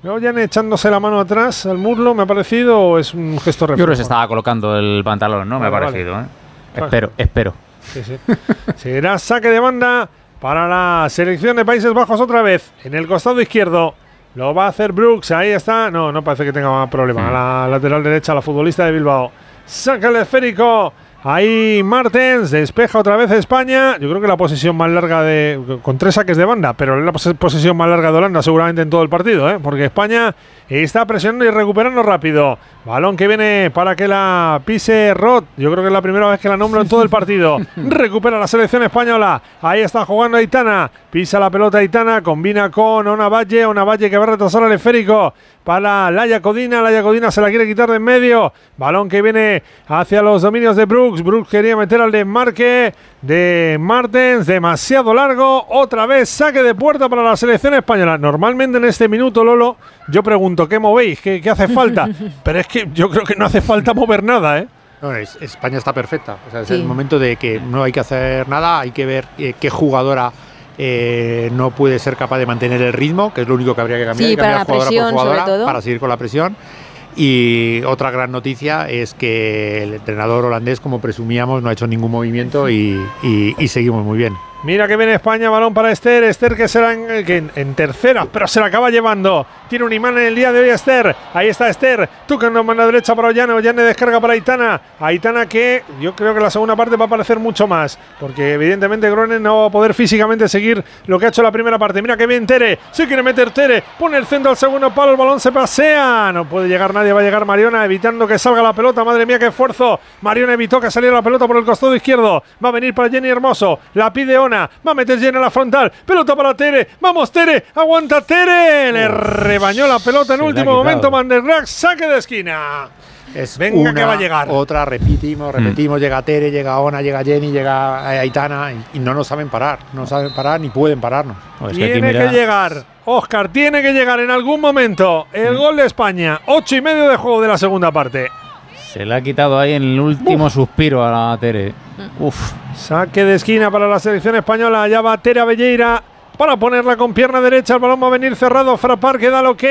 Ollane echándose la mano atrás al muslo, me ha parecido, o es un gesto Yo creo que reflejo? se estaba colocando el pantalón, ¿no? Me ha parecido, vale. ¿eh? Vale. Espero, espero. Sí, sí. Será saque de banda para la selección de Países Bajos otra vez. En el costado izquierdo lo va a hacer Brooks. Ahí está. No, no parece que tenga más problema. A la lateral derecha, la futbolista de Bilbao. Saca el esférico. Ahí Martens despeja otra vez España. Yo creo que la posesión más larga de. con tres saques de banda, pero la pos- posesión más larga de Holanda seguramente en todo el partido, ¿eh? porque España está presionando y recuperando rápido. Balón que viene para que la pise Roth. Yo creo que es la primera vez que la nombro en todo el partido. Recupera la selección española. Ahí está jugando Aitana. Pisa la pelota Aitana. Combina con Ona Valle. Ona Valle que va a retrasar al esférico para Laia Codina. Laia Codina se la quiere quitar de en medio. Balón que viene hacia los dominios de Brooks. Brooks quería meter al desmarque de Martens. Demasiado largo. Otra vez saque de puerta para la selección española. Normalmente en este minuto, Lolo, yo pregunto, ¿qué movéis? ¿Qué, qué hace falta? Pero es que yo creo que no hace falta mover nada, ¿eh? No, es- España está perfecta. O sea, es Sí. el momento de que no hay que hacer nada, hay que ver eh, qué jugadora eh, no puede ser capaz de mantener el ritmo, que es lo único que habría que cambiar, Sí, y cambiar para la jugadora presión, por sobre jugadora todo. para seguir con la presión. Y otra gran noticia es que el entrenador holandés, como presumíamos, no ha hecho ningún movimiento y, y- y seguimos muy bien. Mira que viene España, balón para Esther. Esther que será en, que en- en tercera, pero se la acaba llevando. Tiene un imán en el día de hoy Esther. Ahí está Esther. Tocando mano derecha para Ollane. Ollane descarga para Aitana. Aitana que yo creo que la segunda parte va a aparecer mucho más. Porque evidentemente Gronen no va a poder físicamente seguir lo que ha hecho la primera parte. Mira que bien Tere. Se quiere meter Tere. Pone el centro al segundo palo. El balón se pasea. No puede llegar nadie. Va a llegar Mariona evitando que salga la pelota. Madre mía, qué esfuerzo. Mariona evitó que saliera la pelota por el costado izquierdo. Va a venir para Jenny Hermoso. La pide Ona. Va a meter Jenny a la frontal. Pelota para Tere. Vamos, Tere. Aguanta Tere. Le rebañó la pelota en se último momento. Van der Graag. Saque de esquina. Es Venga, una, que va a llegar. Otra, repetimos, repetimos, llega Tere, llega Ona, llega Jenny, llega Aitana y, y no nos saben parar, no saben parar ni pueden pararnos. Tiene que llegar. Oscar, tiene que llegar en algún momento el gol de España. Ocho y medio de juego de la segunda parte. Se le ha quitado ahí en el último suspiro a la Tere. Uf. Saque de esquina para la selección española. Allá va Tere Belleira para ponerla con pierna derecha. El balón va a venir cerrado. Frapar que da el ok.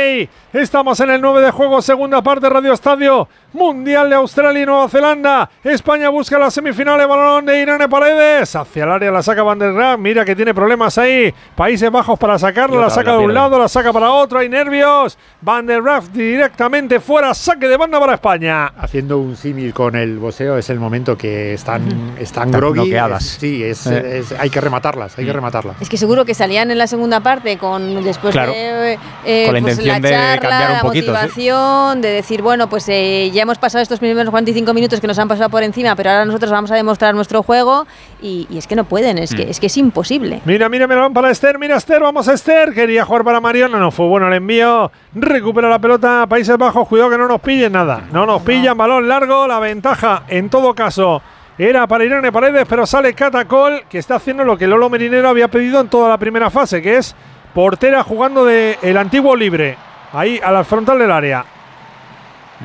Estamos en el 9 de juego, segunda parte, Radio Estadio. Mundial de Australia y Nueva Zelanda. España busca la semifinal. El balón de Irene Paredes. Hacia el área la saca Van der Graag. Mira que tiene problemas ahí. Países Bajos para sacarla. La saca la de un lado, la saca para otro. Hay nervios. Van der Graag directamente fuera. Saque de banda para España. Haciendo un símil con el boxeo es el momento que están, están Están groggy. noqueadas. es- sí, es, Eh. es- hay que rematarlas, hay que rematarlas. Es que seguro que salían en la segunda parte con después Claro. de eh, Con la pues, intención de charla, cambiar un la poquito, ¿sí? motivación, de decir, bueno, pues eh, ya hemos pasado estos primeros 45 minutos que nos han pasado por encima, pero ahora nosotros vamos a demostrar nuestro juego y, y es que no pueden, es, que, Mm. es que es imposible. Mira, mira, mira, van para Esther, mira Esther, vamos a Esther. Quería jugar para Mariona, no fue bueno el envío. Recupera la pelota, Países Bajos, cuidado que no nos pillen nada. No nos pillan, balón largo, la ventaja en todo caso era para Irene Paredes, pero sale Catacol, que está haciendo lo que Lolo Merinero había pedido en toda la primera fase, que es portera jugando de el antiguo libre, ahí a la frontal del área.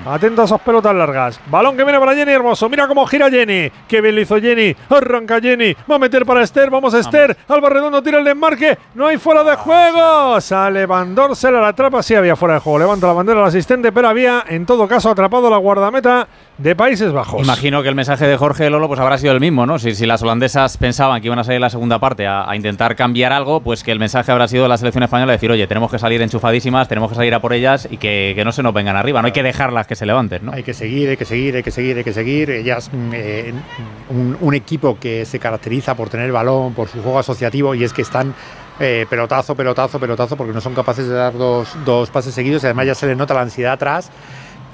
Atento a esas pelotas largas. Balón que viene para Jenny Hermoso. Mira cómo gira Jenny. Qué bien lo hizo Jenny. Arranca Jenny. Va a meter para Esther. Vamos Esther. Alba Redondo tira el desmarque. No hay fuera de juego. Sale Van a la trapa. Sí había fuera de juego. Levanta la bandera el asistente, pero había en todo caso atrapado la guardameta de Países Bajos. Imagino que el mensaje de Jorge Lolo pues habrá sido el mismo, ¿no? Si, si las holandesas pensaban que iban a salir la segunda parte a, a intentar cambiar algo, pues que el mensaje habrá sido de la selección española decir, oye, tenemos que salir enchufadísimas, tenemos que salir a por ellas y que, que no se nos vengan arriba, no hay que dejarlas que se levanten, ¿no? Hay que seguir, hay que seguir, hay que seguir, hay que seguir. Ellas, mm, eh, un, un equipo que se caracteriza por tener balón, por su juego asociativo, y es que están eh, pelotazo, pelotazo, pelotazo, porque no son capaces de dar dos, dos pases seguidos. Y además ya se les nota la ansiedad atrás,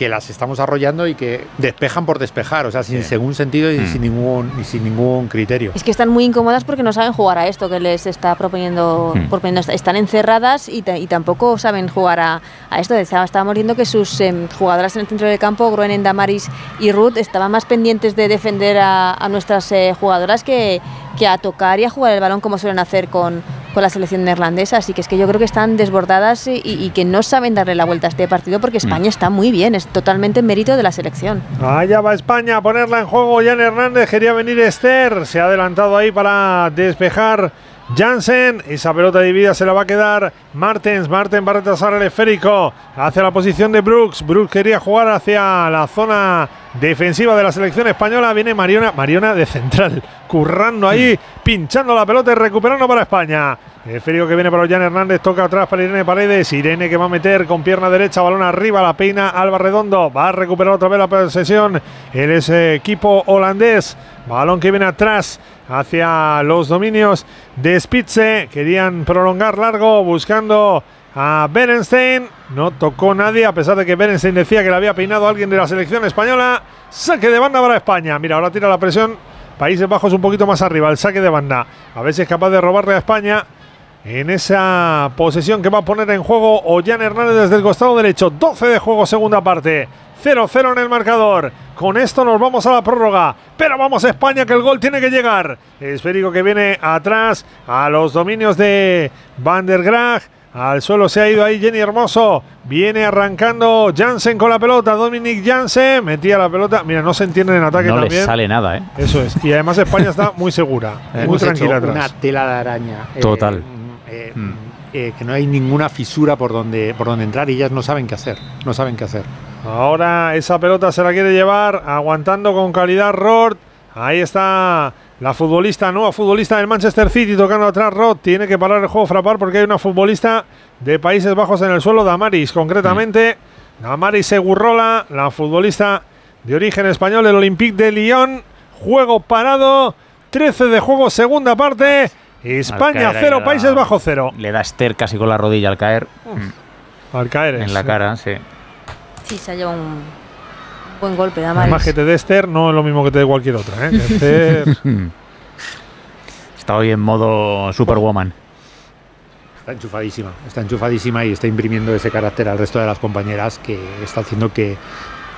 que las estamos arrollando y que despejan por despejar, o sea, sin según sentido y, Mm. sin ningún, y sin ningún criterio. Es que están muy incómodas porque no saben jugar a esto que les está proponiendo. Proponiendo. Están encerradas y, ta- y tampoco saben jugar a, a esto. Estaba- Estábamos viendo que sus em, jugadoras en el centro del campo, Groenen, Damaris y Ruth, estaban más pendientes de defender a, a nuestras eh, jugadoras que, que a tocar y a jugar el balón como suelen hacer con, con la selección neerlandesa. Así que es que yo creo que están desbordadas y, y que no saben darle la vuelta a este partido porque España está muy bien. Es totalmente mérito de la selección. Allá va España a ponerla en juego. Jan Hernández quería venir Esther. Se ha adelantado ahí para despejar Jansen. Esa pelota dividida se la va a quedar Martens. Martens va a retrasar el esférico hacia la posición de Brooks. Brooks quería jugar hacia la zona defensiva de la selección española. Viene Mariona, Mariona de central, currando ahí, pinchando la pelota y recuperando para España. El esférico que viene para Jan Hernández toca atrás para Irene Paredes. Irene que va a meter con pierna derecha, balón arriba, la peina Alba Redondo. Va a recuperar otra vez la posesión. El ese equipo holandés. Balón que viene atrás hacia los dominios de Spitze. Querían prolongar largo buscando a Berenstein. No tocó nadie, a pesar de que Berenstein decía que le había peinado a alguien de la selección española. Saque de banda para España. Mira, ahora tira la presión. Países Bajos un poquito más arriba. El saque de banda. A ver si es capaz de robarle a España. En esa posesión que va a poner en juego Ollán Hernández desde el costado derecho. 12 de juego, segunda parte. 0-0 en el marcador. Con esto nos vamos a la prórroga. Pero vamos a España que el gol tiene que llegar. Esférico que viene atrás a los dominios de Van der Graag. Al suelo se ha ido ahí Jenny Hermoso. Viene arrancando Jansen con la pelota. Dominic Jansen metía la pelota. Mira, no se entiende en ataque No también. les sale nada, ¿eh? Eso es. Y además España está muy segura. muy Hemos tranquila hecho atrás. Una tela de araña. eh, Total. eh, eh, que no hay ninguna fisura por donde, por donde entrar y ellas no saben qué hacer. No saben qué hacer. Ahora esa pelota se la quiere llevar, aguantando con calidad Rord. Ahí está La futbolista, nueva futbolista del Manchester City tocando atrás, Rod tiene que parar el juego frapar porque hay una futbolista de Países Bajos en el suelo, Damaris concretamente. Damaris Segurrola, la futbolista de origen español del Olympique de Lyon. Juego parado, 13 de juego, segunda parte. España Al caer ahí 0, le da- Países Bajos 0. Le da Esther casi con la rodilla al caer. Al caer En es- la cara, sí. Sí, se ha llevado un buen golpe, Además Damaris. que te dé Esther no es lo mismo que te dé cualquier otra. ¿eh? Esther- Está hoy en modo Superwoman. Está enchufadísima, está enchufadísima y está imprimiendo ese carácter al resto de las compañeras que está haciendo que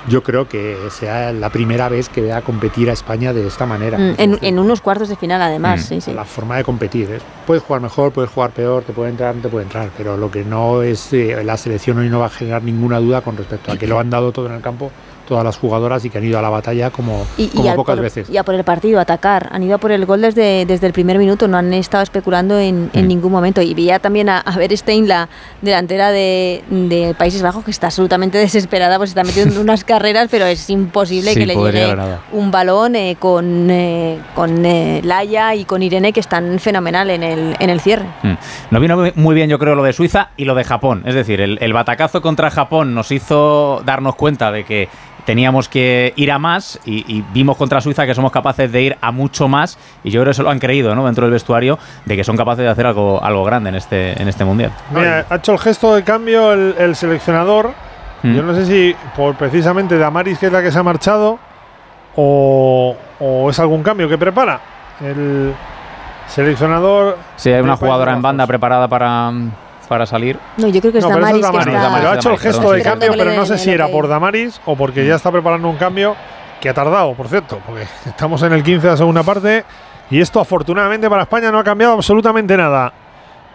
yo creo que sea la primera vez que vea competir a España de esta manera. Mm, En, en unos cuartos de final, además, Mm. sí, sí. La forma de competir. ¿eh? Puedes jugar mejor, puedes jugar peor, te puede entrar, no te puede entrar, pero lo que no es eh, la selección hoy no va a generar ninguna duda con respecto a que lo han dado todo en el campo todas las jugadoras y que han ido a la batalla como, Y, como pocas por, veces. y a por el partido, a atacar. Han ido a por el gol desde, desde el primer minuto, no han estado especulando en, en Mm. ningún momento. Y veía también a, a Berstein, la delantera de, de Países Bajos, que está absolutamente desesperada, pues está metiendo unas carreras, pero es imposible Sí, que le llegue un balón eh, con, eh, con eh, Laia y con Irene, que están fenomenal en el, en el cierre. Mm. Nos vino muy bien, yo creo, lo de Suiza y lo de Japón. Es decir, el, el batacazo contra Japón nos hizo darnos cuenta de que teníamos que ir a más y, y vimos contra Suiza que somos capaces de ir a mucho más y yo creo que eso lo han creído ¿no? dentro del vestuario de que son capaces de hacer algo, algo grande en este, en este mundial. Mira, ha hecho el gesto de cambio el, el seleccionador. Mm. Yo no sé si por precisamente Damaris, que es la que se ha marchado, o, o es algún cambio que prepara. El seleccionador. Sí, hay una jugadora en banda preparada para, para salir. No, yo creo que es No, pero eso Damaris, es que Damaris, está... Damaris. Ha hecho el gesto perdón, de sí. cambio, pero no sé si era por Damaris o porque ya está preparando un cambio que ha tardado, por cierto, porque estamos en el 15 de la segunda parte y esto afortunadamente para España no ha cambiado absolutamente nada.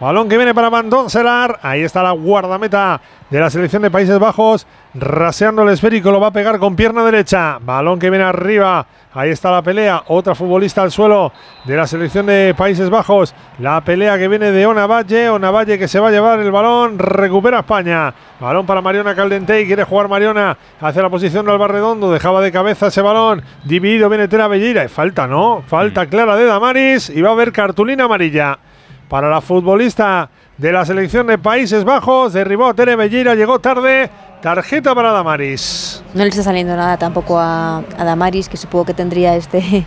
Balón que viene para Van Donselar. Ahí está la guardameta de la selección de Países Bajos. Raseando el esférico, lo va a pegar con pierna derecha. Balón que viene arriba. Ahí está la pelea. Otra futbolista al suelo de la selección de Países Bajos. La pelea que viene de Ona Valle. Ona Valle que se va a llevar el balón. Recupera España. Balón para Mariona Caldentey. Quiere jugar Mariona hacia la posición de Albarredondo. Dejaba de cabeza ese balón. Dividido viene Tera Bellira. Y falta, ¿no? Falta clara de Damaris. Y va a haber cartulina amarilla para la futbolista de la selección de Países Bajos. Derribó a Tere Bellira, llegó tarde. Tarjeta para Damaris. No le está saliendo nada tampoco a, a Damaris, que supongo que tendría este, este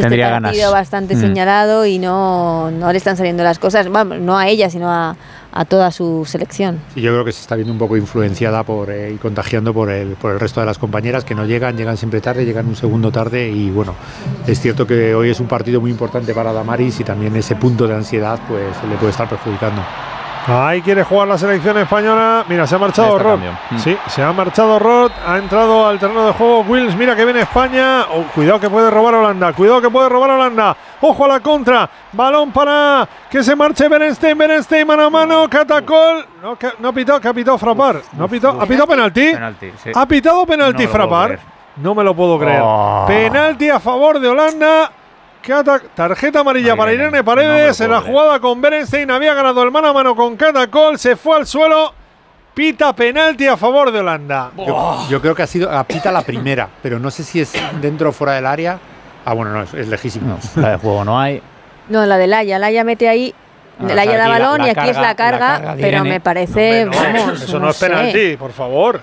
Tendría partido ganas. bastante Mm. señalado y no, no le están saliendo las cosas, no a ella, sino a, a toda su selección. Sí, yo creo que se está viendo un poco influenciada por, eh, y contagiando por el, por el resto de las compañeras que no llegan, llegan siempre tarde, llegan un segundo tarde y bueno, es cierto que hoy es un partido muy importante para Damaris y también ese punto de ansiedad pues le puede estar perjudicando. Ahí quiere jugar la selección española. Mira, se ha marchado cambio. Mm. Sí, se ha marchado Rod. Ha entrado al terreno de juego Wills. Mira que viene España. Oh, cuidado que puede robar Holanda. Cuidado que puede robar Holanda. Ojo a la contra. Balón para que se marche Berenstein. Berenstein mano a mano. Catacol. No, que- no ha pitado, que ha pitado Frapar. No ha pitado. ¿Ha pitado penalti? Penalti, sí. Ha pitado penalti No Frapar. No me lo puedo creer. Oh. Penalti a favor de Holanda. Cata- tarjeta amarilla Ay, para Irene, no Paredes. en la jugada con Berenstein había ganado el mano a mano con Catacol. Se fue al suelo. Pita penalti a favor de Holanda. Yo, yo creo que ha sido apita la primera, pero no sé si es dentro o fuera del área. Ah, bueno, no, es, es lejísimo. No, la de juego no hay. No, la de Laia, Laia mete ahí, No, Laia da la- balón la y aquí es la carga, la carga de pero me parece, No, vamos, eso no, es sé. penalti, por favor.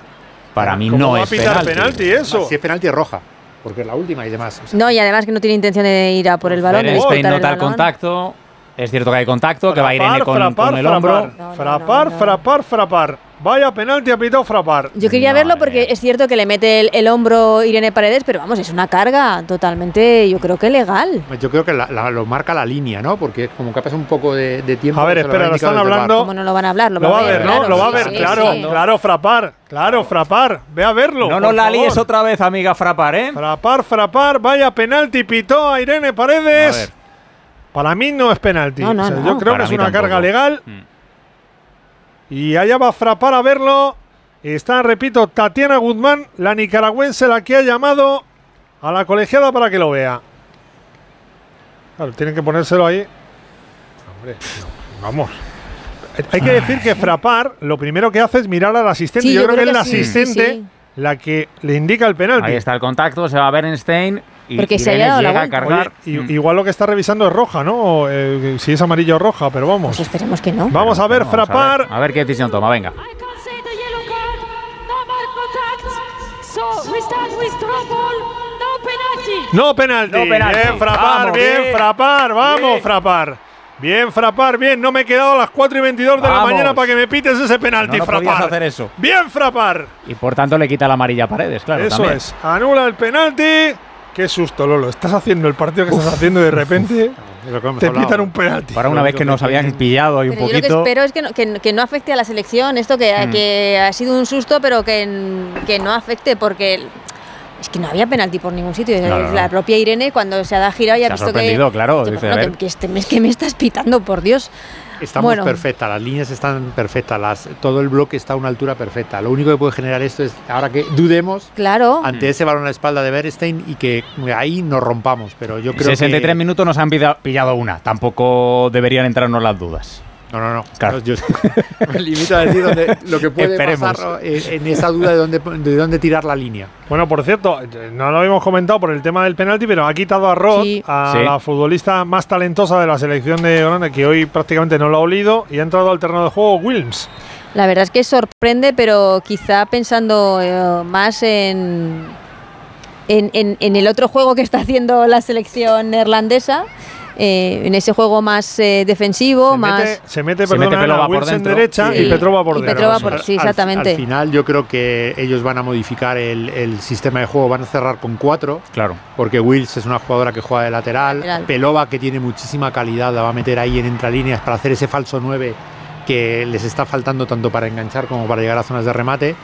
Para mí ¿Cómo no va a es pitar penalti. penalti eso? Si es penalti es roja, porque es la última y demás. O sea, No, y además que no tiene intención de ir a por el balón. de Berenstein disputar el balón. contacto. Es cierto que hay contacto, que va Frapar, Irene con, frapar, con el hombro. frapar. No, no, frapar, no, frapar, frapar. Vaya penalti ha pitado Frapar. Yo quería No, verlo porque es cierto que le mete el, el hombro Irene Paredes, pero vamos, es una carga totalmente, yo creo que legal. Yo creo que la- la- lo marca la línea, ¿no? Porque como que ha pasado un poco de, de tiempo. A ver, espera, lo están hablando. ¿Cómo no lo van a hablar? Lo, Lo va a ver, ¿no? claro, Lo va a ver, sí, claro, sí. claro, Frapar. Claro, Frapar. Ve a verlo. No nos la líes otra vez, amiga Frapar, ¿eh? Frapar, frapar, vaya penalti, pitó a Irene A Paredes. ver. Para mí no es penalti. No, no, O sea, no. Yo creo Para que es una tampoco. carga legal. Mm. Y allá va Frapar a verlo. Está, repito, Tatiana Guzmán, la nicaragüense, la que ha llamado a la colegiada para que lo vea. Claro, tienen que ponérselo ahí. Hombre, no, vamos. Hay que decir que Frapar lo primero que hace es mirar al asistente. Sí, yo, yo creo, creo que sí, sí, asistente sí. La que le indica el penalti. Ahí está el contacto, se va Berenstein. y Porque se haya dado la llega a cargar. Oye, i- igual lo que está revisando es roja, ¿no? Eh, si es amarillo o roja, pero vamos. Pues esperemos que no. Vamos a ver, Vamos a ver, frapar. A ver qué decisión toma, venga. No penalti. No penalti. Bien, frapar, Vamos, bien, bien. frapar. Vamos, Bien. frapar. Bien, frapar, bien. No me he quedado a las 4 y 22 de la mañana para que me pites ese penalti, No, no podías frapar. hacer eso. Bien, frapar. Y por tanto le quita la amarilla a Paredes, claro. Eso también. es. Anula el penalti. Qué susto, Lolo. Estás haciendo el partido que estás haciendo y de repente te pitan un penalti. Para una vez que nos habían pillado y un yo lo que poquito. espero es que no, que, que no afecte a la selección. Esto que, Mm. que ha sido un susto, pero que, no afecte porque el- es que no había penalti por ningún sitio. No, no, la no. propia Irene, cuando se ha girado y ha Se ha visto sorprendido, que. claro, que, dice, bueno, a ver. que- que este- es que me estás pitando, por Dios. Estamos Bueno. perfectas, las líneas están perfectas, las, todo el bloque está a una altura perfecta. Lo único que puede generar esto es, ahora que dudemos Claro. ante ese balón a la espalda de Bernstein y que ahí nos rompamos, pero yo En creo 63 que... minutos nos han pilla- pillado una. Tampoco deberían entrarnos las dudas. No, no, no. Claro. Yo me limito a decir dónde- lo que puede Esperemos. pasar en, en esa duda de dónde, de dónde tirar la línea. Bueno, por cierto, eh, no lo habíamos comentado por el tema del penalti, pero ha quitado a Rod, Sí. a Sí. la futbolista más talentosa de la selección de Holanda, que hoy prácticamente no lo ha olido, y ha entrado al terreno de juego Wilms. La verdad es que sorprende, pero quizá pensando eh, más en, en, en- en el otro juego que está haciendo la selección neerlandesa, eh, en ese juego más eh, defensivo, Se más... mete, se mete, Se perdona, mete Pelova por dentro. derecha Sí. y Petrova por. Petrova sí, Al- exactamente. Al, final yo creo que ellos van a modificar el, el sistema de juego, van a cerrar con cuatro, Claro. porque Wills es una jugadora que juega de lateral, Lateral. Pelova que tiene muchísima calidad, la va a meter ahí en entrelíneas para hacer ese falso 9 que les está faltando tanto para enganchar como para llegar a zonas de remate.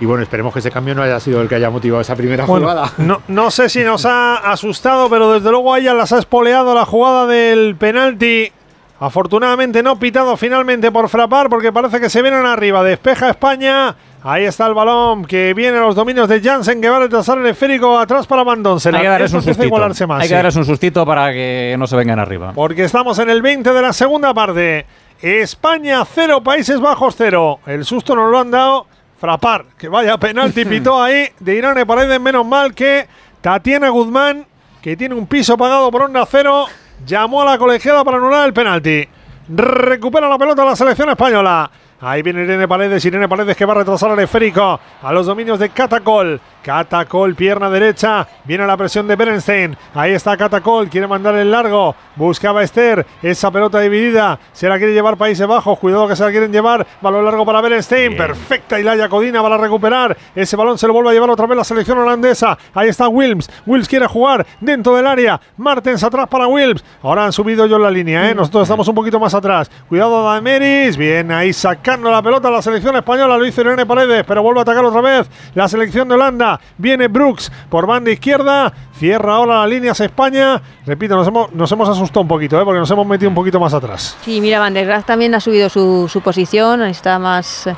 Y bueno, esperemos que ese cambio no haya sido el que haya motivado esa primera Bueno, jugada. no, no sé si nos ha asustado, pero desde luego a ella las ha espoleado la jugada del penalti. Afortunadamente no pitado finalmente por frapar porque parece que se vienen arriba. Despeja España. Ahí está el balón que viene a los dominios de Jansen que va a retrasar el esférico atrás para Van. Hay que darles un sustito. más, Hay sí. que darles un sustito para que no se vengan arriba. Porque estamos en el 20 de la segunda parte. España 0, Países Bajos 0. El susto nos lo han dado. Frapar, que vaya penalti pitó ahí de Irane Paredes. Menos mal que Tatiana Guzmán, que tiene un piso pagado por Onda Cero, llamó a la colegiada para anular el penalti. Recupera la pelota la selección española. Ahí viene Irene Paredes, Irene Paredes que va a retrasar el esférico a los dominios de Catacol. Catacol, pierna derecha, viene la presión de Berenstein. Ahí está Catacol, quiere mandar el largo. Buscaba Esther, esa pelota dividida. Se la quiere llevar Países Bajos, cuidado que se la quieren llevar. Balón largo para Berenstein, perfecta Ilaya Codina para recuperar. Ese balón se lo vuelve a llevar otra vez la selección holandesa. Ahí está Wilms, Wilms quiere jugar dentro del área. Martens atrás para Wilms. Ahora han subido yo en la línea, ¿eh? nosotros estamos un poquito más atrás. Cuidado Dameris, bien ahí sacando la pelota la selección española. Lo hizo Irene Paredes, pero vuelve a atacar otra vez la selección de Holanda. Viene Brooks por banda izquierda. Cierra ahora las líneas España. Repito, nos hemos, nos hemos asustado un poquito, ¿eh? porque nos hemos metido un poquito más atrás. Sí, mira, Van der Graaf también ha subido su, su posición, está más,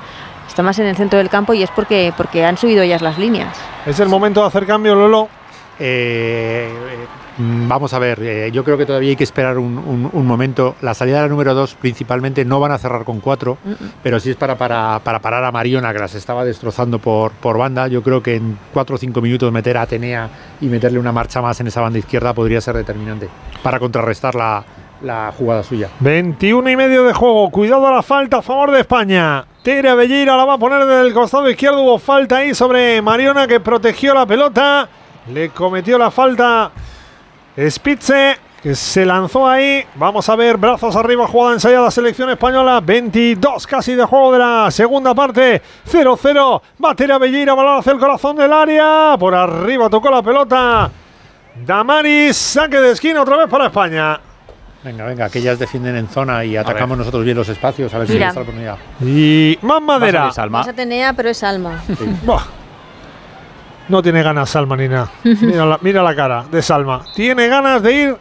está más en el centro del campo y es porque, porque han subido ellas las líneas. Es el momento de hacer cambio, Lolo. Eh, eh, vamos a ver, eh, yo creo que todavía hay que esperar un, un- un momento. La salida de la número 2 principalmente no van a cerrar con cuatro, pero sí es para, para, para parar a Mariona, que las estaba destrozando por, por banda. Yo creo que en cuatro o cinco minutos meter a Atenea y meterle una marcha más en esa banda izquierda podría ser determinante para contrarrestar la, la jugada suya. 21 y medio de juego. Cuidado a la falta a favor de España. Tere Belleira la va a poner desde el costado izquierdo. Hubo falta ahí sobre Mariona que protegió la pelota. Le cometió la falta Spitze que se lanzó ahí. Vamos a ver, brazos arriba, jugada ensayada, selección española. 22 casi de juego de la segunda parte. 0-0. Va Tere Belleira, balón hacia el corazón del área. Por arriba tocó la pelota. Damaris, saque de esquina otra vez para España. Venga, venga, que ellas defienden en zona y atacamos nosotros bien los espacios, a ver si Mira. nos da la oportunidad. Y más madera. Pero es Alma. Buah. No tiene ganas Salma ni nada. Mira la, mira la cara de Salma. Tiene ganas de ir,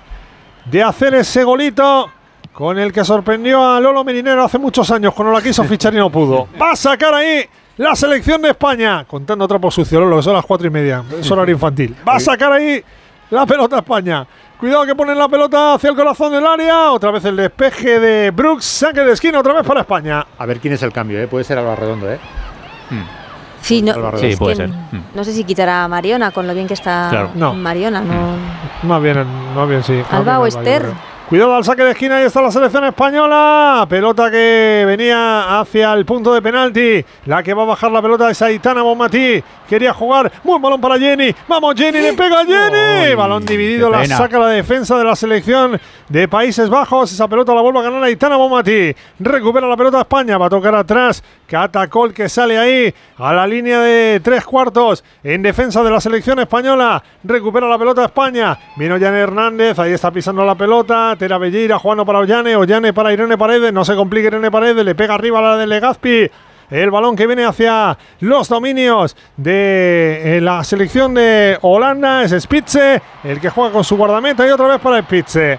de hacer ese golito con el que sorprendió a Lolo Merinero hace muchos años cuando la quiso fichar y no pudo. Va a sacar ahí la selección de España. Contando trapo sucio, Lolo, que son las cuatro y media. Es horario infantil. Va a sacar ahí la pelota a España. Cuidado que ponen la pelota hacia el corazón del área. Otra vez el despeje de Brooks. Saque de esquina otra vez para España. A ver quién es el cambio, ¿eh? puede ser Alba Redondo. ¿eh? Sí, no, Sí, puede ser. Mm. No sé si quitará a Mariona con lo bien que está Claro. No. Mariona, no. Más bien, más bien sí. Alba o Esther. Cuidado al saque de esquina, ahí está la selección española. Pelota que venía hacia el punto de penalti. La que va a bajar la pelota es Aitana Bonmatí. Quería jugar. Buen balón para Jenny. Vamos, Jenny, le pega a Jenny. Balón dividido, la saca la defensa de la selección de Países Bajos. Esa pelota la vuelve a ganar Aitana Bonmatí. Recupera la pelota España. Va a tocar atrás. Catacol que sale ahí a la línea de tres cuartos en defensa de la selección española. Recupera la pelota España. Vino Jan Hernández. Ahí está pisando la pelota. Tera Belleira jugando para Ollane. Ollane para Irene Paredes. No se complique Irene Paredes. Le pega arriba a la de Legazpi. El balón que viene hacia los dominios de eh, la selección de Holanda es Spitze, el que juega con su guardameta y otra vez para Spitze.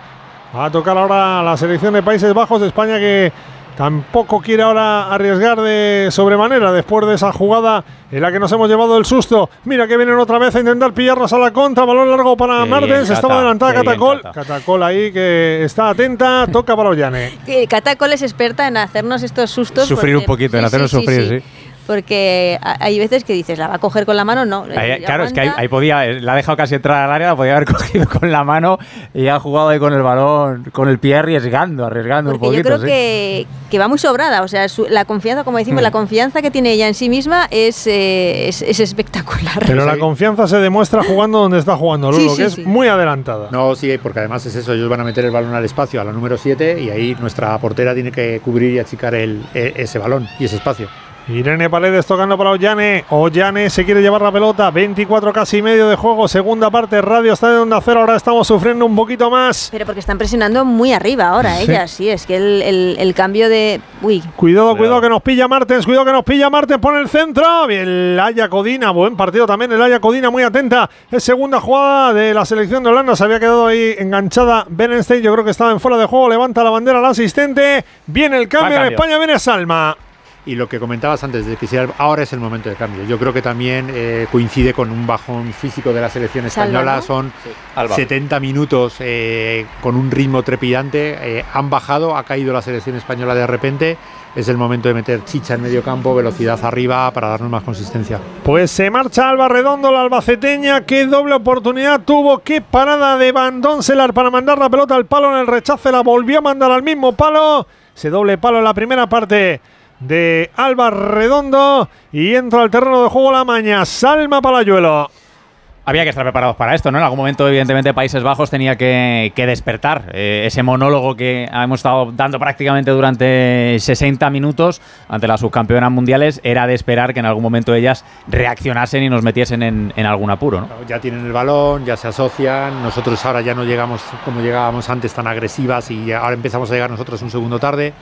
Va a tocar ahora la selección de Países Bajos de España que tampoco quiere ahora arriesgar de sobremanera después de esa jugada en la que nos hemos llevado el susto. Mira que vienen otra vez a intentar pillarnos a la contra. Balón largo para Qué Martens. bien, Estaba adelantada bien, Catacol. Cata. Catacol ahí que está atenta. Toca para Ollane. Catacol es experta en hacernos estos sustos. Sufrir un poquito, en hacernos sufrir, sí. Porque ha- hay veces que dices, ¿la va a coger con la mano? No. Ahí- claro, es que ahí, ahí podía, eh, la ha dejado casi entrar al área, la podía haber cogido con la mano y ha jugado ahí con el balón, con el pie arriesgando, arriesgando un Porque yo poquito. creo sí. que, que va muy sobrada. O sea, su- la confianza, como decimos, Mm. la confianza que tiene ella en sí misma es, eh, es, es espectacular. Pero la confianza se demuestra jugando donde está jugando, Lulo, sí, que es muy adelantada. No, sí, porque además es eso, ellos van a meter el balón al espacio, a la número 7, y ahí nuestra portera tiene que cubrir y achicar el, e- ese balón y ese espacio. Irene Paredes tocando para Ollane. Ollane se quiere llevar la pelota. 24 casi y medio de juego. Segunda parte. Radio está de onda cero. Ahora estamos sufriendo un poquito más. Pero porque están presionando muy arriba ahora Sí. ellas, sí. Es que el, el- el cambio de. Uy, Cuidado, cuidado que nos pilla Martens. Cuidado que nos pilla Martens. Pone el centro. Bien, el Haya Codina. Buen partido también. El Haya Codina muy atenta. Es segunda jugada de la selección de Holanda. Se había quedado ahí enganchada Benenstein. Yo creo que estaba en fuera de juego. Levanta la bandera al asistente. Viene el cambio. En. España viene Salma. Y lo que comentabas antes de que ahora es el momento de cambio. Yo creo que también eh, coincide con un bajón físico de la selección Salva, española. ¿no? Son Alba. 70 minutos eh, con un ritmo trepidante. eh, han bajado, ha caído la selección española de repente. Es el momento de meter chicha en medio campo, velocidad arriba para darnos más consistencia. Pues se marcha Alba Redondo, la albaceteña. Qué doble oportunidad tuvo. Qué parada de Van Doncelar para mandar la pelota al palo en el rechace. La volvió a mandar al mismo palo. Ese doble palo en la primera parte de Alba Redondo. Y entra al terreno de juego la maña. Salma Palayuelo. Había que estar preparados para esto, ¿no? En algún momento, evidentemente, Países Bajos tenía que, que despertar. Eh, ese monólogo que hemos estado dando prácticamente durante 60 minutos ante las subcampeonas mundiales era de esperar que en algún momento ellas reaccionasen y nos metiesen en, en algún apuro, ¿no? Ya tienen el balón, ya se asocian. Nosotros ahora ya no llegamos como llegábamos antes tan agresivas y ahora empezamos a llegar nosotros un segundo tarde.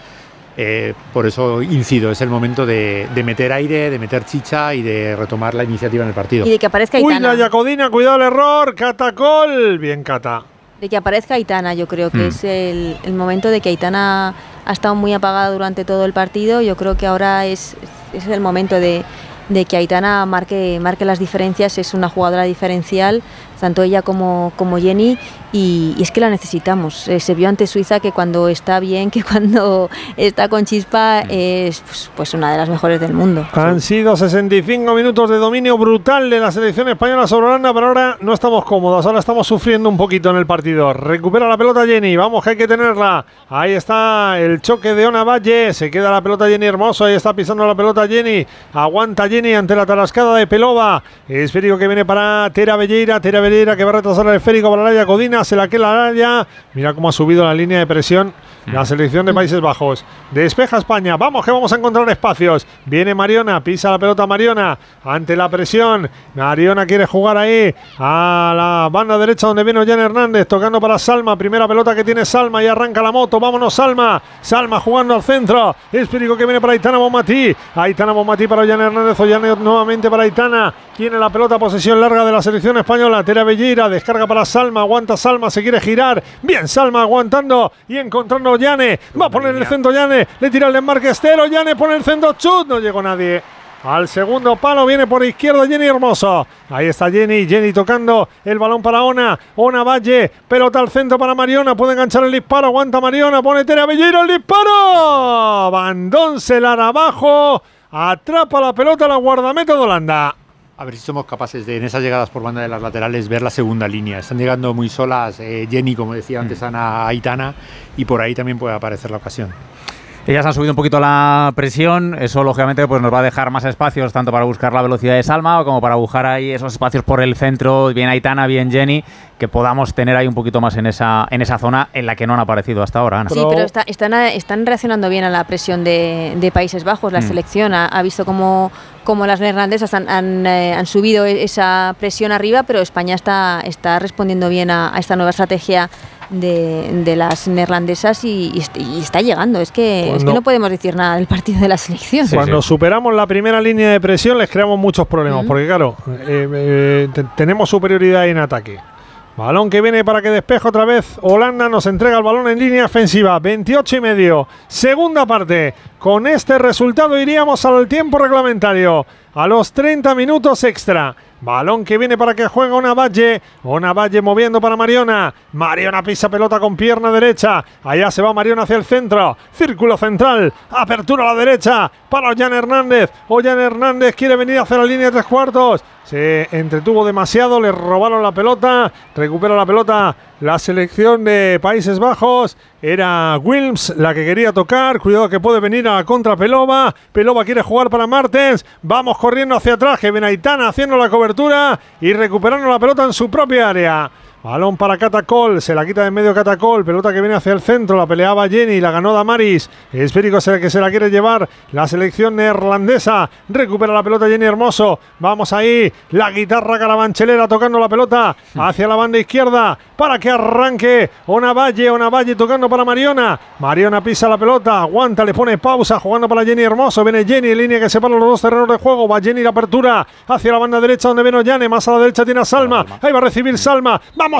Eh, por eso incido, es el momento de, de meter aire, de meter chicha y de retomar la iniciativa en el partido. y de que aparezca Uy, Aitana. la Yacodina. Cuidado el error. Catacol. Bien, Cata. De que aparezca Aitana, yo creo que Hmm. es el, el momento de que Aitana ha estado muy apagada durante todo el partido. Yo creo que ahora es, es el momento de, de que Aitana marque, marque las diferencias. Es una jugadora diferencial, tanto ella como, como Jenny, y, y es que la necesitamos. Eh, se vio ante Suiza que cuando está bien, que cuando está con chispa, es pues, pues una de las mejores del mundo. Han sido 65 minutos de dominio brutal de la selección española sobre Holanda, pero ahora no estamos cómodos, ahora estamos sufriendo un poquito en el partido. Recupera la pelota Jenny, vamos que hay que tenerla. Ahí está el choque de Ona Valle, se queda la pelota Jenny Hermoso, ahí está pisando la pelota Jenny, aguanta Jenny ante la tarascada de Pelova. Esférico que viene para Tera Belleira, Tera Belleira que va a retrasar el esférico para Laya Codina, se la queda Laya. Mira cómo ha subido la línea de presión la selección de Países Bajos. Despeja España. Vamos que vamos a encontrar espacios. Viene Mariona, pisa la pelota Mariona ante la presión. Mariona quiere jugar ahí a la banda derecha donde viene Jan Hernández tocando para Salma. Primera pelota que tiene Salma y arranca la moto. Vámonos Salma. Salma jugando al centro. Espíritu que viene para Aitana Bonmatí. Aitana Bonmatí para Jan Hernández. Ollane nuevamente para Aitana. Tiene la pelota, posesión larga de la selección española. Tera Belleira, descarga para Salma. Aguanta Salma, se quiere girar. Bien Salma aguantando y encontrando Llane. Va a poner el centro Llane. Le tira el desmarque Estero. Llane pone el centro. Chut. No llegó nadie. Al segundo palo viene por izquierda Jenny Hermoso. Ahí está Jenny. Jenny tocando el balón para Ona. Ona Valle. Pelota al centro para Mariona. Puede enganchar el disparo. Aguanta Mariona. Pone Tere Belleira el disparo. Bandón Celar abajo. Atrapa la pelota la guardameta de Holanda. A ver si somos capaces de, en esas llegadas por banda de las laterales, ver la segunda línea. Están llegando muy solas eh, Jenny, como decía antes Ana Aitana, y por ahí también puede aparecer la ocasión. Ellas han subido un poquito la presión, eso lógicamente pues nos va a dejar más espacios tanto para buscar la velocidad de Salma como para buscar ahí esos espacios por el centro, bien Aitana, bien Jenny, que podamos tener ahí un poquito más en esa, en esa zona en la que no han aparecido hasta ahora. Ana. Sí, pero está- están, están reaccionando bien a la presión de, de Países Bajos. La Mm. selección ha, ha visto cómo, cómo las neerlandesas han, han, eh, han subido e- esa presión arriba, pero España está, está respondiendo bien a, a esta nueva estrategia de, de las neerlandesas y, y est- y está llegando. Es que, es que no podemos decir nada del partido de la selección. Cuando superamos la primera línea de presión les creamos muchos problemas, Mm. porque claro, eh, eh, te- tenemos superioridad en ataque. Balón que viene para que despeje otra vez. Holanda nos entrega el balón en línea ofensiva. 28 y medio. Segunda parte. Con este resultado iríamos al tiempo reglamentario. A los 30 minutos extra. Balón que viene para que juegue una Valle. Una Valle moviendo para Mariona. Mariona pisa pelota con pierna derecha. Allá se va Mariona hacia el centro. Círculo central. Apertura a la derecha para Ollán Hernández. Ollán Hernández quiere venir hacia la línea de tres cuartos. Se entretuvo demasiado. Le robaron la pelota. Recupera la pelota la selección de Países Bajos. Era Wilms la que quería tocar. Cuidado que puede venir a contra Pelova. Pelova quiere jugar para Martens. Vamos corriendo hacia atrás. Que Benaitana haciendo la cobertura y recuperando la pelota en su propia área. Balón para Catacol, se la quita de medio Catacol, pelota que viene hacia el centro, la peleaba Jenny, la ganó Damaris, esférico es el que se la quiere llevar la selección neerlandesa, recupera la pelota Jenny Hermoso, vamos ahí, la guitarra carabanchelera tocando la pelota hacia la banda izquierda para que arranque Onavalle, Onavalle tocando para Mariona, Mariona pisa la pelota, aguanta, le pone pausa, jugando para Jenny Hermoso, viene Jenny en línea que separa los dos terrenos de juego, va Jenny la apertura hacia la banda derecha donde viene Ollane, más a la derecha tiene a Salma, ahí va a recibir Salma, vamos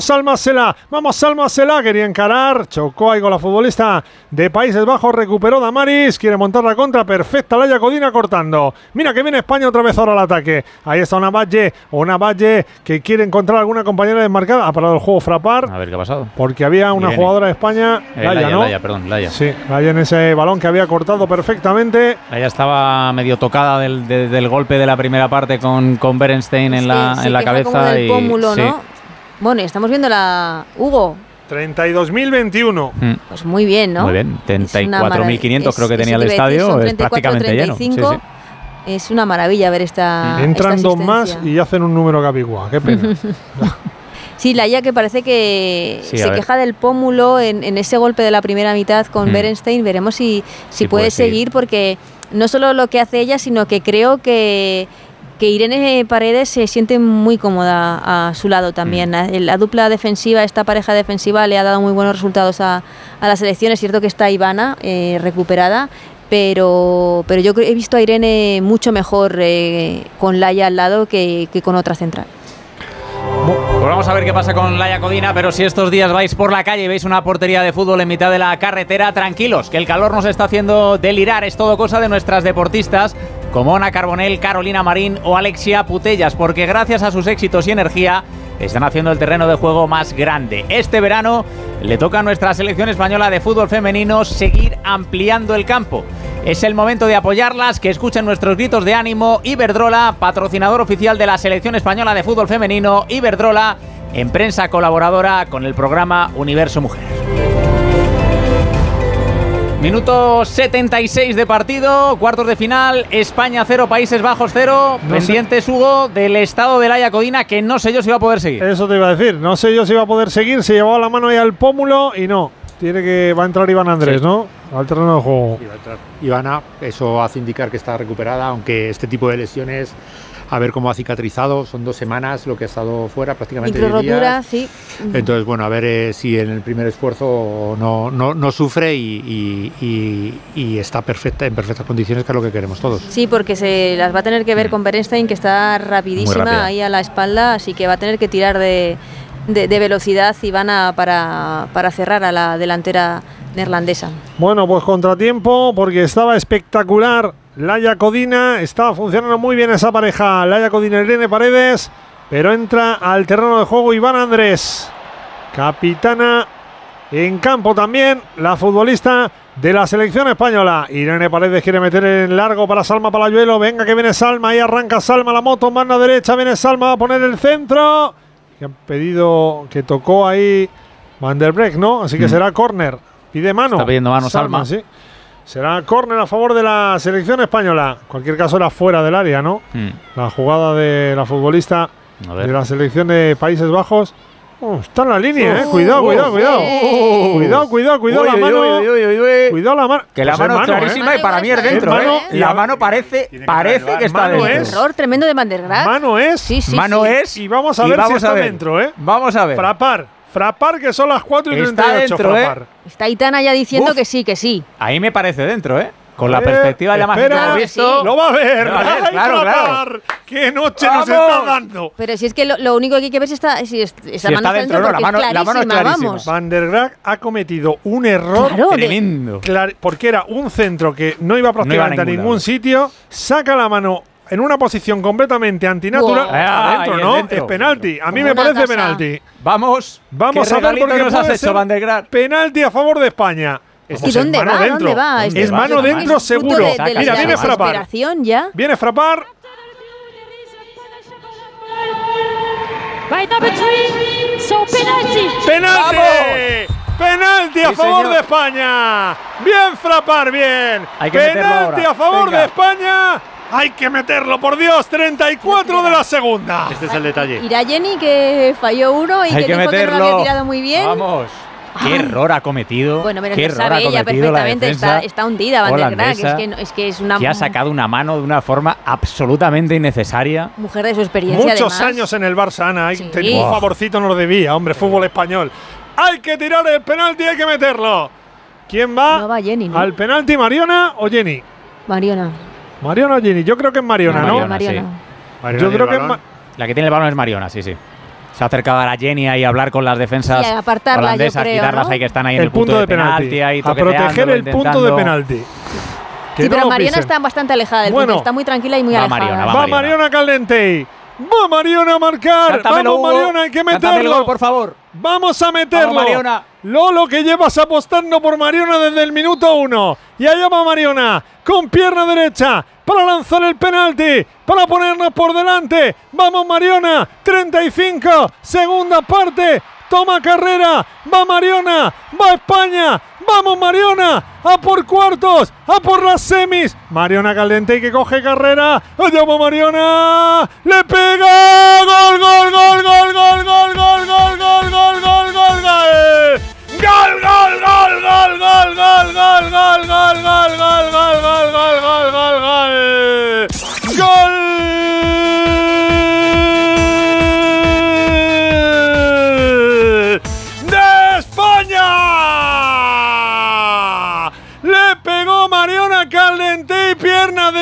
Vamos Salma Sela, quería encarar, chocó ahí con la futbolista de Países Bajos, recuperó Damaris, quiere montar la contra, perfecta Laia Codina cortando, mira que viene España otra vez ahora al ataque, ahí está una Valle, una Valle que quiere encontrar alguna compañera desmarcada, ha parado el juego Frapar, A ver qué ha pasado. porque había una jugadora de España, Eh, Laia, Laia, ¿no? Laia, perdón, Laia. Sí, Laia en ese balón que había cortado perfectamente. Ella estaba medio tocada del, de- del golpe de la primera parte con, con Berenstein en la, Sí, en la cabeza. como del y, pómulo, sí. ¿no? Bueno, y estamos viendo la. Hugo, 32.021. Mm. pues muy bien, ¿no? Muy bien, Es una 34.500 creo que es- tenía el estadio, son es 34, prácticamente lleno. Sí, 35. sí. Es una maravilla ver esta. Entran esta dos más y hacen un número capicúa. Qué pena. Sí, Laia que parece que Sí, se queja del pómulo en, en ese golpe de la primera mitad con Mm. Berenstein. Veremos si, si Sí, puede, puede seguir. seguir, porque no solo lo que hace ella, sino que creo que, que Irene Paredes se siente muy cómoda a su lado también. Mm. La, la dupla defensiva, esta pareja defensiva le ha dado muy buenos resultados a, a la selección. Es cierto que está Ivana eh, recuperada. Pero, pero yo he visto a Irene mucho mejor eh, con Laia al lado que, que con otra central. Pues vamos a ver qué pasa con Laia Codina, pero si estos días vais por la calle y veis una portería de fútbol en mitad de la carretera, tranquilos, que el calor nos está haciendo delirar, es todo cosa de nuestras deportistas como Ana Carbonell, Carolina Marín o Alexia Putellas, porque gracias a sus éxitos y energía están haciendo el terreno de juego más grande. Este verano le toca a nuestra selección española de fútbol femenino seguir ampliando el campo. Es el momento de apoyarlas, que escuchen nuestros gritos de ánimo. Iberdrola, patrocinador oficial de la selección española de fútbol femenino. Iberdrola, en prensa colaboradora con el programa Universo Mujer. Minuto 76 de partido, cuartos de final, España 0, Países Bajos 0. No sé- Pendientes, Hugo, del estado de Laia Codina, que no sé yo si va a poder seguir. Eso te iba a decir. No sé yo si va a poder seguir. Se llevaba la mano ahí al pómulo y no. Tiene que va a entrar Iván Andrés, Sí. ¿no? Al terreno de juego. Iba a entrar Ivana, eso hace indicar que está recuperada, aunque este tipo de lesiones, a ver cómo ha cicatrizado, son dos semanas lo que ha estado fuera, prácticamente 10 Microrotura, días. sí. Entonces, bueno, a ver eh, si en el primer esfuerzo no, no, no sufre y, y- y- y está perfecta, en perfectas condiciones, que es lo que queremos todos. Sí, porque se las va a tener que ver con Berenstein, que está rapidísima ahí a la espalda, así que va a tener que tirar de, de- velocidad y van a para, para cerrar a la delantera neerlandesa. Bueno, pues contratiempo porque estaba espectacular. Laia Codina, estaba funcionando muy bien esa pareja. Laia Codina Irene Paredes, pero entra al terreno de juego Iván Andrés. Capitana en campo también, la futbolista de la selección española. Irene Paredes quiere meter en largo para Salma Palayuelo. Venga que viene Salma, ahí arranca Salma la moto, mano derecha, viene Salma, va a poner el centro. Que han pedido que tocó ahí Van der Breck, ¿no? Así que Mm. será córner. Pide mano. Está pidiendo mano Salma. sí. Será córner a favor de la selección española. En cualquier caso era fuera del área, ¿no? Mm. La jugada de la futbolista de la selección de Países Bajos. Oh, está en la línea, eh. Uf, Cuidado, uf, cuidado, cuidado. eh. Cuidado, cuidado, cuidado Uy, la mano. uy, uy, uy, uy. Cuidado la mano. Que la Pues mano es es clarísima ¿eh? y para mí es dentro, ¿eh? La mano parece, parece que está Mano dentro. es. Error tremendo de Van der Graag. Mano es. Sí, sí, Mano sí. es. Y vamos a y ver vamos si está a ver. dentro, ¿eh? Vamos a ver. Frapar. Frapar, que son las 4 y Está 38. dentro, ¿eh? Está Itana ya diciendo Uf. que sí, que sí. Ahí me parece dentro, ¿eh? Con la Eh, perspectiva ya más espera, visto. Lo va a ver. Va a ver, ¡Ay, claro, Frapar! ¡Qué noche nos está dando! Pero si es que lo, lo único que hay que ver es esta, si es- esa Si mano está dentro, no, la mano- es la mano es clarísima, vamos. Van der Graag ha cometido un error Claro, Tremendo. porque era un centro que no iba prácticamente a a ningún sitio, saca la mano en una posición completamente antinatural. Wow. Ah, Adentro, y es ¿no? dentro. Es penalti. A mí Como me parece casa. penalti. Vamos. Vamos ¿Qué a ver regalito porque nos has hecho, Van der Graag? penalti a favor de España. ¿Y es dónde mano va? dentro. ¿Dónde va? ¿Dónde Es va? mano ¿Dónde va? dentro seguro. de- de Mira, viene saca. Frapar. ya. Viene Frapar. ¡Penalti! ¡Penalti a Sí, favor señor. de España! ¡Bien Frapar, bien! Hay que meterlo ¡Penalti a favor Venga. de España! ¡Hay que meterlo, por Dios! 34 de la segunda. Este es el detalle. Irá Jenny que falló uno y Hay que, que dijo que no lo meterlo. había tirado muy bien. Vamos. Qué error ha cometido. Bueno, pero qué lo error sabe ha ella perfectamente. Está, está hundida Van der Graag. Es que, no- es que es una que ha sacado una mano de una forma absolutamente innecesaria. mujer de su experiencia. Muchos además. años en el Barça, Ana. Sí. ten- Un favorcito nos debía, hombre, fútbol español. Hay que tirar el penalti, hay que meterlo. ¿Quién va? No va Jenny, ¿no? ¿Al penalti, Mariona o Jenny? Mariona. Mariona o Jenny. Yo creo que es Mariona, No, ¿no? Mariona. Sí. Mariona Yo creo que es La que tiene el balón es Mariona, sí, sí. Se ha acercado a la Jenny ahí a hablar con las defensas apartarla, holandesas, creo, quitarlas ¿no? ahí que están ahí en el el punto, de penalti. ahí a proteger el punto de penalti. Que Sí, no pero Mariona está bastante alejada del Bueno. punto. Está muy tranquila y muy Va alejada. Mariona, Va, Mariona. Mariona Caldente. Va Mariona a marcar. Cántamelo, Vamos Hugo. Mariona, hay que Cántame el meterlo. gol, por favor. Vamos a meterlo. Vamos, Mariona. Lolo que llevas apostando por Mariona desde el minuto uno. Y allá va Mariona con pierna derecha para lanzar el penalti, para ponernos por delante. Vamos Mariona, 35, segunda parte. Toma carrera, va Mariona, va España, vamos Mariona, a por cuartos, a por las semis. Mariona Caldente que coge carrera, va Mariona, le pega, gol, gol, gol, gol, gol, gol, gol, gol, gol, gol, gol, gol. Gol, gol, gol, gol, gol, gol, gol, gol, gol, gol, gol, gol, gol, gol, gol, gol, gol. ¡Gol!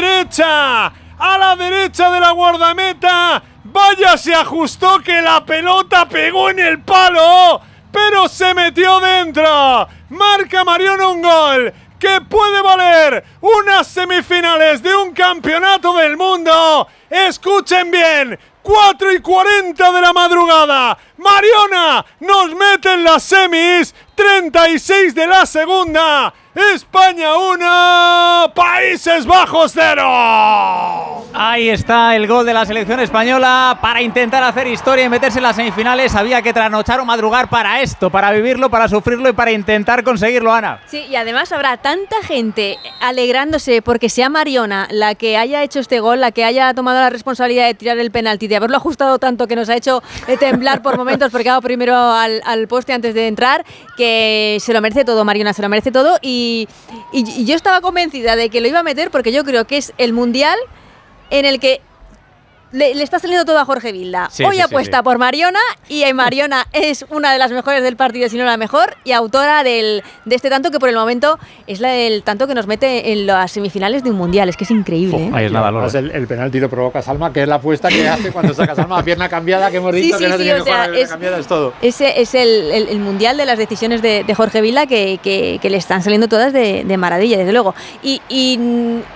Derecha a la derecha de la guardameta. Vaya, se ajustó que la pelota pegó en el palo, pero se metió dentro. Marca Mariona un gol que puede valer unas semifinales de un campeonato del mundo. Escuchen bien, 4 y 40 de la madrugada. Mariona nos mete en las semis, 36 de la segunda. España 1, Países Bajos 0. Ahí está el gol de la selección española para intentar hacer historia y meterse en las semifinales. Había que trasnochar o madrugar para esto, para vivirlo, para sufrirlo y para intentar conseguirlo, Ana. Sí, y además habrá tanta gente alegrándose porque sea Mariona la que haya hecho este gol, la que haya tomado la responsabilidad de tirar el penalti, de haberlo ajustado tanto que nos ha hecho eh, temblar por momentos porque ha dado primero al, poste antes de entrar, que se lo merece todo, Mariona, se lo merece todo. Y- y yo estaba convencida de que lo iba a meter porque yo creo que es el mundial en el que le, le está saliendo todo a Jorge Vilda. Sí, Hoy sí, apuesta sí. por Mariona y Mariona es una de las mejores del partido, si no la mejor, y autora del, de este tanto que por el momento es la del tanto que nos mete en las semifinales de un mundial. Es que es increíble. ¿eh? Ahí es nada, además el, el penalti lo provoca Salma, que es la apuesta que hace cuando saca Salma a pierna cambiada, que hemos dicho sí, que no o que jugar sea, a pierna es- cambiada, es todo. Ese es el, el- el mundial de las decisiones de, de Jorge Vila que, que- que le están saliendo todas de, de maravilla, desde luego. Y, y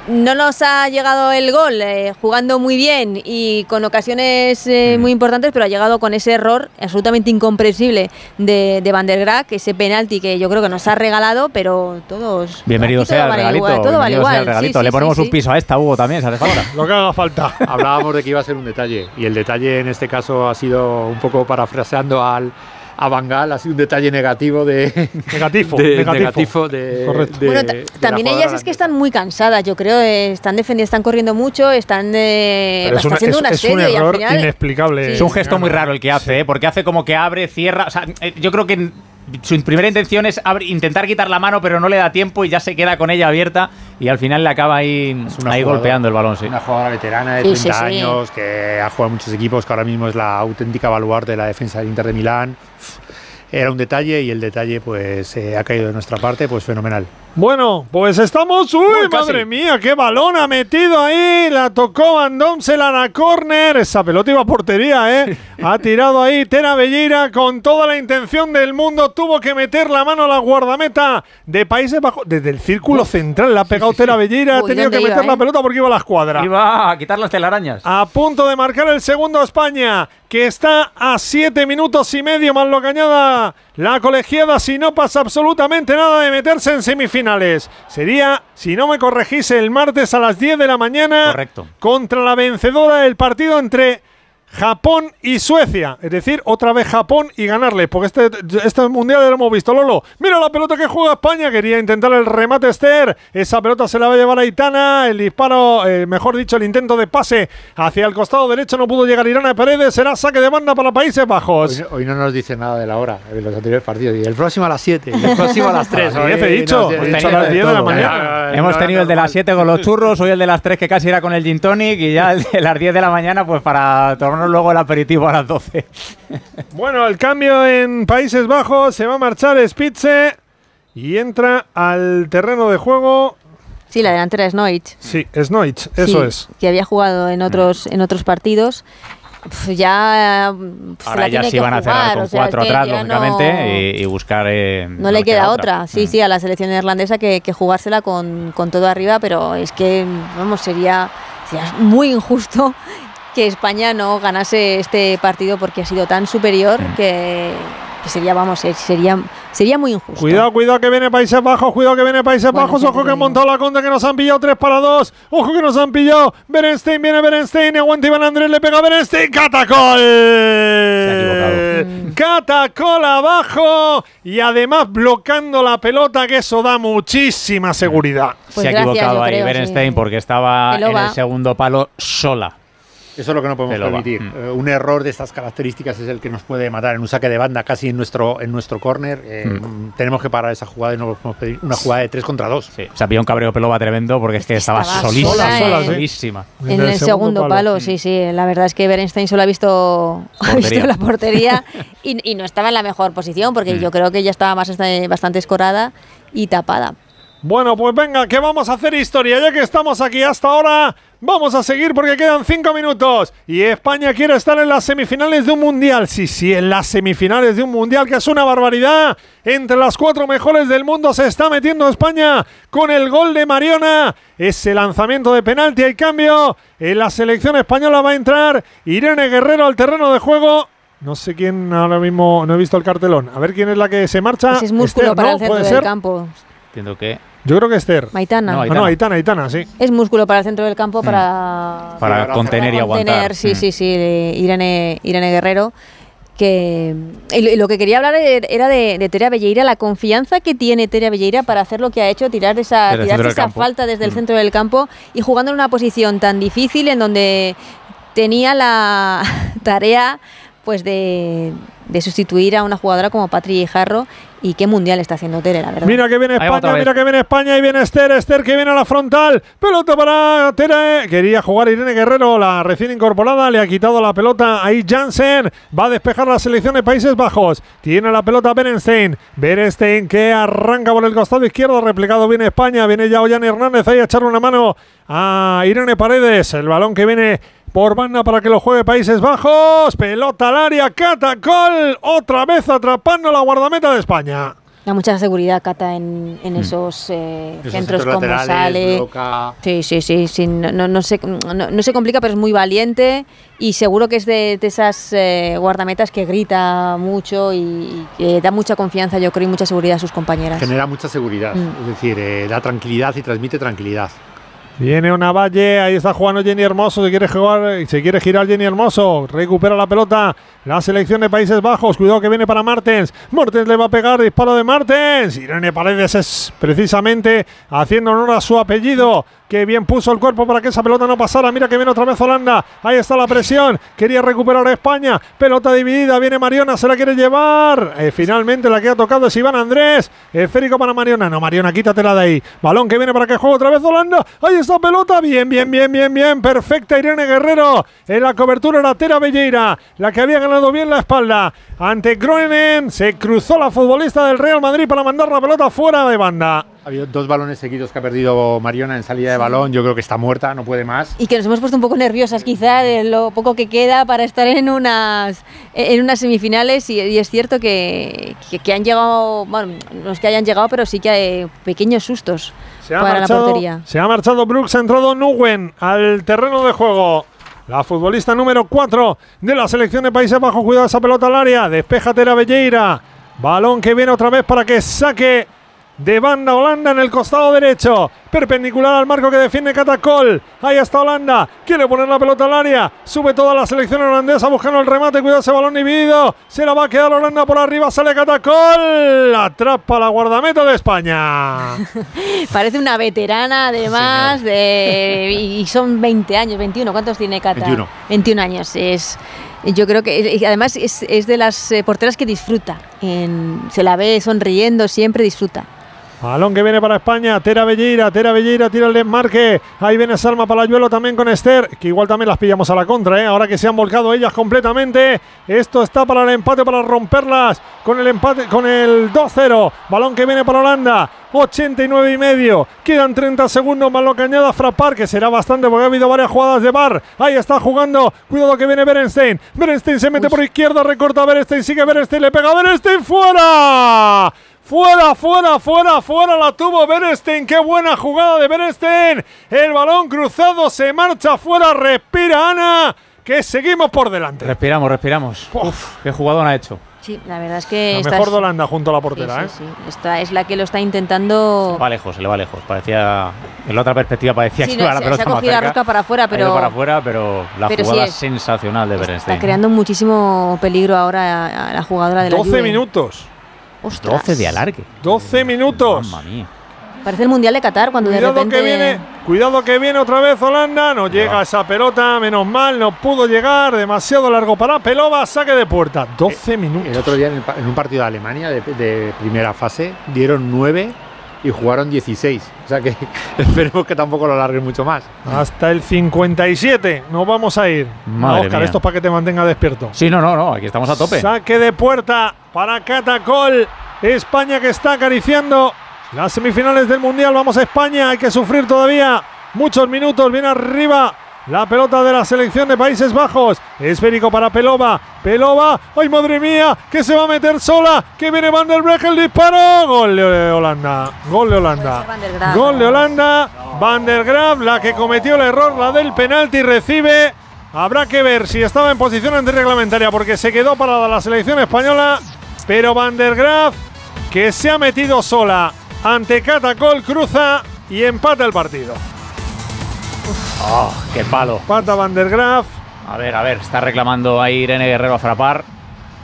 no nos ha llegado el gol eh, jugando muy bien y y con ocasiones eh, muy importantes, pero ha llegado con ese error absolutamente incomprensible de, de Van der Graag, ese penalti que yo creo que nos ha regalado, pero todos... Bienvenido sea el vale regalito. igual, todo vale sea el igual, regalito. sí, Le sí, ponemos sí, un piso a esta, Hugo, también, se hace falta. Lo que haga falta. Hablábamos de que iba a ser un detalle y el detalle en este caso ha sido un poco parafraseando al a Bangal, ha sido un detalle negativo de Negativo, de, negativo. negativo de, Correcto. de- Bueno, de también ellas es que están muy cansadas, yo creo, eh, están defendiendo, están corriendo mucho, están, eh, es está una- haciendo es- un es un asedio y al error final... inexplicable. Es un gesto muy raro el que hace, ¿eh? porque hace como que abre, cierra. O sea, eh, yo creo que su primera intención es intentar quitar la mano, pero no le da tiempo y ya se queda con ella abierta y al final le acaba ahí, ahí jugadora- golpeando el balón. Sí. Una jugadora veterana de Sí, 30 sí, sí. años que ha jugado en muchos equipos, que ahora mismo es la auténtica baluarte de la defensa del Inter de Milán. Era un detalle y el detalle pues eh, ha caído de nuestra parte, pues fenomenal. Bueno, pues estamos. ¡Uy, madre mía! ¡Qué balón ha metido ahí! La tocó Van Domsel a corner. Esa pelota iba a portería, ¿eh? ha tirado ahí Tera Belleira con toda la intención del mundo. Tuvo que meter la mano a la guardameta de Países Bajos. Desde el círculo central la ha pegado Tera Belleira. Ha tenido que ¿dónde meter iba, la eh? pelota porque iba a la escuadra. Iba a quitar las telarañas. A punto de marcar el segundo España, que está a siete minutos y medio más lo que añada la colegiada si no pasa absolutamente nada de meterse en semifinales. Sería, si no me corregís, el martes a las 10 de la mañana Correcto. contra la vencedora del partido entre Japón y Suecia. Es decir, otra vez Japón y ganarle. Porque este, este mundial ya lo hemos visto. Lolo, mira la pelota que juega España. Quería intentar el remate Esther. Esa pelota se la va a llevar a Itana. El disparo, eh, mejor dicho, el intento de pase hacia el costado derecho. No pudo llegar Irana Paredes. Será saque de banda para Países Bajos. Hoy, hoy no nos dice nada de la hora en los anteriores partidos. Y el próximo a las 7, y el próximo a las 3. A las 10 he dicho, he dicho a las 10 de la mañana. Hemos tenido el de las 7 con los churros, hoy el de las 3 que casi era con el gin tonic y ya el de las 10 de la mañana pues para tomarnos luego el aperitivo a las 12. Bueno, el cambio en Países Bajos. Se va a marchar Spitze. Y entra al terreno de juego. Sí, la delantera es Noich. Sí, Snoich, eso Sí, es. Que había jugado en otros, en otros partidos. Ya. Ahora la ya que van a cerrar con o sea, cuatro es atrás, ya no- lógicamente, y, y buscar. eh, No le queda otra, sí, sí, a la selección neerlandesa que, que jugársela con, con todo arriba, pero es que, vamos, sería, sería muy injusto que España no ganase este partido porque ha sido tan superior que, que sería, vamos, eh, sería, sería muy injusto. Cuidado, cuidado que viene Países Bajos, cuidado que viene Países Bueno, Bajos, ojo que han montado la contra que nos han pillado 3 para 2, ojo que nos han pillado, Berenstein, viene Berenstein, y aguanta Iván Andrés, le pega a Berenstein, Catacol. equivocado. Catacol abajo y además bloqueando la pelota que eso da muchísima seguridad. Pues se ha gracias, equivocado ahí creo, Berenstein sí. porque estaba en el segundo palo sola. Eso es lo que no podemos permitir. Mm. Eh, un error de estas características es el que nos puede matar en un saque de banda casi en nuestro en nuestro córner. Eh, Mm. Tenemos que parar esa jugada y no podemos pedir una jugada de 3 contra 2. Sí, se ha pillado un cabreo Pelova tremendo porque es que estaba, estaba solísima. sola, Sola, sí. solísima. En el, segundo, palo, sí, sí. La verdad es que Berenstein solo ha visto, ha visto Portería. la portería y, y no estaba en la mejor posición porque Mm. yo creo que ya estaba más bastante escorada y tapada. Bueno, pues venga, que vamos a hacer historia. Ya que estamos aquí hasta ahora, vamos a seguir porque quedan cinco minutos. Y España quiere estar en las semifinales de un mundial. Sí, sí, en las semifinales de un mundial, que es una barbaridad. Entre las cuatro mejores del mundo se está metiendo España con el gol de Mariona. Ese lanzamiento de penalti. Hay cambio. En la selección española va a entrar Irene Guerrero al terreno de juego. No sé quién ahora mismo, no he visto el cartelón. A ver quién es la que se marcha. Ese es músculo Esther, para ¿no? el centro ¿Puede del ser? campo. Entiendo que Yo creo que Esther. Maitana. No, no, Aitana, Aitana, sí. Es músculo para el centro del campo para, para contener y aguantar. contener, sí, Mm. sí, sí, de Irene, Irene Guerrero. Que y lo- que quería hablar er- era de, de Terea Belleira, la confianza que tiene Terea Belleira para hacer lo que ha hecho, tirar esa, Desde el tirar centro del esa campo. falta desde el Mm. centro del campo y jugando en una posición tan difícil en donde tenía la tarea pues de, de sustituir a una jugadora como Patri Jarro y qué mundial está haciendo Tere, la verdad. Mira que viene España, mira que viene España y viene Esther, Esther que viene a la frontal. Pelota para Tere. Quería jugar Irene Guerrero, la recién incorporada. Le ha quitado la pelota ahí Jansen. Va a despejar la selección de Países Bajos. Tiene la pelota Berenstein. Berenstein que arranca por el costado izquierdo. Replegado viene España. Viene ya Ollán Hernández ahí a echarle una mano a Irene Paredes. El balón que viene por banda para que lo juegue Países Bajos. Pelota al área. Catacol. Otra vez atrapando la guardameta de España. Da mucha seguridad, Cata, en, en Mm. esos, eh, Esos centros centros como sale. Sí, sí, sí, sí, no, no, no se, no, se complica, pero es muy valiente y seguro que es de, de esas eh, guardametas que grita mucho y, y da mucha confianza, yo creo, y mucha seguridad a sus compañeras. Genera mucha seguridad, Mm. es decir, eh, da tranquilidad y transmite tranquilidad. Viene una valle, ahí está jugando Jenny Hermoso, se quiere jugar, se quiere girar Jenny Hermoso, recupera la pelota, la selección de Países Bajos, cuidado que viene para Martens, Martens le va a pegar, disparo de Martens, Irene Paredes es precisamente haciendo honor a su apellido, que bien puso el cuerpo para que esa pelota no pasara, mira que viene otra vez Holanda, ahí está la presión, quería recuperar a España, pelota dividida, viene Mariona, se la quiere llevar, Eh, finalmente la que ha tocado es Iván Andrés, esférico para Mariona, no Mariona, quítatela de ahí, balón que viene para que juegue otra vez Holanda, ahí está pelota, bien, bien, bien, bien, bien, perfecta Irene Guerrero, en la cobertura era Tera Belleira, la que había ganado bien la espalda, ante Groenen, se cruzó la futbolista del Real Madrid para mandar la pelota fuera de banda. Ha habido dos balones seguidos que ha perdido Mariona en salida de balón. Yo creo que está muerta, no puede más. Y que nos hemos puesto un poco nerviosas quizá de lo poco que queda para estar en unas, en unas semifinales y, y es cierto que, que, que han llegado, bueno, no es que hayan llegado, pero sí que hay pequeños sustos Se ha, para marchado, la portería. se ha marchado Brooks, ha entrado Nguyen al terreno de juego. La futbolista número 4 de la selección de Países Bajos. Cuidado esa pelota al área. Despeja Tera Belleira. Balón que viene otra vez para que saque de banda Holanda en el costado derecho. Perpendicular al marco que defiende Catacol. Ahí está Holanda. Quiere poner la pelota al área. Sube toda la selección holandesa buscando el remate. Cuidado ese balón dividido. Se la va a quedar Holanda por arriba. Sale Catacol. Atrapa la guardameta de España. Parece una veterana además de, y son 20 años, 21. ¿Cuántos tiene Cata? 21. 21 años. Es, yo creo que además es, es de las eh, porteras que disfruta. En- se la ve sonriendo, siempre disfruta. Balón que viene para España, Tera Belleira, Tera Belleira tira el desmarque. Ahí viene Salma Palayuelo también con Esther, que igual también las pillamos a la contra, ¿eh? ahora que se han volcado ellas completamente. Esto está para el empate, para romperlas con el empate, con el 2-0. Balón que viene para Holanda, 89 y medio. Quedan 30 segundos más lo que añada Frappar, que será bastante porque ha habido varias jugadas de bar. Ahí está jugando, cuidado que viene Berenstein. Berenstein se mete por izquierda, recorta a Berenstein, sigue Berenstein, le pega a Berenstein, fuera. Fuera, fuera, fuera, fuera la tuvo Berenstein. Qué buena jugada de Berenstein. El balón cruzado se marcha fuera. Respira Ana. Que seguimos por delante. Respiramos, respiramos. Uf, qué jugador ha hecho. Sí, la verdad es que La esta mejor es- de Holanda junto a la sí, portera. sí, ¿eh? sí. Esta es la que lo está intentando. Va lejos, se le va lejos. Parecía. En la otra perspectiva parecía Sí, que no, iba la se- pelota se ha cogido la rosca para afuera, Ha ido pero- para afuera, pero la pero sí jugada es- sensacional de Está Berenstein. creando muchísimo peligro ahora a, a la jugadora de la 12 Juve. minutos. Ostras. 12 de alargue. 12 minutos. Mamma mía. Parece el Mundial de Qatar cuando de Cuidado repente... que viene, cuidado que viene otra vez Holanda. No llega esa pelota, menos mal, no pudo llegar. Demasiado largo para Pelova, saque de puerta. 12 minutos. El otro día en, el pa- en un partido de Alemania de, de primera fase dieron 9 y jugaron 16. O sea que esperemos que tampoco lo alarguen mucho más. Hasta el 57 nos vamos a ir. Madre Oscar, mía. esto es para que te mantenga despierto. Sí, no, no, no. Aquí estamos a tope. Saque de puerta para Catacol. España que está acariciando las semifinales del Mundial. Vamos a España. Hay que sufrir todavía muchos minutos. Viene arriba la pelota de la selección de Países Bajos. Esférico para Pelova. Pelova. ¡Ay, madre mía! Que se va a meter sola. Que viene Van der Brecht el disparo. Gol de Holanda. Gol de Holanda. Gol de Holanda. Van der Graaf, la que cometió el error, la del penalti, recibe. Habrá que ver si estaba en posición antirreglamentaria porque se quedó parada la selección española. Pero Van der Graaf, que se ha metido sola ante Catacol, cruza y empata el partido. Oh, qué palo. Pata Van der Graaf. A ver, a ver. Está reclamando ahí Irene Guerrero a frapar.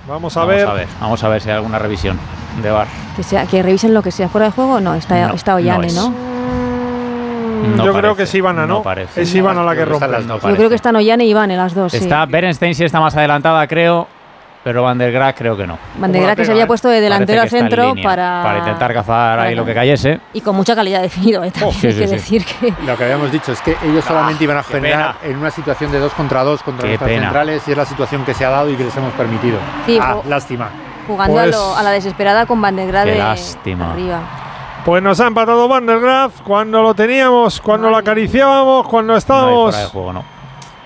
Vamos a Vamos ver. a ver. Vamos a ver si hay alguna revisión de bar. Que, sea, que revisen lo que sea fuera de juego. No, está, No, está Ollane, no es. ¿no? No Yo creo que es Ivana, ¿no? no parece. Es Ivana la que rompe. las No. Yo creo que están Ollane y Ivane las dos, sí. Está Berenstein sí está más adelantada, creo. Pero Van der Graaf creo que no. Van der Graaf que se había ¿eh? puesto de delantero al centro para... para intentar cazar para ahí lo que- cayese. Y con mucha calidad definido, ¿eh? También sí, hay sí, que sí. decir que... Lo que habíamos dicho es que ellos solamente iban a generar en una situación de 2 contra 2 contra pena. centrales y es la situación que se ha dado y que les hemos permitido. Sí, ah, lástima. Jugando Pues- a, lo- a la desesperada con Van der Graaf Qué de- lástima. arriba. Pues nos ha empatado Van der Graaf cuando lo teníamos, cuando lo acariciábamos, cuando No hay estábamos fuera de juego, no.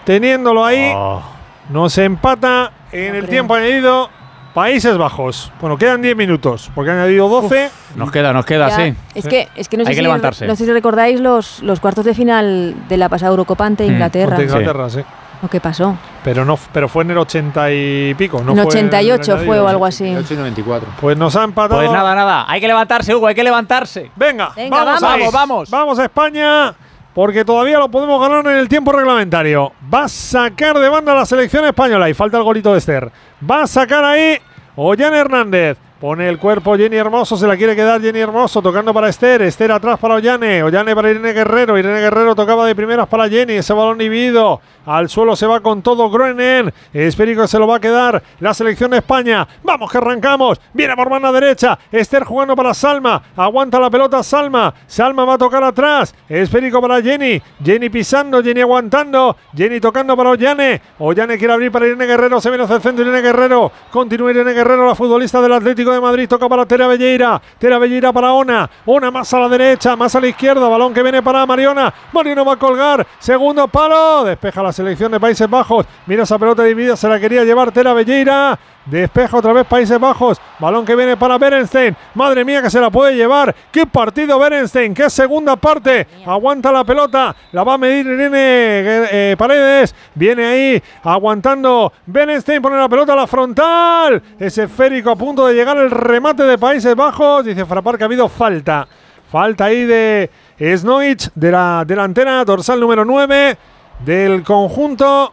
teniéndolo ahí. Oh, Nos empata en el Hombre. tiempo añadido Países Bajos. Bueno, quedan 10 minutos, porque han añadido 12. Nos queda, nos queda, Ya, sí. Es que, es que no sé Hay que si, levantarse. no sé si recordáis los, los cuartos de final de la pasada Eurocopa ante Mm, Inglaterra. Contra Inglaterra, sí. ¿O qué pasó? Pero, no, pero fue en el 80 y pico. No en fue 88 fue añadido, o sí. algo así. 8 y 94. Pues nos ha empatado. Pues nada, nada. Hay que levantarse, Hugo, hay que levantarse. Venga, Venga, vamos, vamos. ahí. Vamos, vamos. Vamos a España, porque todavía lo podemos ganar en el tiempo reglamentario. Va a sacar de banda la selección española y falta el golito de Esther. Va a sacar ahí Ollane Hernández. Pone el cuerpo Jenny Hermoso, se la quiere quedar Jenny Hermoso, tocando para Esther, Esther atrás para Ollane, Ollane para Irene Guerrero, Irene Guerrero tocaba de primeras para Jenny, ese balón dividido, al suelo se va con todo Groenen, Espérico se lo va a quedar la selección de España, vamos que arrancamos, viene por banda derecha, Esther jugando para Salma, aguanta la pelota Salma, Salma va a tocar atrás, Espérico para Jenny, Jenny pisando, Jenny aguantando, Jenny tocando para Ollane, Ollane quiere abrir para Irene Guerrero, se viene hacia el centro Irene Guerrero, continúa Irene Guerrero, la futbolista del Atlético de Madrid, toca para Tera Belleira, Tera Belleira para Ona, Ona más a la derecha, más a la izquierda, balón que viene para Mariona, Mariona va a colgar, segundo palo, despeja la selección de Países Bajos, mira esa pelota dividida, se la quería llevar Tera Belleira, Despeja otra vez Países Bajos. Balón que viene para Berenstein. Madre mía que se la puede llevar. ¡Qué partido Berenstein! ¡Qué segunda parte! Aguanta la pelota. La va a medir Irene eh, Paredes. Viene ahí aguantando Berenstein. Pone la pelota a la frontal. Es esférico a punto de llegar el remate de Países Bajos. Dice Frapar que ha habido falta. Falta ahí de Snoich, de la delantera dorsal número 9 del conjunto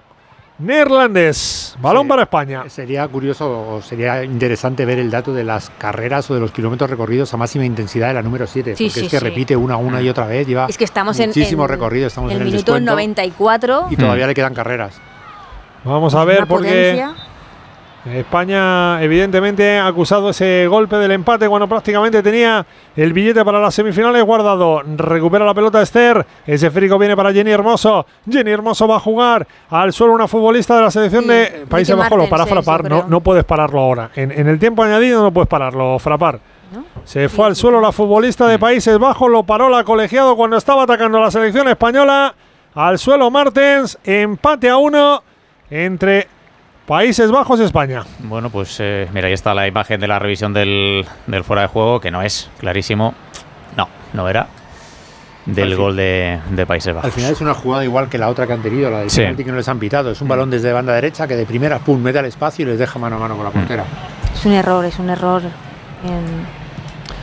neerlandés. Balón Sí. para España. Sería curioso o sería interesante ver el dato de las carreras o de los kilómetros recorridos a máxima intensidad de la número 7. Sí, porque sí, es que sí. repite una, una y otra vez. Lleva Es que estamos en, muchísimo en recorrido, estamos el en el minuto descuento 94. y todavía le quedan carreras. Vamos a ver Una porque potencia. España evidentemente ha acusado ese golpe del empate cuando prácticamente tenía el billete para las semifinales guardado. Recupera la pelota Esther. Ese frico viene para Jenny Hermoso. Jenny Hermoso va a jugar al suelo una futbolista de la selección Sí, de Países Bajos. Lo para frapar. No, no puedes pararlo ahora. En, en el tiempo añadido no puedes pararlo, frapar. Se fue al suelo la futbolista de Países Bajos, lo paró la colegiado cuando estaba atacando a la selección española. Al suelo Martens, empate a uno entre Países Bajos y España. Bueno, pues eh, mira, ahí está la imagen de la revisión del, del fuera de juego, que no es clarísimo. No, no era. Del Al gol de, de Países Bajos. Al final es una jugada igual que la otra que han tenido, la del Sí. penalti que no les han pitado. Es un balón desde banda derecha que de primera, pum, mete al espacio y les deja mano a mano con la portera. Es un error, es un error. en-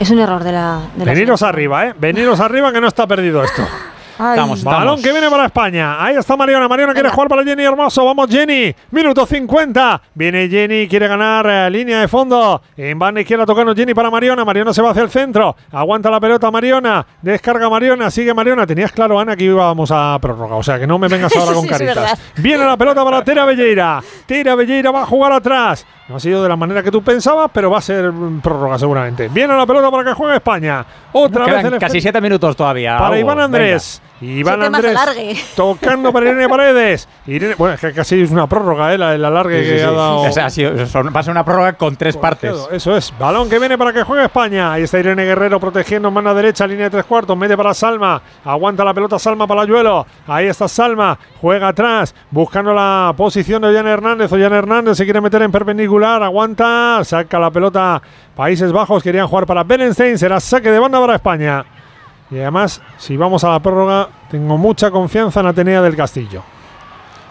Es un error de la. De Veniros arriba, ¿eh? Veniros arriba que no está perdido esto. Ay. Estamos, Balón que viene para España. Ahí está Mariona. Mariona quiere Venga. jugar para Jenny Hermoso. Vamos, Jenny. Minuto 50. Viene Jenny. Quiere ganar eh, línea de fondo. En banda izquierda tocando Jenny para Mariona. Mariona se va hacia el centro. Aguanta la pelota Mariona. Descarga Mariona. Sigue Mariona. Tenías claro, Ana, que íbamos a prórroga. O sea, que no me vengas ahora con sí, caritas. Viene la pelota para Tera Belleira. Tera Belleira va a jugar atrás. No ha sido de la manera que tú pensabas, pero va a ser mm, prórroga seguramente. Viene la pelota para que juegue España. Otra vez el casi siete minutos todavía. para Hugo. Iván Andrés. Iván Siete más Andrés tocando para Irene Paredes. Irene, bueno, es que casi es una prórroga, ¿eh? La, el alargue Sí, que sí, ha dado. O sea, ha sido- son- va a ser una prórroga con tres partes. Eso es. Balón que viene para que juegue España. Ahí está Irene Guerrero protegiendo en mano derecha, línea de tres cuartos. Mete para Salma. Aguanta la pelota Salma para Ayuelo. Ahí está Salma. Juega atrás. Buscando la posición de Ollane Hernández. Ollane Hernández se quiere meter en perpendicular. Aguanta. Saca la pelota. Países Bajos querían jugar para Berenstein. Será saque de banda para España. Y además, si vamos a la prórroga, tengo mucha confianza en Atenea del Castillo.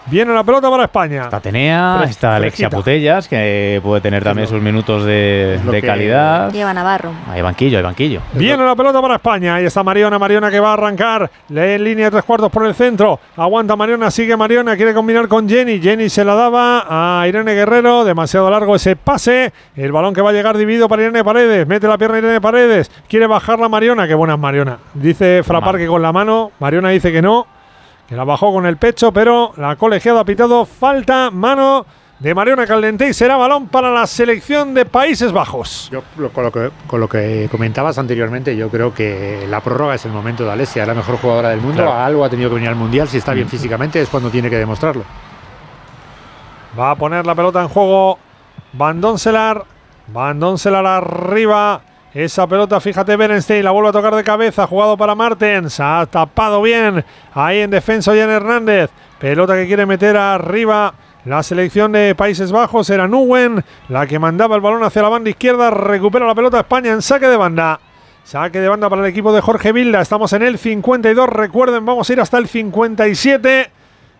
Viene la pelota para España. Está Atenea, Fres- está Alexia fresquita. Putellas, que puede tener también sus minutos de, calidad. Lleva Navarro. Hay banquillo, hay banquillo. Viene la pelota para España. Ahí está Mariona. Mariona que va a arrancar. Lee en línea de tres cuartos por el centro. Aguanta Mariona. Sigue Mariona. Quiere combinar con Jenny. Jenny se la daba a Irene Guerrero. Demasiado largo ese pase. El balón que va a llegar dividido para Irene Paredes. Mete la pierna Irene Paredes. Quiere bajarla Mariona. Qué buena es Mariona. Dice Frapar Mal. que con la mano. Mariona dice que no. Que la bajó con el pecho. Pero la colegiada ha pitado falta. Mano de Mariona Caldente. Y será balón para la selección de Países Bajos. Yo, con, lo que, con lo que comentabas anteriormente, yo creo que la prórroga es el momento de Alessia, es la mejor jugadora del mundo. Claro. Algo ha tenido que venir al mundial. Si está bien físicamente, es cuando tiene que demostrarlo. Va a poner la pelota en juego Van Donselar. Van Donselar arriba. Esa pelota, fíjate, Berenstein la vuelve a tocar de cabeza. Jugado para Martens. Ha tapado bien. Ahí en defensa, Jan Hernández. Pelota que quiere meter arriba la selección de Países Bajos. Era Nuwen la que mandaba el balón hacia la banda izquierda. Recupera la pelota España en saque de banda. Saque de banda para el equipo de Jorge Vilda. Estamos en el 52. Recuerden, vamos a ir hasta el 57.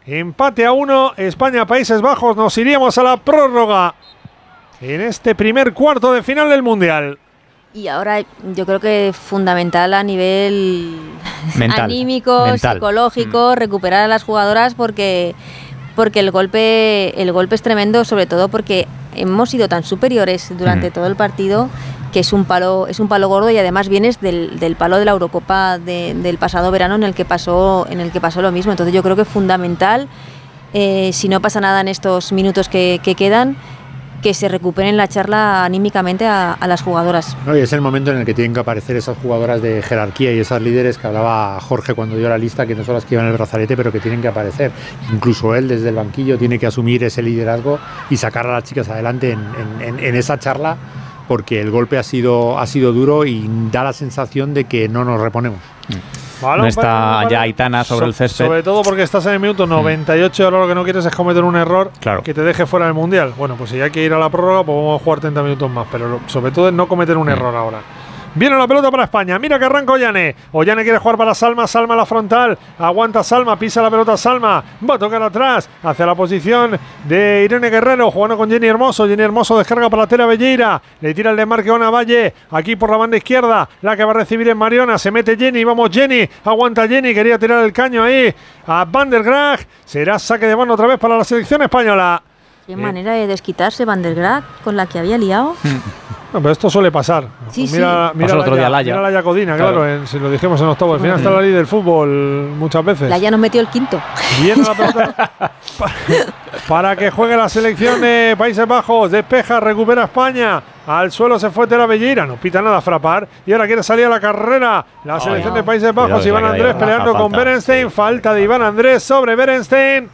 Empate a uno. España, Países Bajos. Nos iríamos a la prórroga en este primer cuarto de final del Mundial. Y ahora yo creo que es fundamental a nivel Mental. anímico, Mental. psicológico, recuperar a las jugadoras porque porque el golpe el golpe es tremendo, sobre todo porque hemos sido tan superiores durante Mm. todo el partido que es un palo es un palo gordo y además vienes del, del palo de la Eurocopa de- del pasado verano en el que pasó en el que pasó lo mismo. Entonces yo creo que es fundamental eh, si no pasa nada en estos minutos que, que quedan que se recuperen la charla anímicamente a, a las jugadoras. No, y es el momento en el que tienen que aparecer esas jugadoras de jerarquía y esas líderes que hablaba Jorge cuando dio la lista, que no son las que llevan el brazalete, pero que tienen que aparecer. Incluso él desde el banquillo tiene que asumir ese liderazgo y sacar a las chicas adelante en, en- en- en esa charla, porque el golpe ha sido, ha sido duro y da la sensación de que no nos reponemos. No está ya Aitana sobre So- el césped. Sobre todo porque estás en el minuto 98 y ahora lo que no quieres es cometer un error Claro. que te deje fuera del mundial. Bueno, pues si hay que ir a la prórroga, pues vamos a jugar 30 minutos más. Pero sobre todo es no cometer un error ahora. Viene la pelota para España. Mira que arranca Ollane. Ollane quiere jugar para Salma. Salma la frontal. Aguanta Salma. Pisa la pelota Salma. Va a tocar atrás. Hacia la posición de Irene Guerrero. Jugando con Jenny Hermoso. Jenny Hermoso descarga para la Tera Belleira. Le tira el desmarque a Ona Valle. Aquí por la banda izquierda. La que va a recibir en Mariona. Se mete Jenny. Vamos Jenny. Aguanta Jenny. Quería tirar el caño ahí a Van der Graag. Será saque de mano otra vez para la selección española. Qué manera de desquitarse Van der Graag con la que había liado. No, pero esto suele pasar. Sí, mira, sí. mira Pasó el otro la, día Ya- Laia. mira la Yacodina, claro, Claro. en- si lo dijimos en octavo. Al final está la ley del fútbol muchas veces. La ya nos metió el quinto. Viene la pelota pa- para que juegue la selección de Países Bajos. Despeja, recupera España. Al suelo se fue Tera Belleira. No pita nada frapar. Y ahora quiere salir a la carrera. La selección de Países Bajos. Cuidado, Iván la Andrés peleando baja, con falta. Berenstein. Falta de Iván Andrés sobre Berenstein.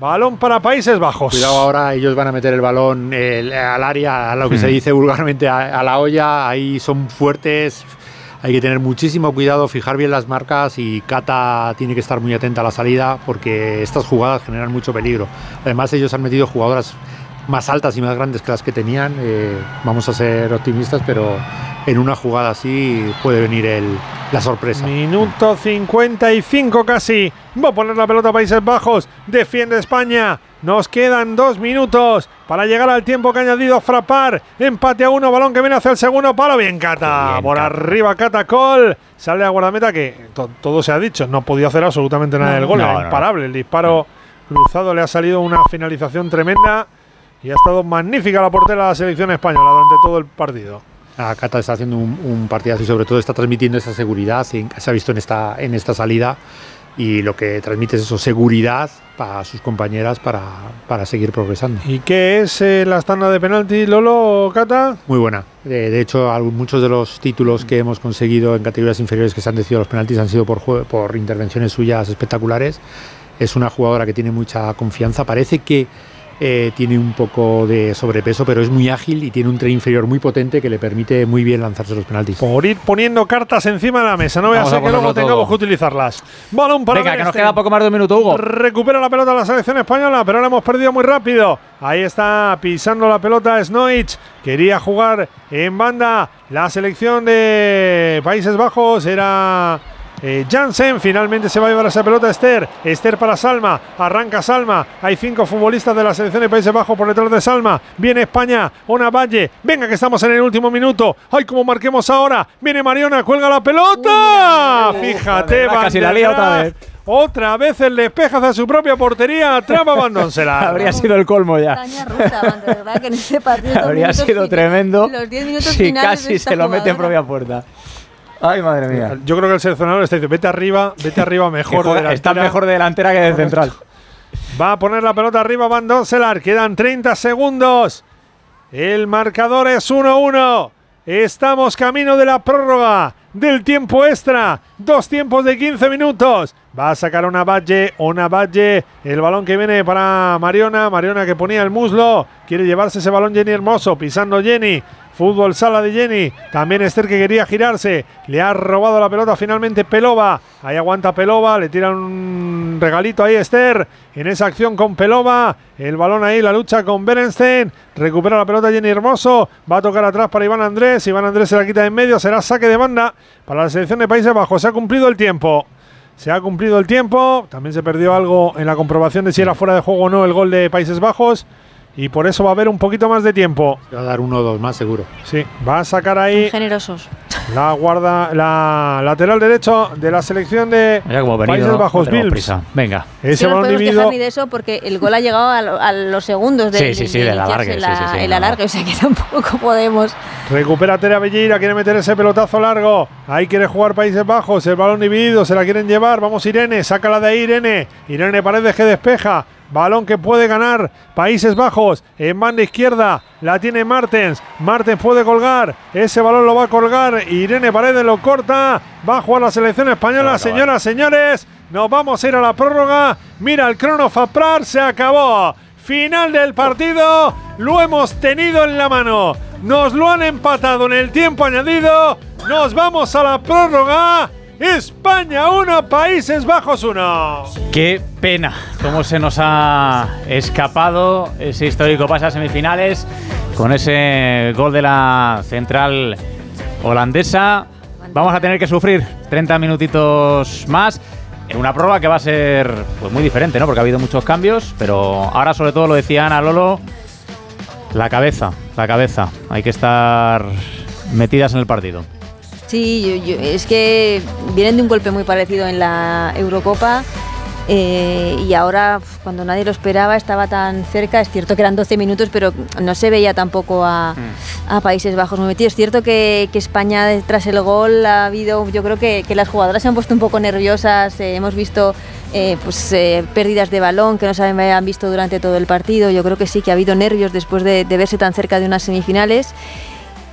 Balón para Países Bajos. Cuidado ahora, ellos van a meter el balón al área, a lo que Hmm. se dice vulgarmente a, a la olla, ahí son fuertes, hay que tener muchísimo cuidado, fijar bien las marcas y Cata tiene que estar muy atenta a la salida porque estas jugadas generan mucho peligro. Además ellos han metido jugadoras más altas y más grandes que las que tenían, eh, vamos a ser optimistas, pero en una jugada así puede venir el- la sorpresa. Minuto 55 casi. Va a poner la pelota a Países Bajos. Defiende España. Nos quedan dos minutos para llegar al tiempo que ha añadido Frapar. Empate a uno. Balón que viene hacia el segundo palo. Bien, Cata. Bien, Por Cata. arriba, Cata Col. Sale a guardameta que to- todo se ha dicho. No podía hacer absolutamente nada del gol. No, Era no, no. imparable. El disparo cruzado le ha salido una finalización tremenda. Y ha estado magnífica la portera de la selección española durante todo el partido. Ah, Cata está haciendo un, un partidazo y sobre todo está transmitiendo esa seguridad, se ha visto en esta, en esta salida y lo que transmite es eso, seguridad para sus compañeras para, para seguir progresando. ¿Y qué es eh, la tanda de penalti, Lolo, Cata? Muy buena. De, de hecho, algún- muchos de los títulos que hemos conseguido en categorías inferiores que se han decidido los penaltis han sido por, por intervenciones suyas espectaculares. Es una jugadora que tiene mucha confianza. Parece que eh, tiene un poco de sobrepeso, pero es muy ágil y tiene un tren inferior muy potente que le permite muy bien lanzarse los penaltis. Por ir poniendo cartas encima de la mesa. No voy a ser que luego tengamos que utilizarlas. Balón para Venga, que nos Berenstein. queda poco más de un minuto, Hugo. Recupera la pelota la selección española, pero la hemos perdido muy rápido. Ahí está pisando la pelota Snoich. Quería jugar en banda la selección de Países Bajos. Era eh, Jansen. Finalmente se va a llevar esa pelota Esther. Esther para Salma. Arranca Salma. Hay cinco futbolistas de la selección de Países Bajos por detrás de Salma. Viene España. Ona Valle. Venga, que estamos en el último minuto. ¡Ay, como marquemos ahora! Viene Mariona. Cuelga la pelota. Fíjate, Van der Graag, casi la lía otra vez. Otra vez el despeja hacia su propia portería. Trama abandónsela. Habría sido el colmo ya. En partido. estos Habría sido tremendo Los 10 minutos si finales de casi esta se lo mete en propia puerta. Ay, madre mía. Yo creo que el seleccionador está diciendo, vete arriba, vete arriba mejor. de está delantera". mejor de delantera que de central. Va a poner la pelota arriba Van Donselar. Quedan 30 segundos. El marcador es 1-1. Estamos camino de la prórroga del tiempo extra. Dos tiempos de 15 minutos. Va a sacar una Valle, una Valle. El balón que viene para Mariona. Mariona que ponía el muslo. Quiere llevarse ese balón Jenny Hermoso. Pisando Jenny. Fútbol sala de Jenny. También Esther que quería girarse. Le ha robado la pelota finalmente Pelova. Ahí aguanta Pelova. Le tira un regalito ahí Esther. En esa acción con Pelova. El balón ahí, la lucha con Berenstein. Recupera la pelota Jenny Hermoso. Va a tocar atrás para Iván Andrés. Iván Andrés se la quita de en medio. Será saque de banda para la selección de Países Bajos. Se ha cumplido el tiempo. Se ha cumplido el tiempo. También se perdió algo en la comprobación de si era fuera de juego o no el gol de Países Bajos. Y por eso va a haber un poquito más de tiempo. Va a dar uno o dos más seguro. Sí, va a sacar ahí Generosos. la guarda, la lateral derecho de la selección de venido, Países no Bajos tenemos Bills. prisa. Venga. Ese no nos balón podemos dividido. quejar ni de eso porque el gol ha llegado a, lo- a los segundos de, Sí, sí, sí, de del iniciarse alargue, la- sí, sí, sí, el no, alargue, o sea que tampoco podemos. Recupera Tere Belleira, quiere meter ese pelotazo largo. Ahí quiere jugar Países Bajos. El balón dividido, se la quieren llevar. Vamos Irene, sácala de ahí Irene. Irene Paredes que despeja. Balón que puede ganar Países Bajos. En banda izquierda la tiene Martens. Martens puede colgar. Ese balón lo va a colgar. Irene Paredes lo corta. Va a jugar la selección española. Señoras, señores, nos vamos a ir a la prórroga. Mira el crono Faprar, se acabó. Final del partido, lo hemos tenido en la mano. Nos lo han empatado en el tiempo añadido. Nos vamos a la prórroga. España 1, Países Bajos 1. Qué pena cómo se nos ha escapado ese histórico pase a semifinales con ese gol de la central holandesa. Vamos a tener que sufrir 30 minutitos más en una prueba que va a ser pues, muy diferente, ¿no? Porque ha habido muchos cambios, pero ahora sobre todo lo decía Ana Lolo, la cabeza, la cabeza. Hay que estar metidas en el partido. Sí, yo- yo- es que vienen de un golpe muy parecido en la Eurocopa eh, y ahora cuando nadie lo esperaba estaba tan cerca, es cierto que eran 12 minutos, pero no se veía tampoco a, a Países Bajos muy metido. Es cierto que, que España tras el gol ha habido, yo creo que, que las jugadoras se han puesto un poco nerviosas, eh, hemos visto eh, pues pérdidas de balón que no se habían visto durante todo el partido, yo creo que sí que ha habido nervios después de, de verse tan cerca de unas semifinales.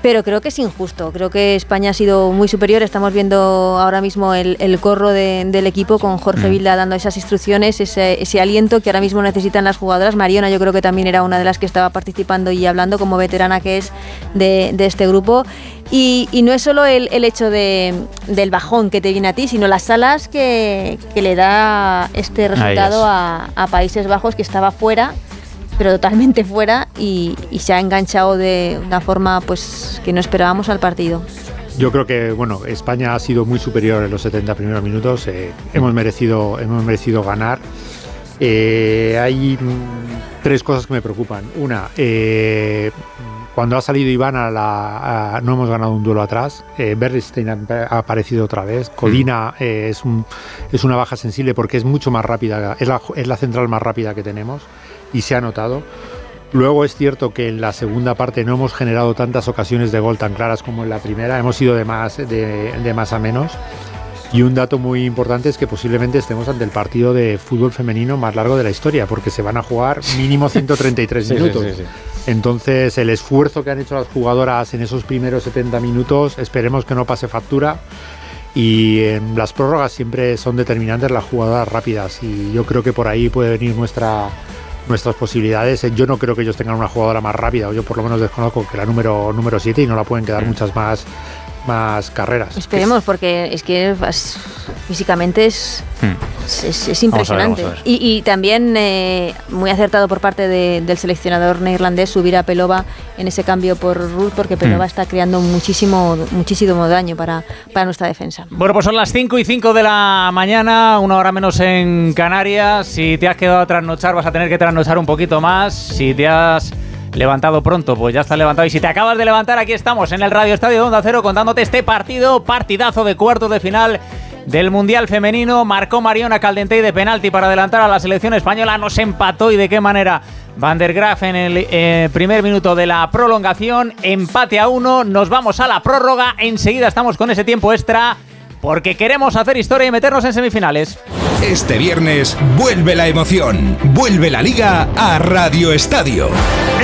Pero creo que es injusto. Creo que España ha sido muy superior. Estamos viendo ahora mismo el, el corro de- del equipo con Jorge Vilda dando esas instrucciones, ese, ese aliento que ahora mismo necesitan las jugadoras. Mariona yo creo que también era una de las que estaba participando y hablando como veterana que es de, de este grupo. Y, y no es solo el, el hecho de- del bajón que te viene a ti, sino las alas que, que le da este resultado a, a Países Bajos que estaba fuera pero totalmente fuera y, y se ha enganchado de una forma pues que no esperábamos al partido. Yo creo que bueno, España ha sido muy superior en los 70 primeros minutos. eh, hemos merecido, hemos merecido ganar. Eh, hay mm, tres cosas que me preocupan. Una, eh, cuando ha salido Iván a la, a- no hemos ganado un duelo atrás. Eh, Bernstein ha, ha aparecido otra vez. Codina eh, es, un, es una baja sensible porque es mucho más rápida. Es la, es la central más rápida que tenemos y se ha notado. Luego es cierto que en la segunda parte no hemos generado tantas ocasiones de gol tan claras como en la primera, hemos ido de más, de, de más a menos. Y un dato muy importante es que posiblemente estemos ante el partido de fútbol femenino más largo de la historia, porque se van a jugar mínimo 133 Sí, minutos. sí, sí. Entonces, el esfuerzo que han hecho las jugadoras en esos primeros 70 minutos, esperemos que no pase factura. Y en las prórrogas siempre son determinantes las jugadoras rápidas. Y yo creo que por ahí puede venir nuestra, nuestras posibilidades. Yo no creo que ellos tengan una jugadora más rápida, o yo por lo menos desconozco que la número número 7 y no la pueden quedar muchas más, más carreras. Esperemos porque es que es- físicamente es, es, es- es Vamos a ver, impresionante. vamos a ver. Y, y también eh, muy acertado por parte de- del seleccionador neerlandés subir a Pelova en ese cambio por Ruth porque Pelova Mm. está creando muchísimo, muchísimo daño para, para nuestra defensa. Bueno, pues son las 5 y 5 de la mañana, una hora menos en Canarias. Si te has quedado a trasnochar, vas a tener que trasnochar un poquito más. Si te has levantado pronto, pues ya estás levantado. Y si te acabas de levantar, aquí estamos en el Radio Estadio Onda Cero contándote este partido, partidazo de cuartos de final del Mundial Femenino. Marcó Mariona Caldentey de penalti para adelantar a la selección española. Nos empató y de qué manera. Van der Graaf en el eh, primer minuto de la prolongación. Empate a uno. Nos vamos a la prórroga. Enseguida estamos con ese tiempo extra. Porque queremos hacer historia y meternos en semifinales. Este viernes vuelve la emoción, vuelve la liga a Radio Estadio.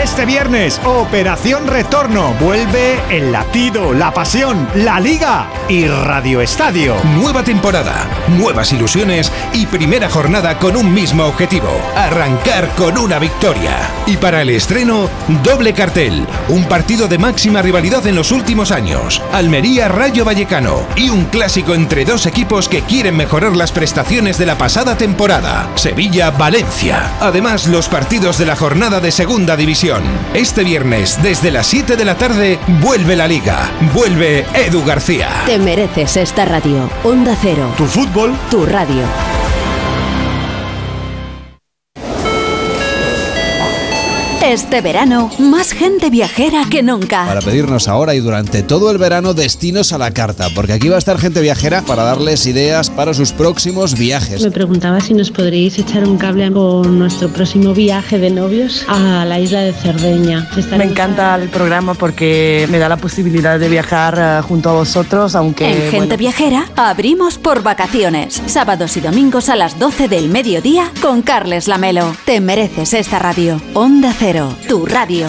Este viernes, Operación Retorno. Vuelve el latido, la pasión, la liga y Radio Estadio. Nueva temporada, nuevas ilusiones y primera jornada con un mismo objetivo, arrancar con una victoria. Y para el estreno, doble cartel, un partido de máxima rivalidad en los últimos años, Almería Rayo Vallecano y un clásico entre dos equipos que quieren mejorar las prestaciones de la pasada temporada, Sevilla-Valencia. Además, los partidos de la jornada de Segunda División. Este viernes, desde las 7 de la tarde, vuelve la liga, vuelve Edu García. Te mereces esta radio. Onda Cero. Tu fútbol. Tu radio. Este verano, más gente viajera que nunca. Para pedirnos ahora y durante todo el verano destinos a la carta, porque aquí va a estar gente viajera para darles ideas para sus próximos viajes. Me preguntaba si nos podríais echar un cable con nuestro próximo viaje de novios a la isla de Cerdeña. Me encanta el programa porque me da la posibilidad de viajar eh, junto a vosotros, aunque... En Gente bueno, Viajera abrimos por vacaciones. Sábados y domingos a las 12 del mediodía con Carles Lamelo. Te mereces esta radio. Onda Cero, tu radio.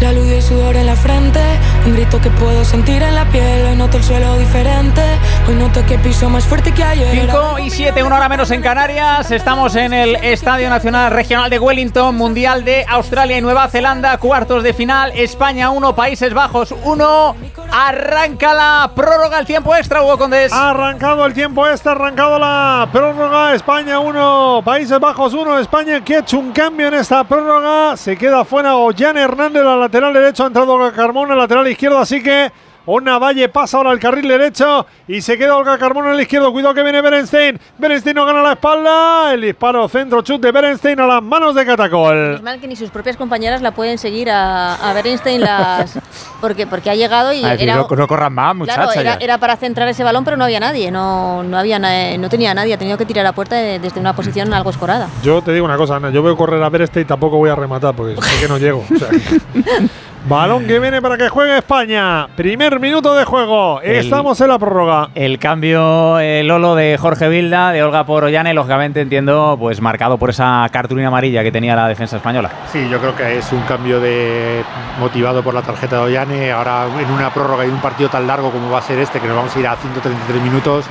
La luz y el sudor en la frente, un grito que puedo sentir en la piel. Hoy noto el suelo diferente, hoy noto que piso más fuerte que ayer. 5 y 7, una hora menos en Canarias. Estamos en el Estadio Nacional Regional de Wellington, Mundial de Australia y Nueva Zelanda, cuartos de final. España 1, Países Bajos 1. Arranca la prórroga, el tiempo extra, Hugo Condés. Arrancado el tiempo ha arrancado la prórroga. España 1, Países Bajos 1. España que ha hecho un cambio en esta prórroga. Se queda fuera Ollán Hernández, la lateral derecho. Ha entrado Carmona, lateral izquierdo. Así que una Valle pasa ahora al carril derecho y se queda Olga Carmona en el izquierdo. Cuidado que viene Berenstein. Berenstein no gana la espalda. El disparo centro chute de Berenstein a las manos de Catacol. Es mal que ni sus propias compañeras la pueden seguir a, a Berenstein las porque porque ha llegado y A era no, no corran más, muchacha. Claro, era, para centrar ese balón, pero no había nadie, no, no había na- no tenía nadie, ha tenido que tirar a puerta de- desde una posición algo escorada. Yo te digo una cosa, Ana, yo veo correr a Berenstein y tampoco voy a rematar porque sé que no llego. O sea, balón que viene para que juegue España. Primer minuto de juego. El- Estamos en la prórroga. El cambio eh, Lolo de Jorge Vilda, de Olga por Ollane, lógicamente entiendo, pues marcado por esa cartulina amarilla que tenía la defensa española. Sí, yo creo que es un cambio de motivado por la tarjeta de Ollane. Ahora en una prórroga y un partido tan largo como va a ser este, que nos vamos a ir a 133 minutos,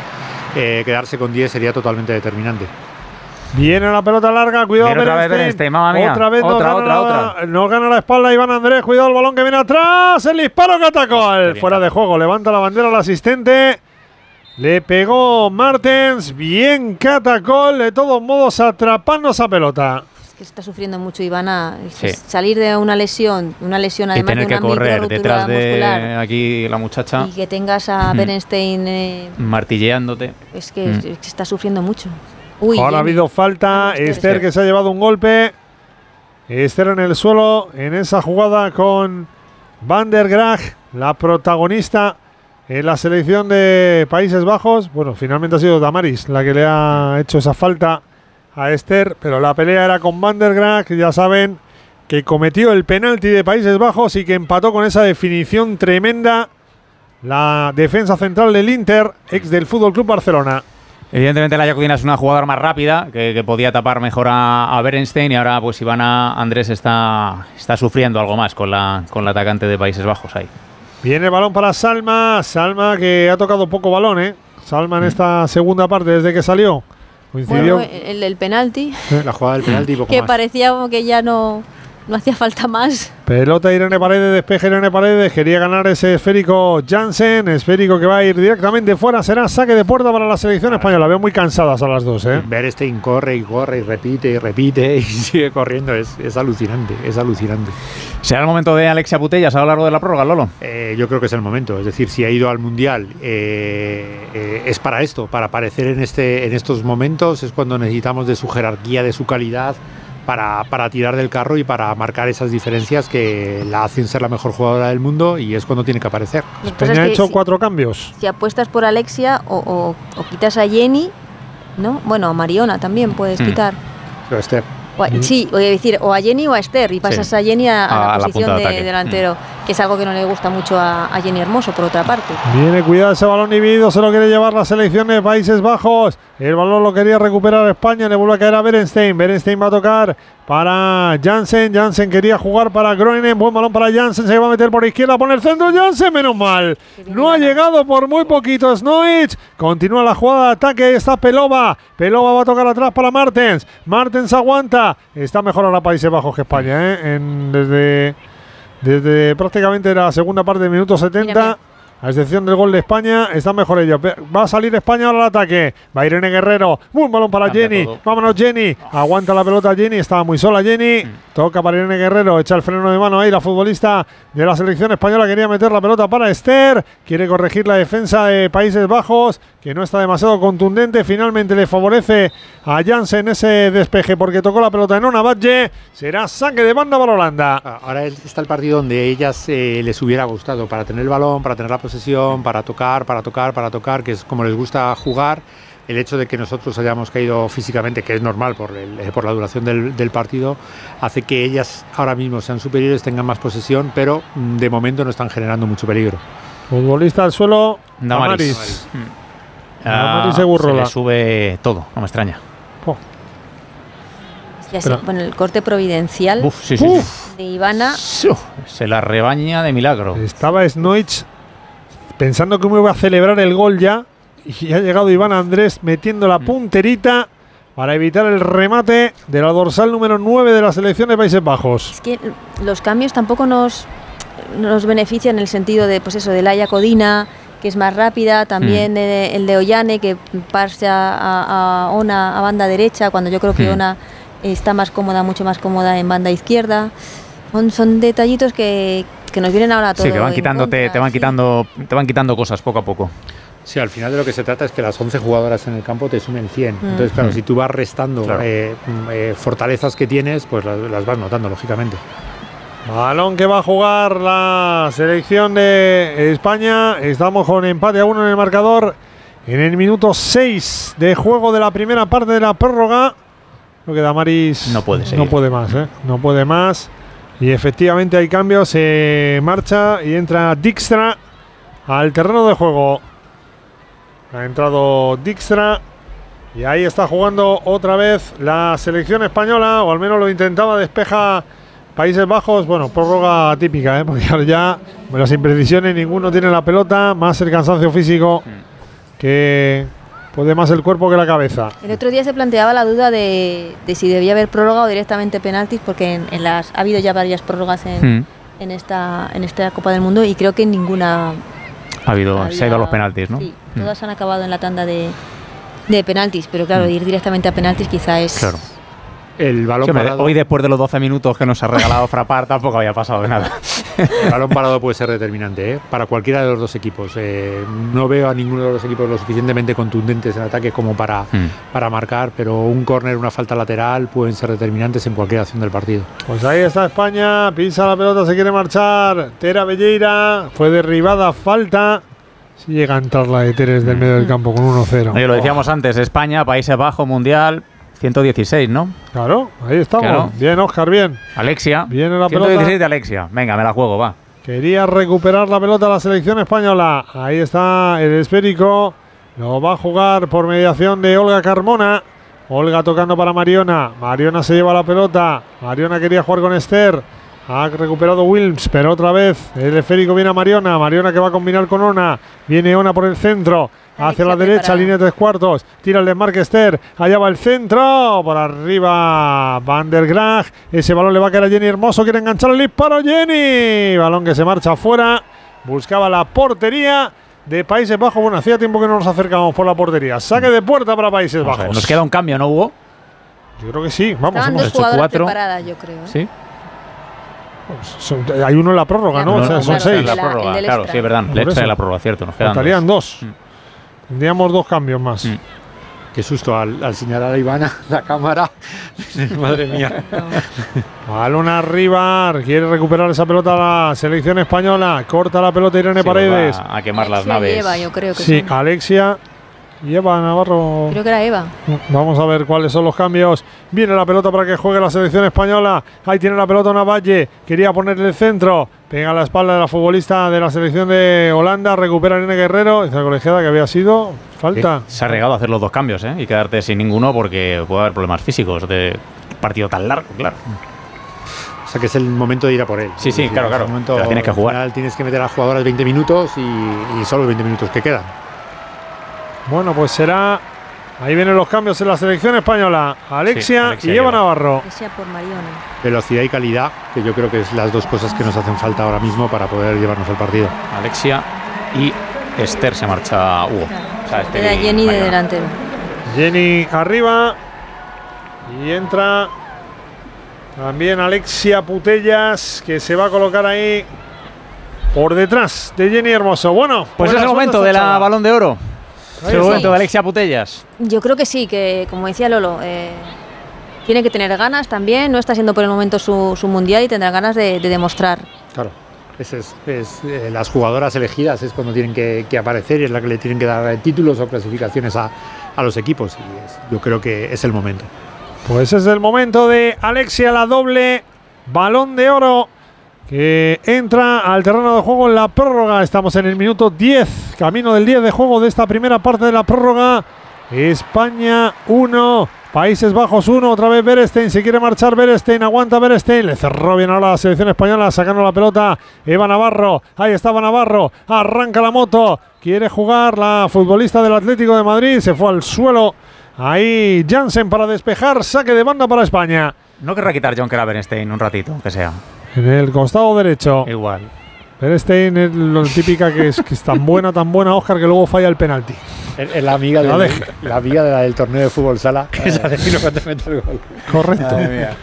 eh, quedarse con 10 sería totalmente determinante. Viene la pelota larga, cuidado Viene otra vez Berenstein, mamma mía. Otra vez Otra, no, otra, gana la, no gana la espalda Iván Andrés, cuidado el balón que viene atrás, el disparo que atacó, el fuera de juego, levanta la bandera al asistente. Le pegó Martens, bien Catacol, de todos modos atrapando esa pelota. Es que está sufriendo mucho Ivana, Sí. salir de una lesión, una lesión Y además tener de que una correr microrotura detrás de muscular aquí la muchacha y que tengas a. Berenstein eh, martilleándote. es que, Mm. es que está sufriendo mucho. Uy, Ahora ha habido falta, Esther que se ha llevado un golpe. Esther en el suelo en esa jugada con Van der Graag, la protagonista en la selección de Países Bajos. Bueno, finalmente ha sido Damaris la que le ha hecho esa falta a Esther, pero la pelea era con Van der Graag, ya saben que cometió el penalti de Países Bajos y que empató con esa definición tremenda la defensa central del Inter, ex del Fútbol Club Barcelona. Evidentemente la Jacudina es una jugadora más rápida, que, que podía tapar mejor a, a Berenstein y ahora pues Ivana Andrés está, está sufriendo algo más con la, con la atacante de Países Bajos ahí. Viene el balón para Salma. Salma que ha tocado poco balón, ¿eh? Salma en esta segunda parte desde que salió. Coincidió. Bueno, el, el penalti, La jugada del penalti poco que más. parecía como que ya no, no hacía falta más. Pelota Irene Paredes, despeje Irene Paredes. Quería ganar ese esférico Jansen. Esférico que va a ir directamente fuera. Será saque de puerta para la selección española. Veo muy cansadas a las dos, ¿eh? Berenstein corre y corre y repite y repite y sigue corriendo. Es, es alucinante, es alucinante. ¿Será el momento de Alexia Putellas a lo largo de la prórroga, Lolo? Eh, yo creo que es el momento. Es decir, si ha ido al Mundial eh, eh, es para esto, para aparecer en, este, en estos momentos. Es cuando necesitamos de su jerarquía, de su calidad. Para, para tirar del carro y para marcar esas diferencias que la hacen ser la mejor jugadora del mundo y es cuando tiene que aparecer. España ha es que hecho si- cuatro cambios. Si apuestas por Alexia o, o- o quitas a Jenny, ¿no? Bueno, a Mariona también puedes Hmm. quitar. Pero Esther. O a- Sí, voy a decir, o a Jenny o a Esther, y pasas Sí. a Jenny a, a A la la posición de delantero. Hmm. que es algo que no le gusta mucho a, a Jenny Hermoso, por otra parte. Viene cuidado ese balón dividido, se lo quiere llevar la selección de Países Bajos. El balón lo quería recuperar España, le vuelve a caer a Berenstein. Berenstein va a tocar para Jansen. Jansen quería jugar para Groenen. Buen balón para Jansen, se va a meter por izquierda, pone el centro. Jansen, menos mal. No ha llegado por muy poquito Snoich. Continúa la jugada de ataque, está Pelova. Pelova va a tocar atrás para Martens. Martens aguanta. Está mejor ahora Países Bajos que España, ¿eh? Desde prácticamente la segunda parte del minuto 70. A excepción del gol de España, está mejor ellos. Va a salir España ahora al ataque. Va Irene Guerrero. Buen balón para Cambia Jenny. todo. Vámonos, Jenny. Aguanta la pelota Jenny. Estaba muy sola Jenny. Toca para Irene Guerrero. Echa el freno de mano ahí. La futbolista de la selección española quería meter la pelota para Esther. Quiere corregir la defensa de Países Bajos, que no está demasiado contundente. Finalmente le favorece a Jansen ese despeje porque tocó la pelota en una Badge. Será saque de banda para Holanda. Ahora está el partido donde ellas eh, les hubiera gustado, para tener el balón, para tener la posesión, para tocar, para tocar, para tocar, que es como les gusta jugar. El hecho de que nosotros hayamos caído físicamente, que es normal por, el- eh, por la duración del, del partido, hace que ellas ahora mismo sean superiores, tengan más posesión, pero mm, de momento no están generando mucho peligro. Futbolista al suelo. Damaris. Damaris. Mm. Damaris Ah, Segurrola. se le sube todo, no me extraña. Ya sé, Pero- bueno, el corte providencial Uf, sí, sí, sí. de Ivana. Se la rebaña de milagro. Estaba Snoich pensando cómo iba a celebrar el gol ya. Y ha llegado Iván Andrés metiendo Mm. la punterita para evitar el remate de la dorsal número 9 de la selección de Países Bajos. Es que los cambios tampoco nos, nos benefician en el sentido de, pues eso, de Laia Codina, que es más rápida, también Mm. de- el de Ollane, que pasa a, a Ona a banda derecha, cuando yo creo que Mm. Ona está más cómoda, mucho más cómoda en banda izquierda. Son, son detallitos que, que nos vienen ahora a todos. Sí, que van quitándote, te van quitando, te van quitando cosas poco a poco. Sí, al final de lo que se trata es que las 11 jugadoras en el campo te sumen 100. Mm. Entonces, claro, Mm. si tú vas restando Claro. eh, mm, eh, fortalezas que tienes, pues las, las vas notando, lógicamente. Balón que va a jugar la selección de España. Estamos con empate a uno en el marcador. En el minuto 6 de juego de la primera parte de la prórroga. Creo que Damaris No puede seguir. No puede más, ¿eh? No puede más. Y efectivamente hay cambios. Se marcha y entra Dijkstra al terreno de juego. Ha entrado Dijkstra. Y ahí está jugando otra vez la selección española, o al menos lo intentaba, despeja Países Bajos. Bueno, prórroga típica, ¿eh? porque ahora ya las imprecisiones, ninguno tiene la pelota, más el cansancio físico que puede más el cuerpo que la cabeza. El otro día se planteaba la duda de, de si debía haber prórroga o directamente penaltis, porque en, en las ha habido ya varias prórrogas en, Mm. en esta en esta Copa del Mundo y creo que ninguna Ha habido, se ha ido a los penaltis, ¿no? Sí, Mm. todas han acabado en la tanda de, de penaltis, pero claro, ir directamente a penaltis quizá es Claro. El balón Sí, hombre, parado, hoy después de los 12 minutos que nos ha regalado Frapar tampoco había pasado de nada. el balón parado puede ser determinante ¿eh? para cualquiera de los dos equipos. Eh, no veo a ninguno de los equipos lo suficientemente contundentes en ataque como para, Mm. para marcar, pero un córner, una falta lateral pueden ser determinantes en cualquier acción del partido. Pues ahí está España, pisa la pelota, se quiere marchar. Tera Belleira, fue derribada, falta. Si llega a entrar la de Teres del medio del campo con 1-0. Oye, lo decíamos antes, España, Países Bajos, Mundial, 116, ¿no? Claro, ahí estamos. Claro. Bien, Oscar, bien. Alexia. Viene la 116 pelota. de Alexia. Venga, me la juego, va. Quería recuperar la pelota la selección española. Ahí está el esférico. Lo va a jugar por mediación de Olga Carmona. Olga tocando para Mariona. Mariona se lleva la pelota. Mariona quería jugar con Esther. Ha recuperado Wilms, pero otra vez el esférico viene a Mariona. Mariona que va a combinar con Ona. Viene Ona por el centro. Hacia la derecha, preparada. línea de tres cuartos. Tira el desmarque Esther. Allá va el centro. Por arriba Van der Graag. Ese balón le va a caer a Jenny Hermoso. Quiere enganchar el disparo. Jenny. Balón que se marcha afuera. Buscaba la portería de Países Bajos. Bueno, hacía tiempo que no nos acercamos por la portería. Saque de puerta para Países ver, Bajos. Nos queda un cambio, ¿no, Hugo? Yo creo que sí. Vamos, Estaban hemos dos hecho cuatro. preparadas, yo creo. ¿eh? Sí. Son- hay uno en la prórroga, ¿no? No, O sea, no, son claro, seis. En la prórroga, el claro, extra. sí, es verdad. Por Le extra eso. de la prórroga, cierto. Nos quedan Faltarían dos. dos. Tendríamos dos cambios más. Mm. Qué susto al, al señalar a Ivana la cámara. Madre mía. Balón arriba, quiere recuperar esa pelota la selección española. Corta la pelota Irene Paredes. va a quemar las naves. lleva, yo creo que Sí, son. Alexia. Y Eva Navarro. Creo que era Eva. Vamos a ver cuáles son los cambios. Viene la pelota para que juegue la selección española. Ahí tiene la pelota Navalle. Quería ponerle el centro. Pega a la espalda de la futbolista de la selección de Holanda. Recupera Irene Guerrero. Esa colegiada que había sido. Falta. Se ha regado a hacer los dos cambios ¿eh? y quedarte sin ninguno porque puede haber problemas físicos de partido tan largo, claro. O sea que es el momento de ir a por él. Sí, sí, decir, claro, claro. momento- tienes que al jugar. final tienes que meter a las jugadoras 20 minutos y, y solo los 20 minutos que quedan. Bueno, pues será. Ahí vienen los cambios en la selección española. Alexia, Alexia y Eva lleva. Navarro. Por. Velocidad y calidad, que yo creo que es las dos cosas que nos hacen falta ahora mismo para poder llevarnos el partido. Alexia y Esther se marcha Hugo. O sea, Esther Queda y Jenny de delantero. Jenny arriba. Y entra también Alexia Putellas, que se va a colocar ahí por detrás de Jenny Hermoso. Bueno, Pues es el momento de la balón de oro. Es Ahí el está. momento de Alexia Putellas. Yo creo que sí, que como decía Lolo, eh, tiene que tener ganas también. No está siendo por el momento su, su mundial y tendrá ganas de, de demostrar. Claro. Es, es, eh, las jugadoras elegidas es cuando tienen que, que aparecer y es la que le tienen que dar títulos o clasificaciones a, a los equipos. Y es- yo creo que es el momento. Pues es el momento de Alexia, la doble balón de oro que entra al terreno de juego en la prórroga. Estamos en el minuto 10, camino del 10 de juego de esta primera parte de la prórroga. España 1, Países Bajos 1, otra vez Berestein, se quiere marchar Berestein, aguanta Berestein, le cerró bien ahora la selección española, sacando la pelota Eva Navarro, ahí estaba Navarro, arranca la moto, quiere jugar la futbolista del Atlético de Madrid, se fue al suelo, ahí Jansen para despejar, saque de banda para España. No querrá quitar John Kravenstein un ratito, aunque sea. En el costado derecho. Igual. Berestein es lo típica que es, que es tan buena, tan buena, Oscar, que luego falla el penalti. Es la amiga, No deje. la amiga de la del torneo de fútbol sala, que de no cuando mete el gol. Correcto. Madre mía.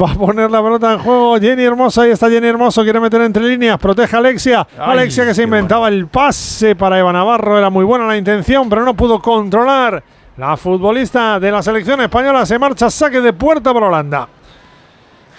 Va a poner la pelota en juego Jenny Hermoso. Ahí está Jenny Hermoso. Quiere meter entre líneas. Protege a Alexia. Ay, Alexia que se inventaba el pase para Eva Navarro. Era muy buena la intención, pero no pudo controlar. La futbolista de la selección española se marcha. Saque de puerta para Holanda.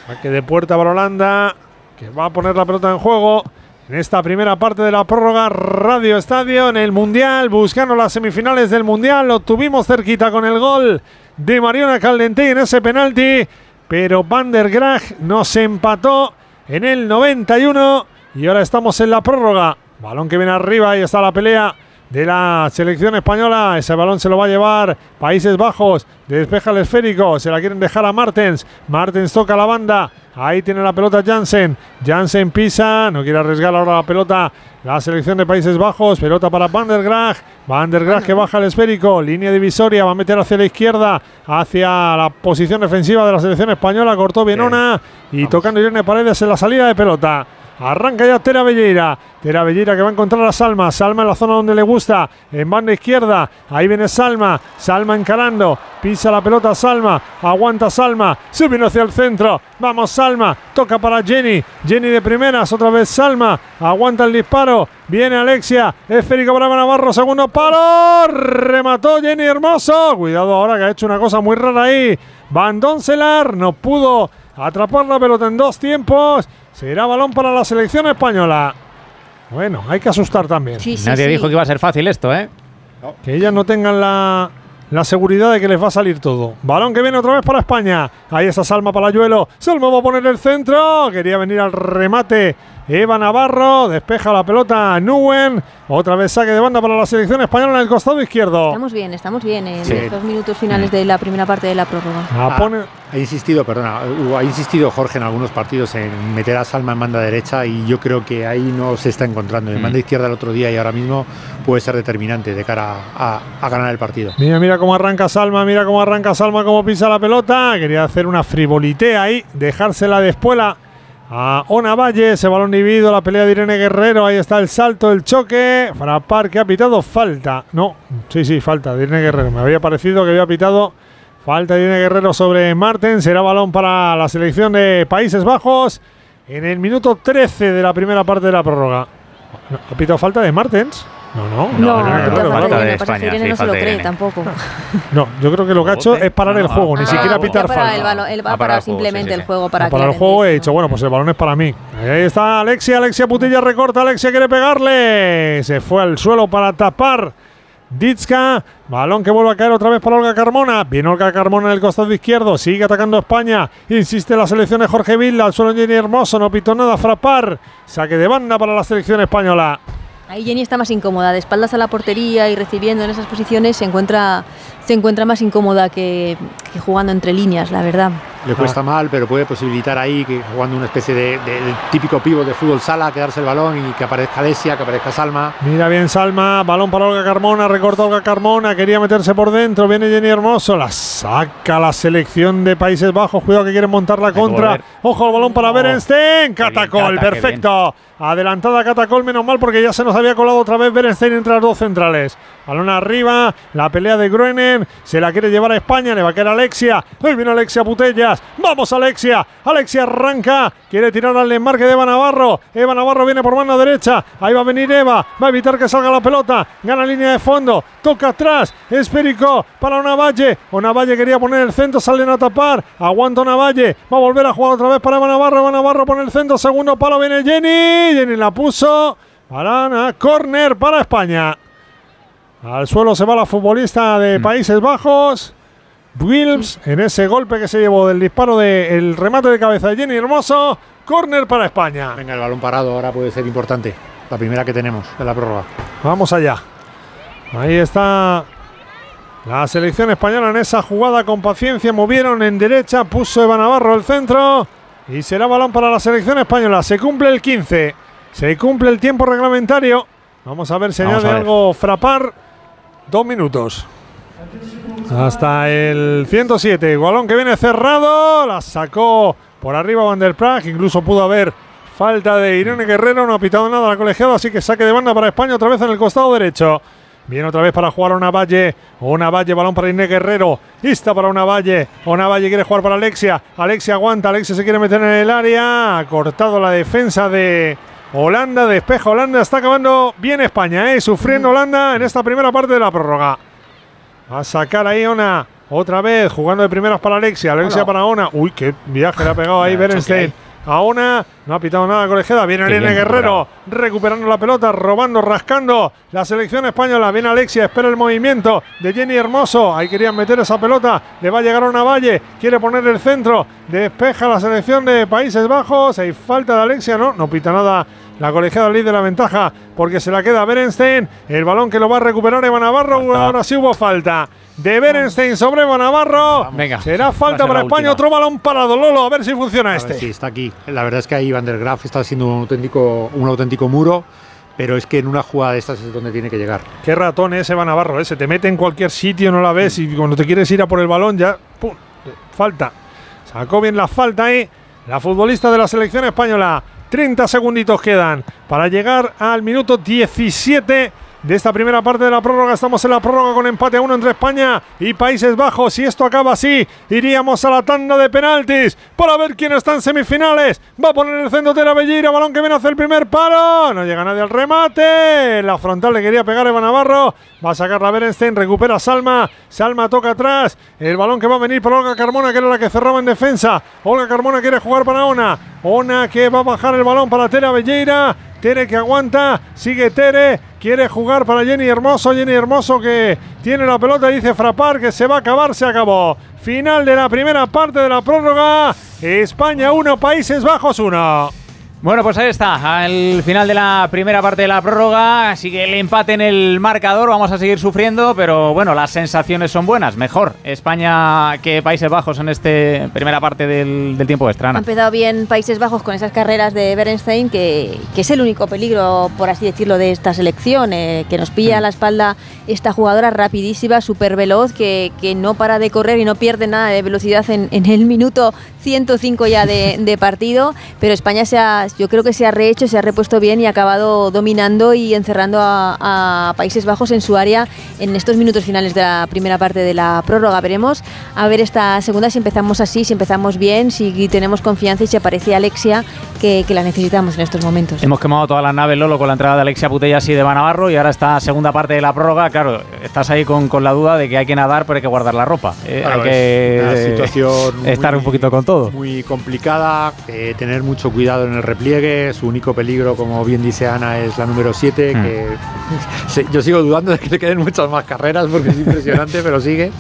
Saque de puerta para Holanda. Que va a poner la pelota en juego. En esta primera parte de la prórroga, Radio Estadio en el Mundial, buscando las semifinales del Mundial, lo tuvimos cerquita con el gol de Mariona Caldentey en ese penalti, pero Van der Graag nos empató en el 91 y ahora estamos en la prórroga. Balón que viene arriba y está la pelea de la selección española. Ese balón se lo va a llevar Países Bajos. Despeja el esférico. Se la quieren dejar a Martens. Martens toca la banda. Ahí tiene la pelota Jansen. Jansen pisa. No quiere arriesgar ahora la pelota. La selección de Países Bajos. Pelota para Van der Graag. Van der Graag que baja el esférico. Línea divisoria. Va a meter hacia la izquierda. Hacia la posición defensiva de la selección española. Cortó Vienona. Y tocando Irene Paredes en la salida de pelota. Arranca ya Tera Belleira. Tera Belleira que va a encontrar a Salma. Salma en la zona donde le gusta. En banda izquierda. Ahí viene Salma. Salma encarando. Pisa la pelota Salma. Aguanta Salma. Se hacia el centro. Vamos Salma. Toca para Jenny. Jenny de primeras. Otra vez Salma. Aguanta el disparo. Viene Alexia. Esférico para Navarro. Segundo palo. Remató Jenny Hermoso. Cuidado ahora que ha hecho una cosa muy rara ahí. Van Doncelar. No pudo atrapar la pelota en dos tiempos. Será balón para la selección española. Bueno, hay que asustar también. Nadie dijo que iba a ser fácil esto, ¿eh? Que ellas no tengan la, la seguridad de que les va a salir todo. Balón que viene otra vez para España. Ahí está Salma Palayuelo. Salma va a poner el centro. Quería venir al remate. Eva Navarro. Despeja la pelota. Nuen. Otra vez saque de banda para la selección española en el costado izquierdo. Estamos bien, estamos bien en Sí. estos minutos finales de la primera parte de la prórroga. Ah, pone- ha insistido, perdona, ha insistido Jorge en algunos partidos en meter a Salma en banda derecha y yo creo que ahí no se está encontrando. En Mm. banda izquierda el otro día y ahora mismo puede ser determinante de cara a, a ganar el partido. Mira, mira cómo arranca Salma, mira cómo arranca Salma, cómo pisa la pelota. Quería hacer una frivolité ahí, dejársela de espuela a Ona Valle. Ese balón dividido, la pelea de Irene Guerrero. Ahí está el salto, el choque. Frapar que ha pitado falta. No, sí, sí, falta de Irene Guerrero. Me había parecido que había pitado falta de Irene Guerrero sobre Marten. Será balón para la selección de Países Bajos en el minuto 13 de la primera parte de la prórroga. ¿Ha pitado falta de Martens? No, no. No, no, falta ¿no? de no se lo cree tampoco. No, yo creo que lo que ha hecho es parar el juego, ni Ah, siquiera pitar para falta. el balón, él va Ah, a para parar simplemente el juego para Ah, para el juego he dicho, bueno, pues el balón es para mí. Ahí está Alexia, Alexia Putilla recorta, Alexia quiere pegarle. Se fue al suelo para tapar Ditska, balón que vuelve a caer otra vez para Olga Carmona. Viene Olga Carmona en el costado izquierdo, sigue atacando a España. Insiste la selección de Jorge Vilda, al suelo Jenny Hermoso, no pitó nada, frapar. Saque de banda para la selección española. Ahí Jenny está más incómoda, de espaldas a la portería y recibiendo en esas posiciones se encuentra, se encuentra más incómoda que, que jugando entre líneas, la verdad. Le cuesta mal, pero puede posibilitar ahí que jugando una especie de, de- de típico pivo de fútbol sala, quedarse el balón y que aparezca Alesia, que aparezca Salma. Mira bien Salma, balón para Olga Carmona, recorta Olga Carmona, quería meterse por dentro, viene Jenny Hermoso, la saca la selección de Países Bajos, cuidado que quieren montar la contra. Ojo, el balón para Berenstein, Catacol, Cata, perfecto. Adelantada Catacol, menos mal porque ya se nos había colado otra vez Berenstein entre las dos centrales. Balón arriba, la pelea de Se la quiere llevar a España, le va a caer Alexia. Ahí viene Alexia Putellas, vamos Alexia, Alexia arranca, quiere tirar al enmarque de Eva Navarro. Eva Navarro viene por mano derecha, ahí va a venir Eva, va a evitar que salga la pelota, gana línea de fondo, toca atrás, esférico para Onavalle. Onavalle quería poner el centro, salen a tapar, aguanta Onavalle, va a volver a jugar otra vez para Eva Navarro, Eva Navarro pone el centro, segundo palo, viene Jenny, Jenny la puso, para Ana, corner para España. Al suelo se va la futbolista de Países Bajos. Wilms en ese golpe que se llevó del disparo del remate de cabeza de Jenny Hermoso. Corner para España. Venga, el balón parado ahora puede ser importante. La primera que tenemos de la prórroga. Vamos allá. Ahí está la selección española en esa jugada con paciencia. Movieron en derecha, puso Eva Navarro el centro. Y será balón para la selección española. Se cumple el 15. Se cumple el tiempo reglamentario. Vamos a ver si Vamos añade ver. algo frapar. Dos minutos. Hasta el 107. Balón que viene cerrado. La sacó por arriba Van der Praag. Incluso pudo haber falta de Irene Guerrero. No ha pitado nada la colegiada. Así que saque de banda para España otra vez en el costado derecho. Viene otra vez para jugar a una valle. Una valle, balón para Irene Guerrero. Lista para una valle. Una valle quiere jugar para Alexia. Alexia aguanta. Alexia se quiere meter en el área. Ha cortado la defensa de Holanda. Despeja Holanda. Está acabando bien España. ¿eh? Sufriendo Holanda en esta primera parte de la prórroga. A sacar ahí Ona. Otra vez jugando de primeras para Alexia. Alexia Hola. para Ona. Uy, qué viaje le ha pegado ahí Berenstein. A Ona. No ha pitado nada colegiada. Viene Irene Guerrero. Recuperando la pelota. Robando, rascando. La selección española. Viene Alexia. Espera el movimiento de Jenny Hermoso. Ahí querían meter esa pelota. Le va a llegar a una valle. Quiere poner el centro. Despeja la selección de Países Bajos. Hay falta de Alexia. No, no pita nada. La colegiada líder de la ventaja porque se la queda Berenstein. El balón que lo va a recuperar Eva Navarro. Ahora sí hubo falta de Berenstein sobre Eva Navarro. Venga. Será falta ser para España. última. Otro balón parado. Lolo, a ver si funciona A ver este. si está aquí. La verdad es que ahí Van der Graaf está haciendo un auténtico, un auténtico muro, pero es que en una jugada de estas es donde tiene que llegar. Qué ratón es Eva Navarro. ¿eh? Se te mete en cualquier sitio, no la ves y cuando te quieres ir a por el balón ya. ¡pum! Falta. Sacó bien la falta ahí. La futbolista de la selección española. 30 segunditos quedan para llegar al minuto 17 de esta primera parte de la prórroga. Estamos en la prórroga con empate a uno entre España y Países Bajos. Si esto acaba así, iríamos a la tanda de penaltis para ver quién está en semifinales. Va a poner el centro Tera Belleira, balón que viene hacia el primer palo. No llega nadie al remate. La frontal le quería pegar Eva Navarro. Va a sacar la Berenstein, recupera Salma. Salma toca atrás. El balón que va a venir para Olga Carmona, que era la que cerraba en defensa. Olga Carmona quiere jugar para Ona. Ona que va a bajar el balón para Tera Belleira. Tere que aguanta, sigue Tere, quiere jugar para Jenny Hermoso, Jenny Hermoso que tiene la pelota dice frapar que se va a acabar, se acabó. Final de la primera parte de la prórroga, España 1, Países Bajos 1. Bueno, pues ahí está, al final de la primera parte de la prórroga, sigue el empate en el marcador, vamos a seguir sufriendo, pero bueno, las sensaciones son buenas, mejor España que Países Bajos en esta primera parte del, tiempo extra. Ha empezado bien Países Bajos con esas carreras de Berenstein, que, es el único peligro, por así decirlo, de esta selección, eh, que nos pilla a la espalda esta jugadora rapidísima, súper veloz, que, no para de correr y no pierde nada de velocidad en el minuto 105 ya de, de partido, pero España se ha, yo creo que se ha rehecho, se ha repuesto bien y ha acabado dominando y encerrando a, a Países Bajos en su área en estos minutos finales de la primera parte de la prórroga. Veremos a ver esta segunda si empezamos así, si empezamos bien, si tenemos confianza y si aparece Alexia, que, que la necesitamos en estos momentos. Hemos quemado todas las naves, Lolo, con la entrada de Alexia Putellas y de Van Navarro y ahora esta segunda parte de la prórroga, claro, estás ahí con, con la duda de que hay que nadar pero hay que guardar la ropa. eh, Claro, hay que es una eh, estar muy- un poquito con todo. Todo. Muy complicada, eh, tener mucho cuidado en el repliegue. Su único peligro, como bien dice Ana, es la número 7. Mm. Que se- yo sigo dudando de que le queden muchas más carreras porque es impresionante, pero sigue.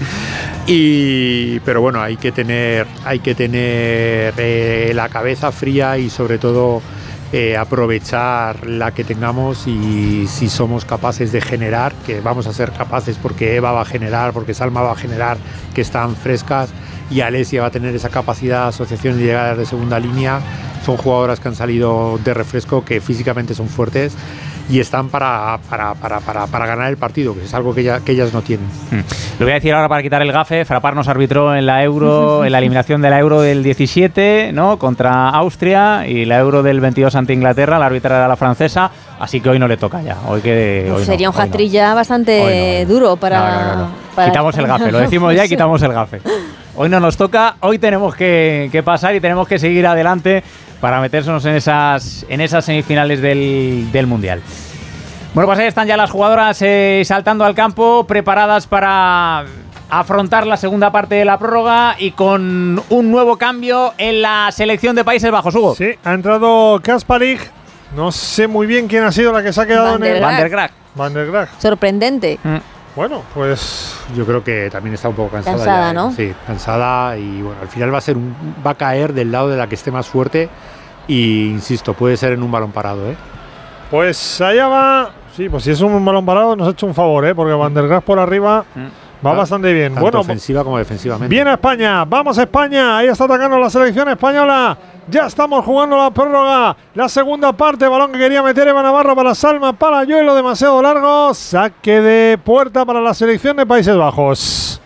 Y, pero bueno, hay que tener, hay que tener eh, la cabeza fría y sobre todo eh, aprovechar la que tengamos y si somos capaces de generar, que vamos a ser capaces porque Eva va a generar, porque Salma va a generar, que están frescas y Alesia va a tener esa capacidad de asociación de llegadas de segunda línea. Son jugadoras que han salido de refresco, que físicamente son fuertes y están para, para, para, para, para ganar el partido, que es algo que, ella- que ellas no tienen. Mm. Lo voy a decir ahora para quitar el gafe. Frapar nos arbitró en la Euro, en la eliminación de la Euro del 17, ¿no? Contra Austria y la Euro del 22 ante Inglaterra. La árbitra era la francesa, así que hoy no le toca ya. Hoy que hoy no, Sería un hoy no. hat-trick ya bastante Hoy duro para, No, no, no, no. para- Quitamos el gafe, lo decimos ya y quitamos el gafe. Hoy no nos toca, hoy tenemos que, que pasar y tenemos que seguir adelante para meternos en esas, en esas semifinales del, del Mundial. Bueno, pues ahí están ya las jugadoras eh, saltando al campo, preparadas para afrontar la segunda parte de la prórroga y con un nuevo cambio en la selección de Países Bajos, Hugo. Sí, ha entrado Kasparik. No sé muy bien quién ha sido la que se ha quedado Van en el. Van der Graag. Van der Graag. Sorprendente. Bueno, pues Yo creo que también está un poco cansada. Cansada, ya, ¿eh? ¿no? Sí, cansada y bueno, al final va a ser un, va a caer del lado de la que esté más fuerte y insisto, puede ser en un balón parado, ¿eh? Pues allá va. Sí, pues si es un balón parado, nos ha hecho un favor, ¿eh? Porque Van der Graag por arriba va bastante bien. Tanto Bueno, ofensiva como defensivamente. Viene España, vamos a España, ahí está atacando la selección española. Ya estamos jugando la prórroga, la segunda parte, balón que quería meter Eva Navarro para Salma Palayuelo, demasiado largo, saque de puerta para la selección de Países Bajos.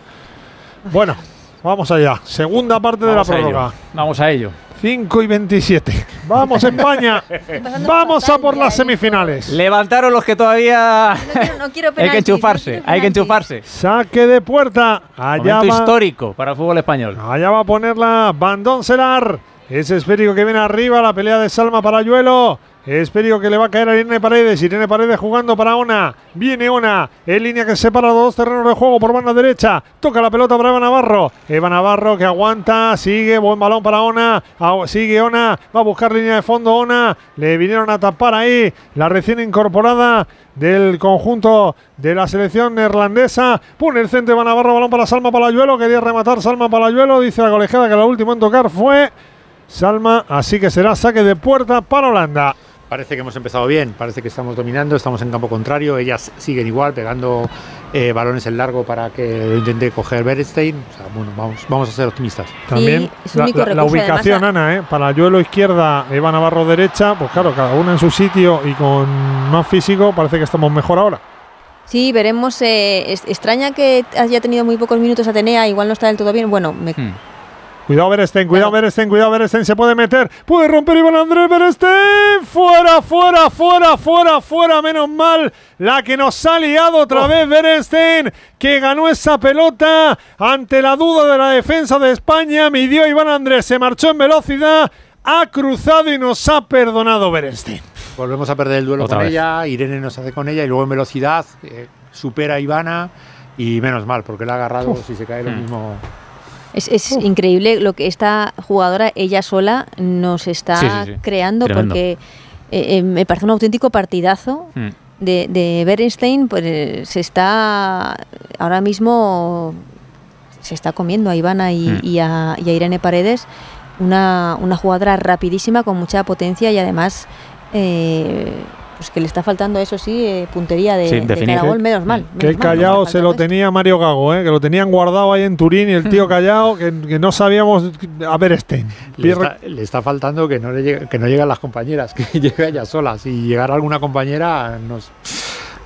Bueno, vamos allá, segunda parte de la Vamos a ello. prórroga. Vamos a ello. 5 y 27. Vamos España, vamos a por las semifinales. Levantaron los que todavía No quiero hay que enchufarse, no hay que enchufarse. Saque de puerta, allá Momento va. histórico para el fútbol español. Allá va a ponerla Bandón Selar. Ese esférico que viene arriba, la pelea de Salma para Yuelo. Esférico que le va a caer a Irene Paredes. Irene Paredes jugando para Ona. Viene Ona. En línea que separa los dos terrenos de juego por banda derecha. Toca la pelota para Eva Navarro. Eva Navarro que aguanta. Sigue. Buen balón para Ona. Sigue Ona. Va a buscar línea de fondo Ona. Le vinieron a tapar ahí la recién incorporada del conjunto de la selección neerlandesa. Pone el centro Eva Navarro. Balón para Salma Palayuelo. Quería rematar Salma Palayuelo. Dice la colegiada que la última en tocar fue Salma. Así que será saque de puerta para Holanda. Parece que hemos empezado bien, parece que estamos dominando, estamos en campo contrario, ellas siguen igual, pegando eh, balones en largo para que lo intente coger. O sea, bueno, vamos, vamos a ser optimistas. También la, la- ubicación, Ana, ¿eh? para Yuelo izquierda, Eva Navarro derecha. Pues claro, cada una en su sitio y con más físico, parece que estamos mejor ahora. Sí, veremos. eh, es- extraña que haya tenido muy pocos minutos Atenea, igual no está del todo bien. Bueno, me- Hmm. Cuidado Beresten, cuidado Beresten, cuidado Beresten, se puede meter, puede romper Iván Andrés Beresten, fuera, fuera, fuera, fuera, fuera, menos mal la que nos ha liado otra vez Beresten, que ganó esa pelota ante la duda de la defensa de España, midió Iván Andrés, se marchó en velocidad, ha cruzado y nos ha perdonado Beresten. Volvemos a perder el duelo Otra con vez. ella, Irene nos hace con ella y luego en velocidad eh, supera a Ivana y menos mal, porque le ha agarrado, Uf. si se cae lo Mm. Es, es increíble lo que esta jugadora, ella sola, nos está Sí, sí, sí. creando Tremendo. porque eh, eh, me parece un auténtico partidazo. Mm. de, de Berenstein, pues eh, se está ahora mismo se está comiendo a Ivana y, Mm. y a, y a Irene Paredes, una, una jugadora rapidísima con mucha potencia y además eh, pues que le está faltando eso sí eh, puntería de, Sí, de menos mal. Mal, callado no se lo tenía Mario Gago, ¿eh? que lo tenían guardado ahí en Turín y el tío callado que, que no sabíamos a. Le está, le está faltando que no, le llegue- que no llegan las compañeras, que llegue ella sola. Si llegara alguna compañera, nos,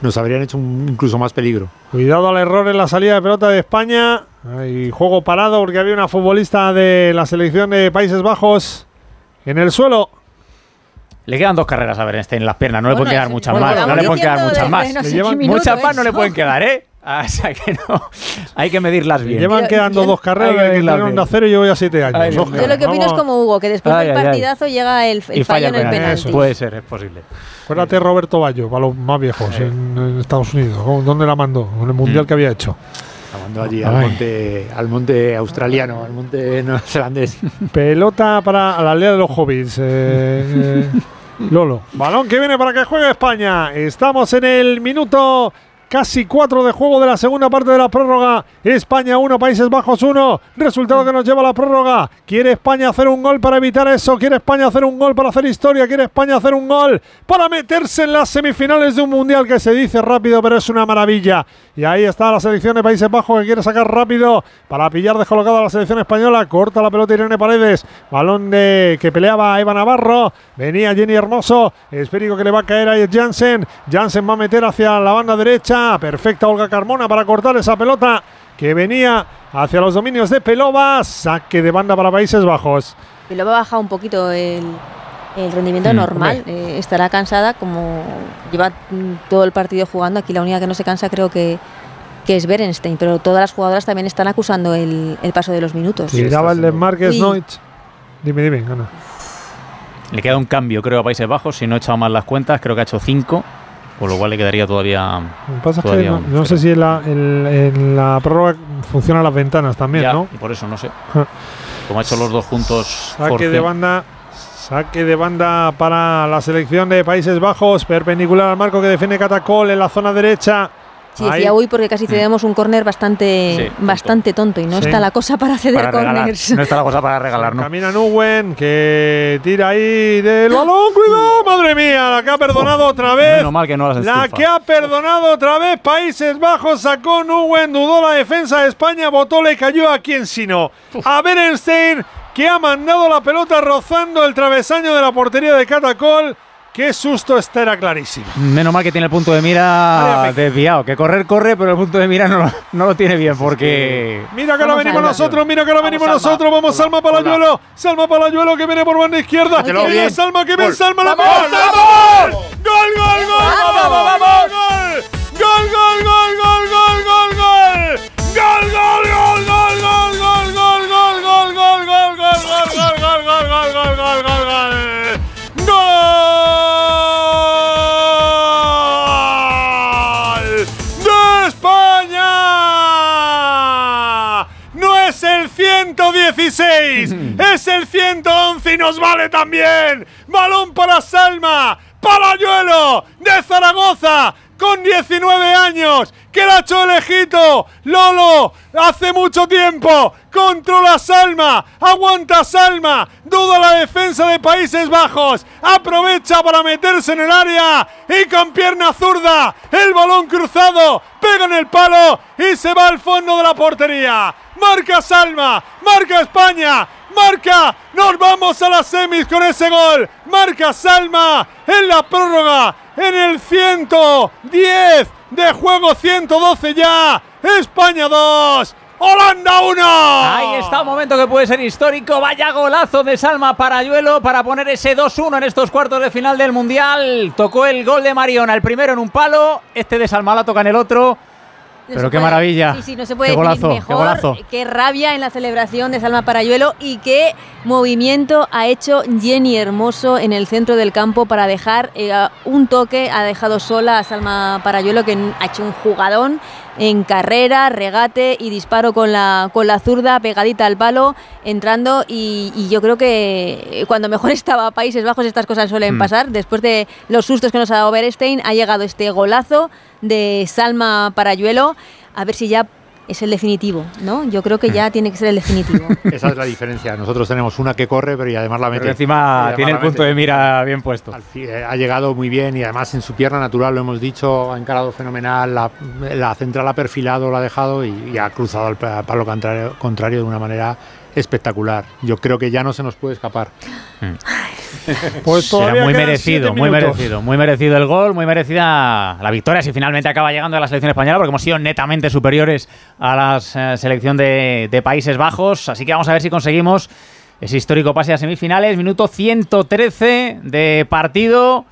nos habrían hecho un- incluso más peligro. Cuidado al error en la salida de pelota de España. Hay juego parado porque había una futbolista de la selección de Países Bajos en el suelo. Le quedan dos carreras a Berenstein en las piernas, no le Bueno, pueden quedar muchas bueno, más, no le pueden quedar muchas más. no sé Muchas más no le pueden quedar, ¿eh? O sea que no, hay que medirlas Le bien. llevan quedando yo- dos carreras que de acero y yo voy a siete años. Ay. Yo lo que opino es como Hugo, que después Ay, del ay, ay. partidazo llega el, el y fallo en el penalti. Eso. Puede ser, es posible. Acuérdate Roberto Bayo, para los más viejos en, en Estados Unidos. ¿Cómo- ¿Dónde la mandó? En el mundial Mm. que había hecho. Llamando allí al monte, al monte australiano, al monte neozelandés. Pelota para la aldea de los hobbits. eh, eh, Lolo. Balón que viene para que juegue España. Estamos en el minuto casi 4 de juego de la segunda parte de la prórroga. España 1, Países Bajos 1. Resultado que nos lleva a la prórroga. Quiere España hacer un gol para evitar eso. Quiere España hacer un gol para hacer historia. Quiere España hacer un gol para meterse en las semifinales de un mundial que se dice rápido, pero es una maravilla. Y ahí está la selección de Países Bajos que quiere sacar rápido para pillar descolocada a la selección española. Corta la pelota Irene Paredes. Balón de que peleaba Eva Navarro. Venía Jenny Hermoso. Esférico que le va a caer a Jansen. Jansen va a meter hacia la banda derecha. Perfecta Olga Carmona para cortar esa pelota que venía hacia los dominios de Pelova. Saque de banda para Países Bajos. Ha bajado un poquito el, el rendimiento Mm, normal. Eh, estará cansada como lleva todo el partido jugando. Aquí la única que no se cansa creo que, que es Berenstein, pero todas las jugadoras también están acusando el, el paso de los minutos. Y daba el de Márquez Uy. Noich. Dime, dime, gana. Le queda un cambio, creo, a Países Bajos. Si no he echado mal las cuentas, creo que ha hecho 5. Por lo cual le quedaría todavía. Lo que pasa es que todavía no, sé si en la, en- en la prórroga funcionan las ventanas también, Ya, ¿no? Y por eso no sé. Como ha hecho los dos juntos. Saque Jorge. de banda. Saque de banda para la selección de Países Bajos. Perpendicular al marco que defiende Catacol en la zona derecha. Sí, decía uy porque casi cedemos un córner bastante, Sí, tonto. bastante tonto y no Sí. está la cosa para ceder córners. No está la cosa para regalar, ¿no? Camina Nuwen que tira ahí del balón. ¡Cuidado! ¡Madre mía! La que ha perdonado otra vez. Menos mal que no las La que ha perdonado otra vez Países Bajos, sacó Nuwen, dudó la defensa de España, botó, le cayó a quien sino. A Berenstein, que ha mandado la pelota rozando el travesaño de la portería de Catacol. Qué susto, esta era clarísimo. Menos mal que tiene el punto de mira desviado. Que correr, corre, pero el punto de mira no, lo- no lo tiene bien porque. Mira que ahora Vamos venimos Salma. nosotros, mira que ahora venimos Salma. nosotros. Vamos, Salma Palayuelo. Salma Palayuelo que viene por banda izquierda. Que viene bien. Salma, que viene. Salma. La ¡Vamos, vamos! ¡Gol, gol, gol! ¡Vamos, vamos! gol! ¡Gol, gol, gol, gol, gol, gol, gol! ¡Gol, gol, gol, gol, gol, 116, es el 111 y nos vale también. Balón para Salma, Palayuelo de Zaragoza, con 19 años, que la ha hecho el ejito. Lolo, hace mucho tiempo, controla Salma, aguanta Salma, duda la defensa de Países Bajos, aprovecha para meterse en el área y con pierna zurda, el balón cruzado, pega en el palo y se va al fondo de la portería. Marca Salma, marca España, marca, nos vamos a las semis con ese gol. Marca Salma en la prórroga, en el 110 de juego 112 ya. España 2, Holanda 1. Ahí está un momento que puede ser histórico. Vaya golazo de Salma Parayuelo para poner ese 2-1 en estos cuartos de final del Mundial. Tocó el gol de Mariona, el primero en un palo. Este de Salma la toca en el otro. No Pero qué puede- maravilla. Sí, sí, no se puede qué golazo, mejor. qué golazo. Qué rabia en la celebración de Salma Parayuelo y qué movimiento ha hecho Jenny Hermoso en el centro del campo para dejar eh, un toque. Ha dejado sola a Salma Parayuelo que ha hecho un jugadón en carrera, regate y disparo con la, con la zurda pegadita al palo, entrando. Y, y yo creo que cuando mejor estaba Países Bajos estas cosas suelen Mm. pasar. Después de los sustos que nos ha dado Berestein, ha llegado este golazo de Salma Parayuelo. A ver si ya es el definitivo, ¿no? Yo creo que ya tiene que ser el definitivo. Esa es la diferencia. Nosotros tenemos una que corre, pero y además la mete. Pero y encima tiene el la punto de mira bien puesto. Eh, Ha llegado muy bien y además en su pierna natural, lo hemos dicho, ha encarado fenomenal, la, la central ha perfilado, lo ha dejado y, y ha cruzado al pa- palo contrario, contrario de una manera espectacular. Yo creo que ya no se nos puede escapar. Pues Era todavía muy merecido, muy merecido, muy merecido el gol, muy merecida la victoria si finalmente acaba llegando a la selección española porque hemos sido netamente superiores a la eh, selección de, de Países Bajos, así que vamos a ver si conseguimos ese histórico pase a semifinales, minuto 113 de partido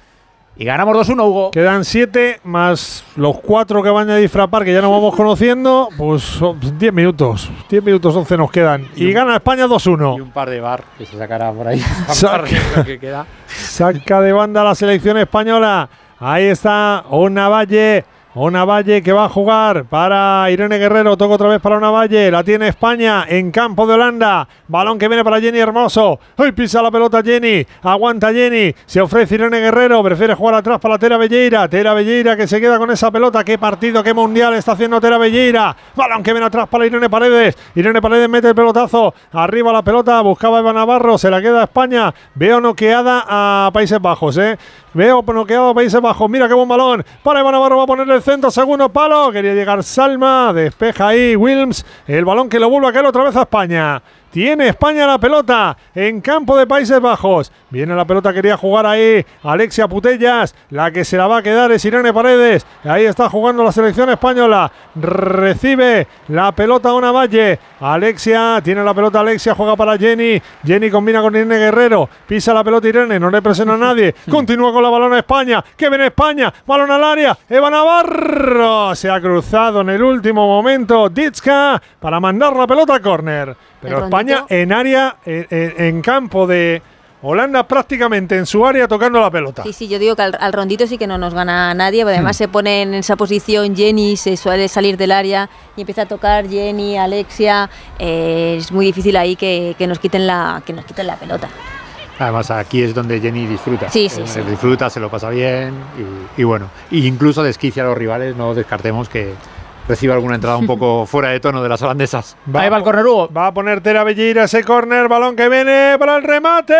y ganamos 2-1 Hugo. Quedan 7 más los 4 que van a disfrapar, que ya nos vamos conociendo. Pues son 10 minutos. 10 minutos 11 nos quedan. Y, gana España 2-1. Y un par de bar que se sacará por ahí. Saca- que queda. Saca de banda la selección española. Ahí está Una Valle Una Valle que va a jugar para Irene Guerrero. Toca otra vez para una Valle. La tiene España en campo de Holanda. Balón que viene para Jenny Hermoso. Hoy pisa la pelota Jenny. Aguanta Jenny. Se ofrece Irene Guerrero. Prefiere jugar atrás para Tera Belleira. Tera Belleira que se queda con esa pelota. Qué partido, qué mundial está haciendo Tera Belleira. Balón que viene atrás para Irene Paredes. Irene Paredes mete el pelotazo. Arriba la pelota. Buscaba Eva Navarro. Se la queda a España. Veo noqueada a Países Bajos. ¿eh? Veo noqueado a Países Bajos. Mira qué buen balón. Para Eva Navarro va a poner el centro, segundo palo. Quería llegar Salma, despeja ahí Wilms. El balón que lo vuelve a caer otra vez a España. Tiene España la pelota en campo de Países Bajos. Viene la pelota, quería jugar ahí Alexia Putellas. La que se la va a quedar es Irene Paredes. Ahí está jugando la selección española. Recibe la pelota una Valle. Alexia, tiene la pelota Alexia, juega para Jenny. Jenny combina con Irene Guerrero. Pisa la pelota Irene, no le presiona a nadie. Continúa con la balona España. Que viene España. Balón al área. Eva Navarro se ha cruzado en el último momento. Ditska para mandar la pelota a córner. Pero España en área, en, en- en campo de Holanda prácticamente en su área tocando la pelota. Sí, sí, yo digo que al, al rondito sí que no nos gana nadie, además se pone en esa posición Jenny, se suele salir del área y empieza a tocar Jenny, Alexia, eh, es muy difícil ahí que, que nos quiten la que nos quiten la pelota. Además, aquí es donde Jenny disfruta. Sí, sí, Eh, sí. Disfruta, se lo pasa bien y, y bueno. Y incluso desquicia a los rivales, no descartemos que reciba alguna entrada un poco fuera de tono de las holandesas. Va, el corner Va a poner Tera Belleira ese córner, balón que viene para el remate.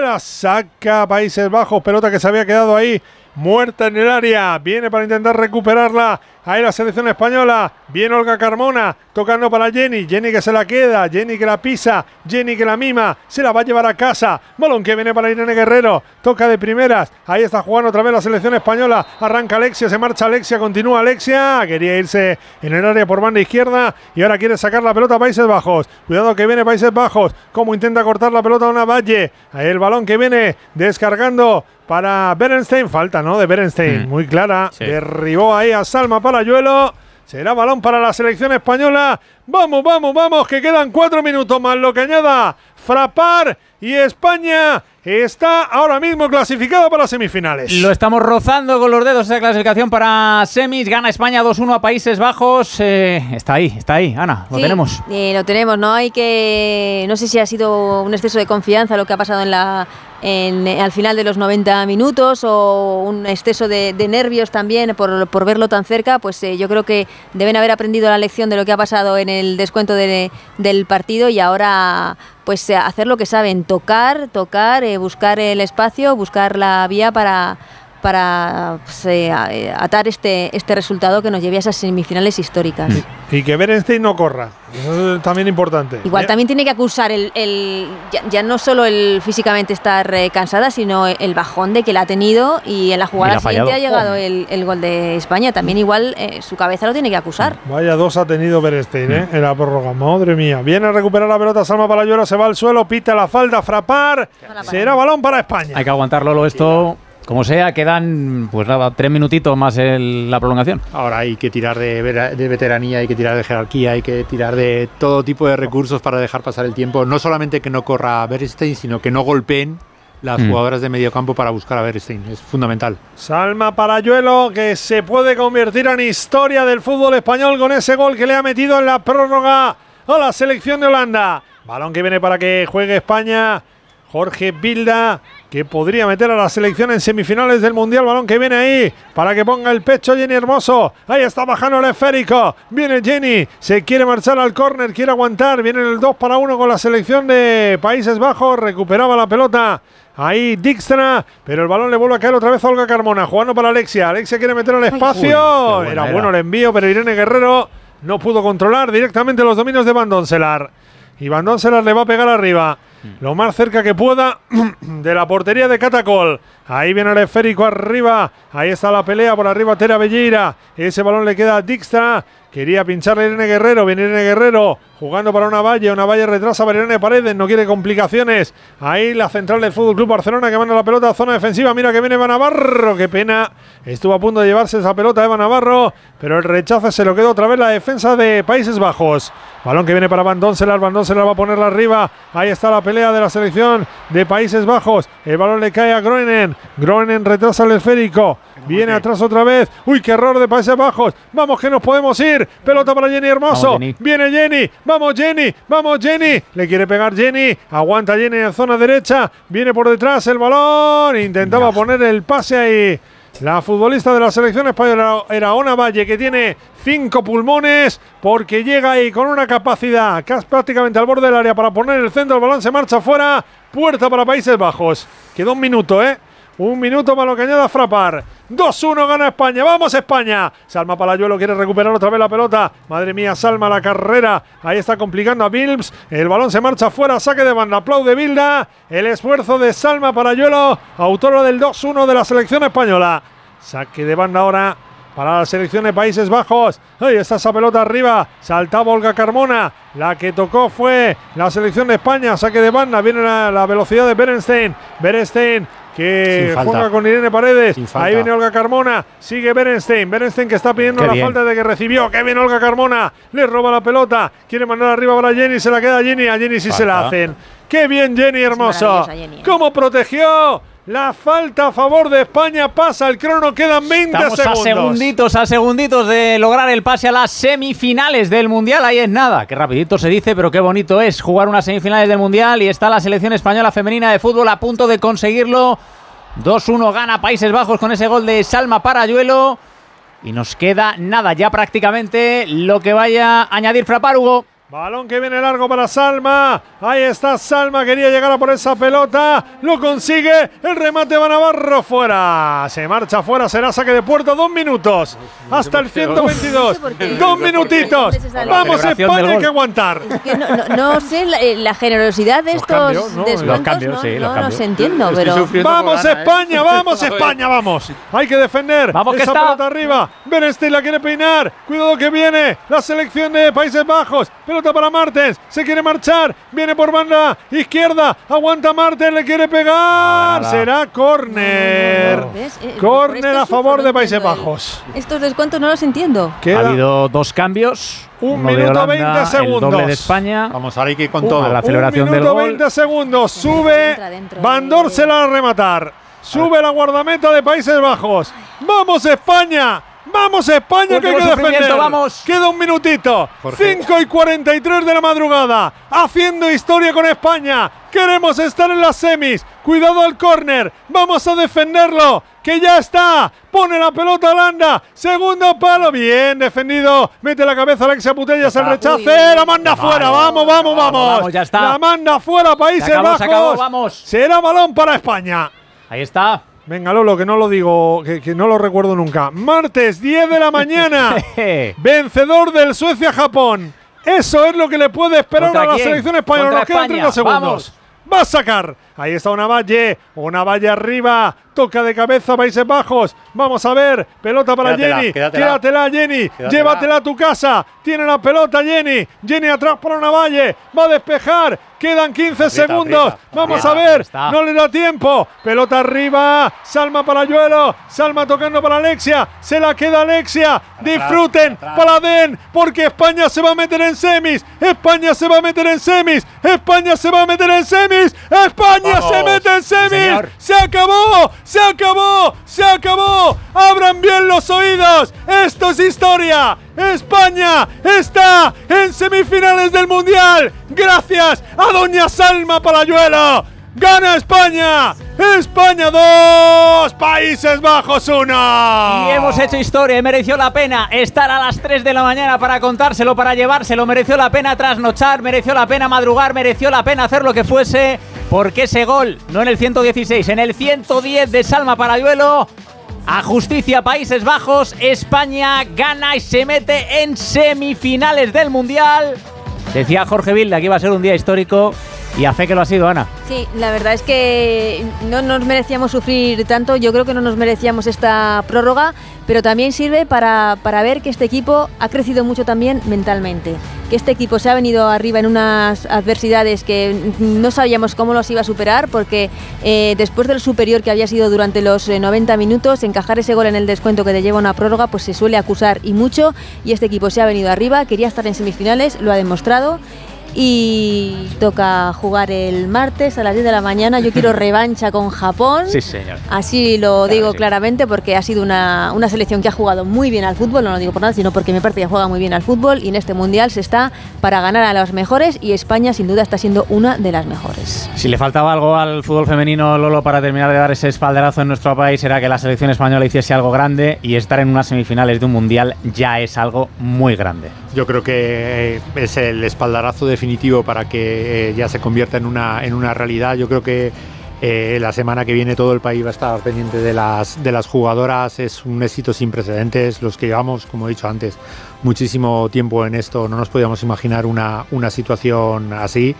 La saca Países Bajos, pelota que se había quedado ahí muerta en el área. Viene para intentar recuperarla. Ahí la selección española. Viene Olga Carmona tocando para Jenny. Jenny que se la queda. Jenny que la pisa. Jenny que la mima. Se la va a llevar a casa. Balón que viene para Irene Guerrero. Toca de primeras. Ahí está jugando otra vez la selección española. Arranca Alexia. Se marcha Alexia. Continúa Alexia. Quería irse en el área por banda izquierda. Y ahora quiere sacar la pelota a Países Bajos. Cuidado que viene Países Bajos. Como intenta cortar la pelota a una Valle. Ahí el balón que viene descargando para Berenstein. Falta, ¿no? De Berenstein. Mm. Muy clara. Sí. Derribó ahí a Salma Parayuelo. Será balón para la selección española. Vamos, vamos, vamos, que quedan cuatro minutos más lo que añada Frapar y España está ahora mismo clasificada para semifinales. Lo estamos rozando con los dedos esa clasificación para semis. Gana España 2-1 a Países Bajos. Eh, está ahí, está ahí, Ana, lo Sí, tenemos. eh, lo tenemos, no hay que. No sé si ha sido un exceso de confianza lo que ha pasado en la. en- al final de los 90 minutos o un exceso de, de nervios también por, por verlo tan cerca, pues eh, yo creo que deben haber aprendido la lección de lo que ha pasado en el descuento de- del partido y ahora pues hacer lo que saben, tocar, tocar, eh, buscar el espacio, buscar la vía para para pues, eh, eh, atar este, este resultado que nos lleve a esas semifinales históricas. Y que Berenstein no corra. Eso es también importante. Igual Eh, también tiene que acusar el, el- ya, ya no solo el físicamente estar eh, cansada, sino el bajón de que la ha tenido y en la jugada ha siguiente ha llegado el, el gol de España. También igual eh, su cabeza lo tiene que acusar. Vaya dos ha tenido Berenstein ¿eh? en la prórroga. Madre mía. Viene a recuperar la pelota Salma Palayuelo. Se va al suelo. Pita la falda. Frapar. Será balón para España. Hay que aguantarlo lo esto. Como sea, quedan pues nada, tres minutitos más el- la prolongación. Ahora hay que tirar de, vera- de veteranía, hay que tirar de jerarquía, hay que tirar de todo tipo de recursos para dejar pasar el tiempo. No solamente que no corra Bernstein, sino que no golpeen las Mm. jugadoras de medio campo para buscar a Bernstein. Es fundamental. Salma Parayuelo que se puede convertir en historia del fútbol español con ese gol que le ha metido en la prórroga a la selección de Holanda. Balón que viene para que juegue España. Jorge Bilda que podría meter a la selección en semifinales del Mundial. Balón que viene ahí para que ponga el pecho Jenny Hermoso. Ahí está bajando el esférico. Viene Jenny. Se quiere marchar al córner. Quiere aguantar. Viene el 2 para 1 con la selección de Países Bajos. Recuperaba la pelota. Ahí Dijkstra, pero el balón le vuelve a caer otra vez a Olga Carmona, jugando para Alexia. Alexia quiere meter al espacio. Uy, era. bueno el envío, pero Irene Guerrero no pudo controlar directamente los dominios de Van Doncelar. Y Van Doncelar le va a pegar arriba, lo más cerca que pueda de la portería de Catacol. Ahí viene el esférico arriba. Ahí está la pelea por arriba Tera Belleira. Ese balón le queda a Dijkstra. Quería pincharle a Irene Guerrero. Viene Irene Guerrero jugando para una valle. Una valle retrasa para Irene Paredes. No quiere complicaciones. Ahí la central del Fútbol Club Barcelona que manda la pelota a zona defensiva. Mira que viene Eva Navarro. Qué pena. Estuvo a punto de llevarse esa pelota Eva Navarro. Pero el rechazo se lo quedó otra vez la defensa de Países Bajos. Balón que viene para Van Doncelar. Van Doncelar va a ponerla arriba. Ahí está la pelea de la selección de Países Bajos. El balón le cae a Groenen. Groenen retrasa el esférico. Viene atrás otra vez. Uy, qué error de Países Bajos. Vamos que nos podemos ir. Pelota para Jenny Hermoso. Vamos, Jenny. Viene Jenny. Vamos Jenny. Vamos Jenny. Le quiere pegar Jenny. Aguanta Jenny en zona derecha. Viene por detrás el balón. Intentaba poner el pase ahí. La futbolista de la selección española era Ona Valle, que tiene cinco pulmones, porque llega ahí con una capacidad casi prácticamente al borde del área para poner el centro. El balón se marcha fuera. Puerta para Países Bajos. Quedó un minuto, ¿eh? Un minuto para lo que añada Frapar. 2-1 gana España. Vamos España. Salma Palayuelo quiere recuperar otra vez la pelota. Madre mía, Salma la carrera. Ahí está complicando a Bilms. El balón se marcha fuera. Saque de banda. Aplaude Bilda. El esfuerzo de Salma Palayuelo. Autora del 2-1 de la selección española. Saque de banda ahora para la selección de Países Bajos. Ahí está esa pelota arriba. Saltaba Olga Carmona. La que tocó fue la selección de España. Saque de banda. Viene la, la velocidad de Berenstein. Berenstein que juega con Irene Paredes. Ahí viene Olga Carmona. Sigue Berenstein. Berenstein que está pidiendo Qué la bien. falta de que recibió. Que viene Olga Carmona. Le roba la pelota. Quiere mandar arriba para Jenny. Se la queda Jenny. A Jenny sí se la hacen. Qué bien Jenny Hermoso. Jenny, ¿eh? ¿Cómo protegió? La falta a favor de España pasa el crono, quedan 20 Estamos a segundos. segunditos, a segunditos de lograr el pase a las semifinales del Mundial. Ahí es nada. Qué rapidito se dice, pero qué bonito es jugar unas semifinales del Mundial. Y está la selección española femenina de fútbol a punto de conseguirlo. 2-1 gana Países Bajos con ese gol de Salma Parayuelo. Y nos queda nada, ya prácticamente lo que vaya a añadir Frapar, Hugo. Balón que viene largo para Salma. Ahí está Salma. Quería llegar a por esa pelota. Lo consigue. El remate va Navarro fuera. Se marcha fuera. Será saque de puerta. Dos minutos. Hasta el 122. Dos minutitos. Vamos España. Hay que aguantar. Que no, no- no sé la, eh, la generosidad de estos cambios, ¿no? descuentos, Los cambios, no, sí, los no cambios. los entiendo, pero Vamos España, vamos España, vamos. Hay que defender. Vamos, que Esa está. pelota arriba. Berenstein la quiere peinar. Cuidado que viene la selección de Países Bajos. Pelota para Martens. Se quiere marchar. Viene por banda izquierda. Aguanta Martens. Le quiere pegar. nada. Será córner. Eh, por Córner a favor de no Países Bajos. estos descuentos no los entiendo. Ha habido dos cambios. Un uno de minuto Holanda, 20 El segundos. doble de España. Vamos, ahora hay que ir con Uh, todo. a la celebración un del minuto gol. 20 segundos. Sube. Entra dentro. Bandor se la va a rematar. Sube la guardameta de Países Bajos. ¡Vamos España! ¡Vamos España que hay que defender! vamos. Queda un minutito. Jorge. 5 y 43 de la madrugada. Haciendo historia con España. Queremos estar en las semis. Cuidado al córner. Vamos a defenderlo. Que ya está. Pone la pelota Holanda. Segundo palo. Bien defendido. Mete la cabeza Alexia Putellas. El rechace. Uy. La manda fuera. Vamos, vamos, vamos. vamos, ya está. La manda fuera Países Se acabó, Bajos. se acabó, vamos. Será balón para España. Ahí está. Venga, Lolo, que no lo digo, que, que no lo recuerdo nunca. Martes, 10 de la mañana. Vencedor del Suecia-Japón. Eso es lo que le puede esperar ¿Contra a la quién? selección española. Nos quedan España. 30 segundos. Vamos. Va a sacar. Ahí está una valle. Una valle arriba. Toca de cabeza Países Bajos. Vamos a ver. Pelota para Quédatela, Jenny. quédatela. Quédatela, Jenny. Quédatela. Llévatela a tu casa. Tiene la pelota Jenny. Jenny atrás para una valle. Va a despejar. Quedan 15 segundos. aprieta, Vamos aprieta. a ver. No le da tiempo. Pelota arriba. Salma para Yuelo. Salma tocando para Alexia. Se la queda Alexia. Disfruten. Para Den. Porque España se va a meter en semis. España se va a meter en semis. España se va a meter en semis. España Vamos. se mete en semis. señor. Se acabó. Se acabó. Se acabó. Abran bien los oídos. Esto es historia. España está en semifinales del Mundial. Gracias a Doña Salma Palayuelo. Gana España. España 2. Países Bajos 1. Y hemos hecho historia y mereció la pena estar a las 3 de la mañana para contárselo, para llevárselo. Mereció la pena trasnochar, mereció la pena madrugar, mereció la pena hacer lo que fuese. Porque ese gol, no en el 116, en el 110 de Salma Parayuelo, a justicia Países Bajos, España gana y se mete en semifinales del Mundial. Decía Jorge Vilda que iba a ser un día histórico y a fe que lo ha sido, Ana. Sí, la verdad es que no nos merecíamos sufrir tanto, yo creo que no nos merecíamos esta prórroga, pero también sirve para, para ver que este equipo ha crecido mucho también mentalmente, que este equipo se ha venido arriba en unas adversidades que no sabíamos cómo los iba a superar, porque eh, después del superior que había sido durante los eh, 90 minutos, encajar ese gol en el descuento que te lleva una prórroga, pues se suele acusar y mucho, y este equipo se ha venido arriba, quería estar en semifinales, lo ha demostrado. Y toca jugar el martes a las 10 de la mañana. Yo quiero revancha con Japón. Sí, señor. Así lo digo claramente porque ha sido una, una, selección que ha jugado muy bien al fútbol, no lo digo por nada, sino porque me parece que juega muy bien al fútbol y en este mundial se está para ganar a los mejores y España sin duda está siendo una de las mejores. Si le faltaba algo al fútbol femenino, Lolo, para terminar de dar ese espalderazo en nuestro país, era que la selección española hiciese algo grande y estar en unas semifinales de un mundial ya es algo muy grande. Yo creo que es el espaldarazo definitivo para que eh, ya se convierta en una, en una realidad. Yo creo que eh, la semana que viene todo el país va a estar pendiente de las, de las jugadoras. Es un éxito sin precedentes. Los que llevamos, como he dicho antes, muchísimo tiempo en esto, no nos podíamos imaginar una, una situación así.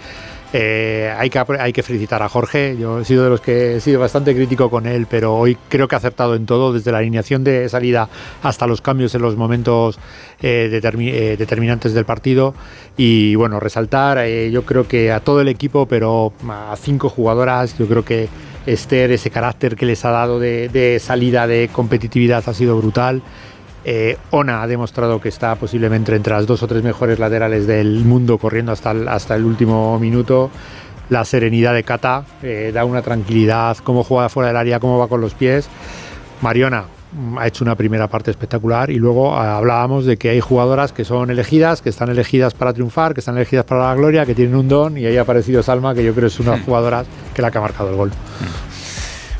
Eh, hay, que, hay que felicitar a Jorge. Yo he sido de los que he sido bastante crítico con él, pero hoy creo que ha acertado en todo, desde la alineación de salida hasta los cambios en los momentos eh, eh, determinantes del partido. Y bueno, resaltar, yo creo que a todo el equipo, pero a cinco jugadoras, yo creo que Esther, ese carácter que les ha dado de salida, de competitividad, ha sido brutal. Eh, Ona ha demostrado que está posiblemente entre las dos o tres mejores laterales del mundo corriendo hasta el, hasta el último minuto. La serenidad de Kata eh, da una tranquilidad, cómo juega fuera del área, cómo va con los pies. Mariona mm, ha hecho una primera parte espectacular y luego ah, hablábamos de que hay jugadoras que son elegidas, que están elegidas para triunfar, que están elegidas para la gloria, que tienen un don y ahí ha aparecido Salma, que yo creo es una jugadora que la que ha marcado el gol.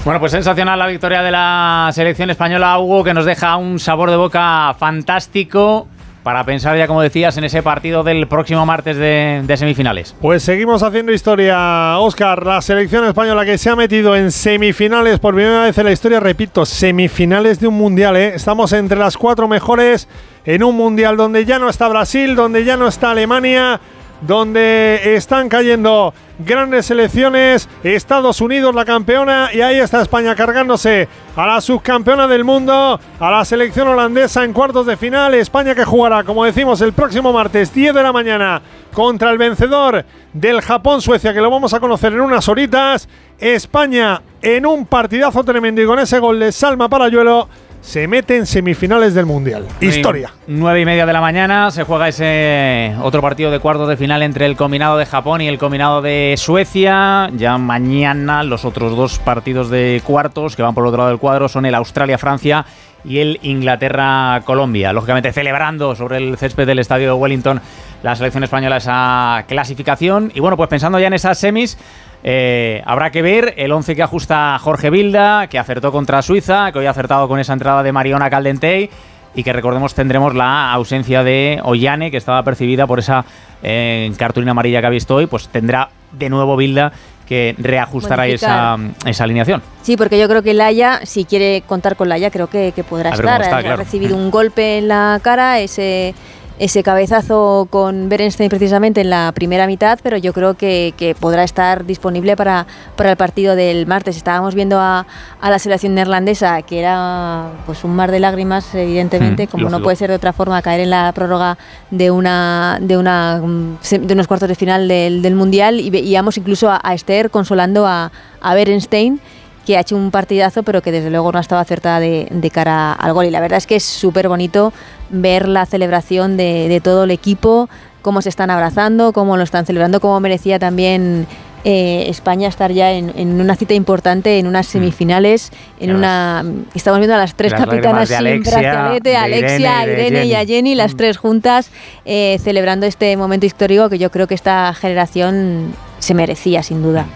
Bueno, pues sensacional la victoria de la selección española, Hugo, que nos deja un sabor de boca fantástico para pensar ya, como decías, en ese partido del próximo martes de, semifinales. Pues seguimos haciendo historia, Oscar. La selección española que se ha metido en semifinales por primera vez en la historia, repito, semifinales de un mundial. ¿eh? Estamos entre las cuatro mejores en un mundial donde ya no está Brasil, donde ya no está Alemania donde están cayendo grandes selecciones, Estados Unidos la campeona y ahí está España cargándose a la subcampeona del mundo, a la selección holandesa en cuartos de final, España que jugará, como decimos, el próximo martes 10 de la mañana contra el vencedor del Japón-Suecia, que lo vamos a conocer en unas horitas, España en un partidazo tremendo y con ese gol de Salma Parayuelo se mete en semifinales del Mundial. Historia. Nueve y media de la mañana se juega ese otro partido de cuartos de final entre el combinado de Japón y el combinado de Suecia. Ya mañana los otros dos partidos de cuartos que van por el otro lado del cuadro son el Australia-Francia y el Inglaterra-Colombia. Lógicamente celebrando sobre el césped del estadio de Wellington la selección española esa clasificación. Y bueno, pues pensando ya en esas semis, eh, habrá que ver el 11 que ajusta Jorge Vilda, que acertó contra Suiza, que hoy ha acertado con esa entrada de Mariona Caldentey y que recordemos tendremos la ausencia de Ollane, que estaba percibida por esa eh, cartulina amarilla que ha visto hoy, pues tendrá de nuevo Vilda que reajustará esa, esa, alineación. Sí, porque yo creo que Laia, si quiere contar con Laia, creo que, podrá estar. Ha recibido un golpe en la cara, ese ese cabezazo con Berenstein precisamente en la primera mitad, pero yo creo que, podrá estar disponible para, para, el partido del martes. Estábamos viendo a, la selección neerlandesa, que era pues un mar de lágrimas, evidentemente, mm, como no puede ser de otra forma, caer en la prórroga de una de una de unos cuartos de final del, Mundial y veíamos incluso a, Esther consolando a, a Berenstein que ha hecho un partidazo, pero que desde luego no ha estado acertada de, cara al gol. Y la verdad es que es súper bonito ver la celebración de, todo el equipo, cómo se están abrazando, cómo lo están celebrando, cómo merecía también eh, España estar ya en, una cita importante, en unas mm. semifinales, en una estamos viendo a las tres capitanas de Alexia, Alexia, Irene, y a Jenny, las mm. tres juntas eh, celebrando este momento histórico que yo creo que esta generación se merecía sin duda.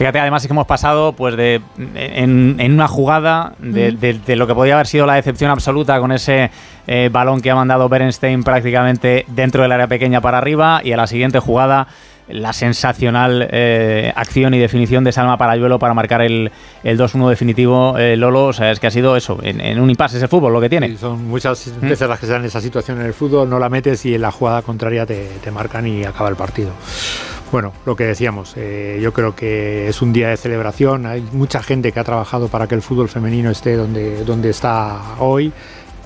Fíjate, además es que hemos pasado pues de en, una jugada de, lo que podía haber sido la decepción absoluta con ese eh, balón que ha mandado Berenstein prácticamente dentro del área pequeña para arriba y a la siguiente jugada la sensacional eh, acción y definición de Salma Parayuelo para marcar el, el 2-1 definitivo, eh, Lolo. O sea, es que ha sido eso, en, un impasse ese fútbol lo que tiene. son muchas ¿Mm? veces las que se dan esa situación en el fútbol, no la metes y en la jugada contraria te, te marcan y acaba el partido. Bueno, lo que decíamos, eh, yo creo que es un día de celebración. Hay mucha gente que ha trabajado para que el fútbol femenino esté donde, donde está hoy.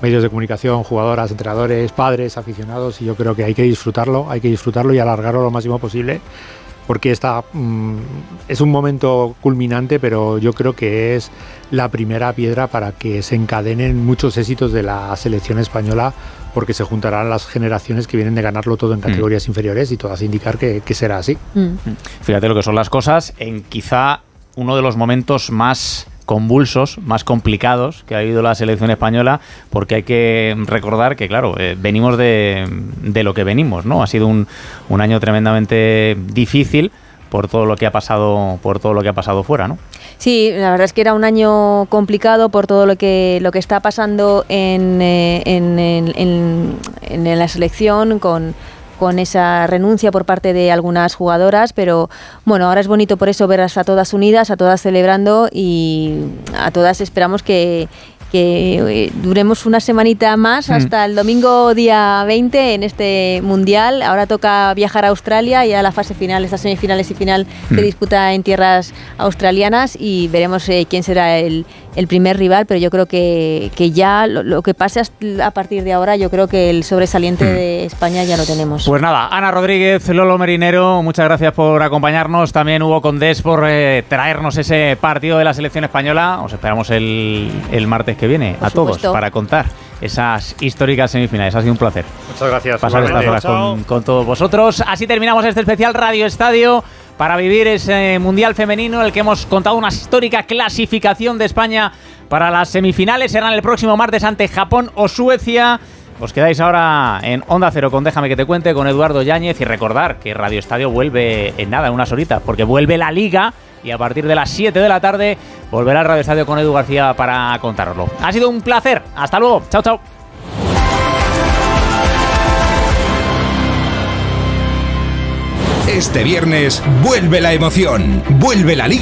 Medios de comunicación, jugadoras, entrenadores, padres, aficionados, y yo creo que hay que disfrutarlo, hay que disfrutarlo y alargarlo lo máximo posible porque esta mm, es un momento culminante, pero yo creo que es la primera piedra para que se encadenen muchos éxitos de la selección española porque se juntarán las generaciones que vienen de ganarlo todo en categorías inferiores y todas indicar que, que será así. Fíjate lo que son las cosas en quizá uno de los momentos más convulsos, más complicados que ha habido la selección española, porque hay que recordar que, claro, eh, venimos de, de, lo que venimos, ¿no? Ha sido un, un, año tremendamente difícil por todo lo que ha pasado, por todo lo que ha pasado fuera, ¿no? Sí, la verdad es que era un año complicado por todo lo que lo que está pasando en, eh, en, en, en la selección con con esa renuncia por parte de algunas jugadoras, pero bueno, ahora es bonito por eso ver a todas unidas, a todas celebrando y a todas esperamos que, que duremos una semanita más hasta el domingo día 20 en este mundial. Ahora toca viajar a Australia y a la fase final, estas semifinales y final se disputa en tierras australianas y veremos eh, quién será el, el, primer rival, pero yo creo que, que ya lo, lo, que pase a partir de ahora, yo creo que el sobresaliente de España ya lo tenemos. Pues nada, Ana Rodríguez, Lolo Merinero, muchas gracias por acompañarnos. También Hugo Condés por eh, traernos ese partido de la selección española. Os esperamos el, el martes que viene Por a todos supuesto. para contar esas históricas semifinales. Ha sido un placer Muchas gracias. pasar estas horas con, con todos vosotros. Así terminamos este especial Radio Estadio para vivir ese Mundial Femenino, en el que hemos contado una histórica clasificación de España para las semifinales. Serán el próximo martes ante Japón o Suecia. Os quedáis ahora en Onda Cero con Déjame que te cuente con Eduardo Yáñez y recordar que Radio Estadio vuelve en nada, en unas horitas, porque vuelve la Liga y a partir de las 7 de la tarde volverá el Radio Estadio con Edu García para contároslo. Ha sido un placer. Hasta luego. Chao, chao. Este viernes vuelve la emoción, vuelve la liga.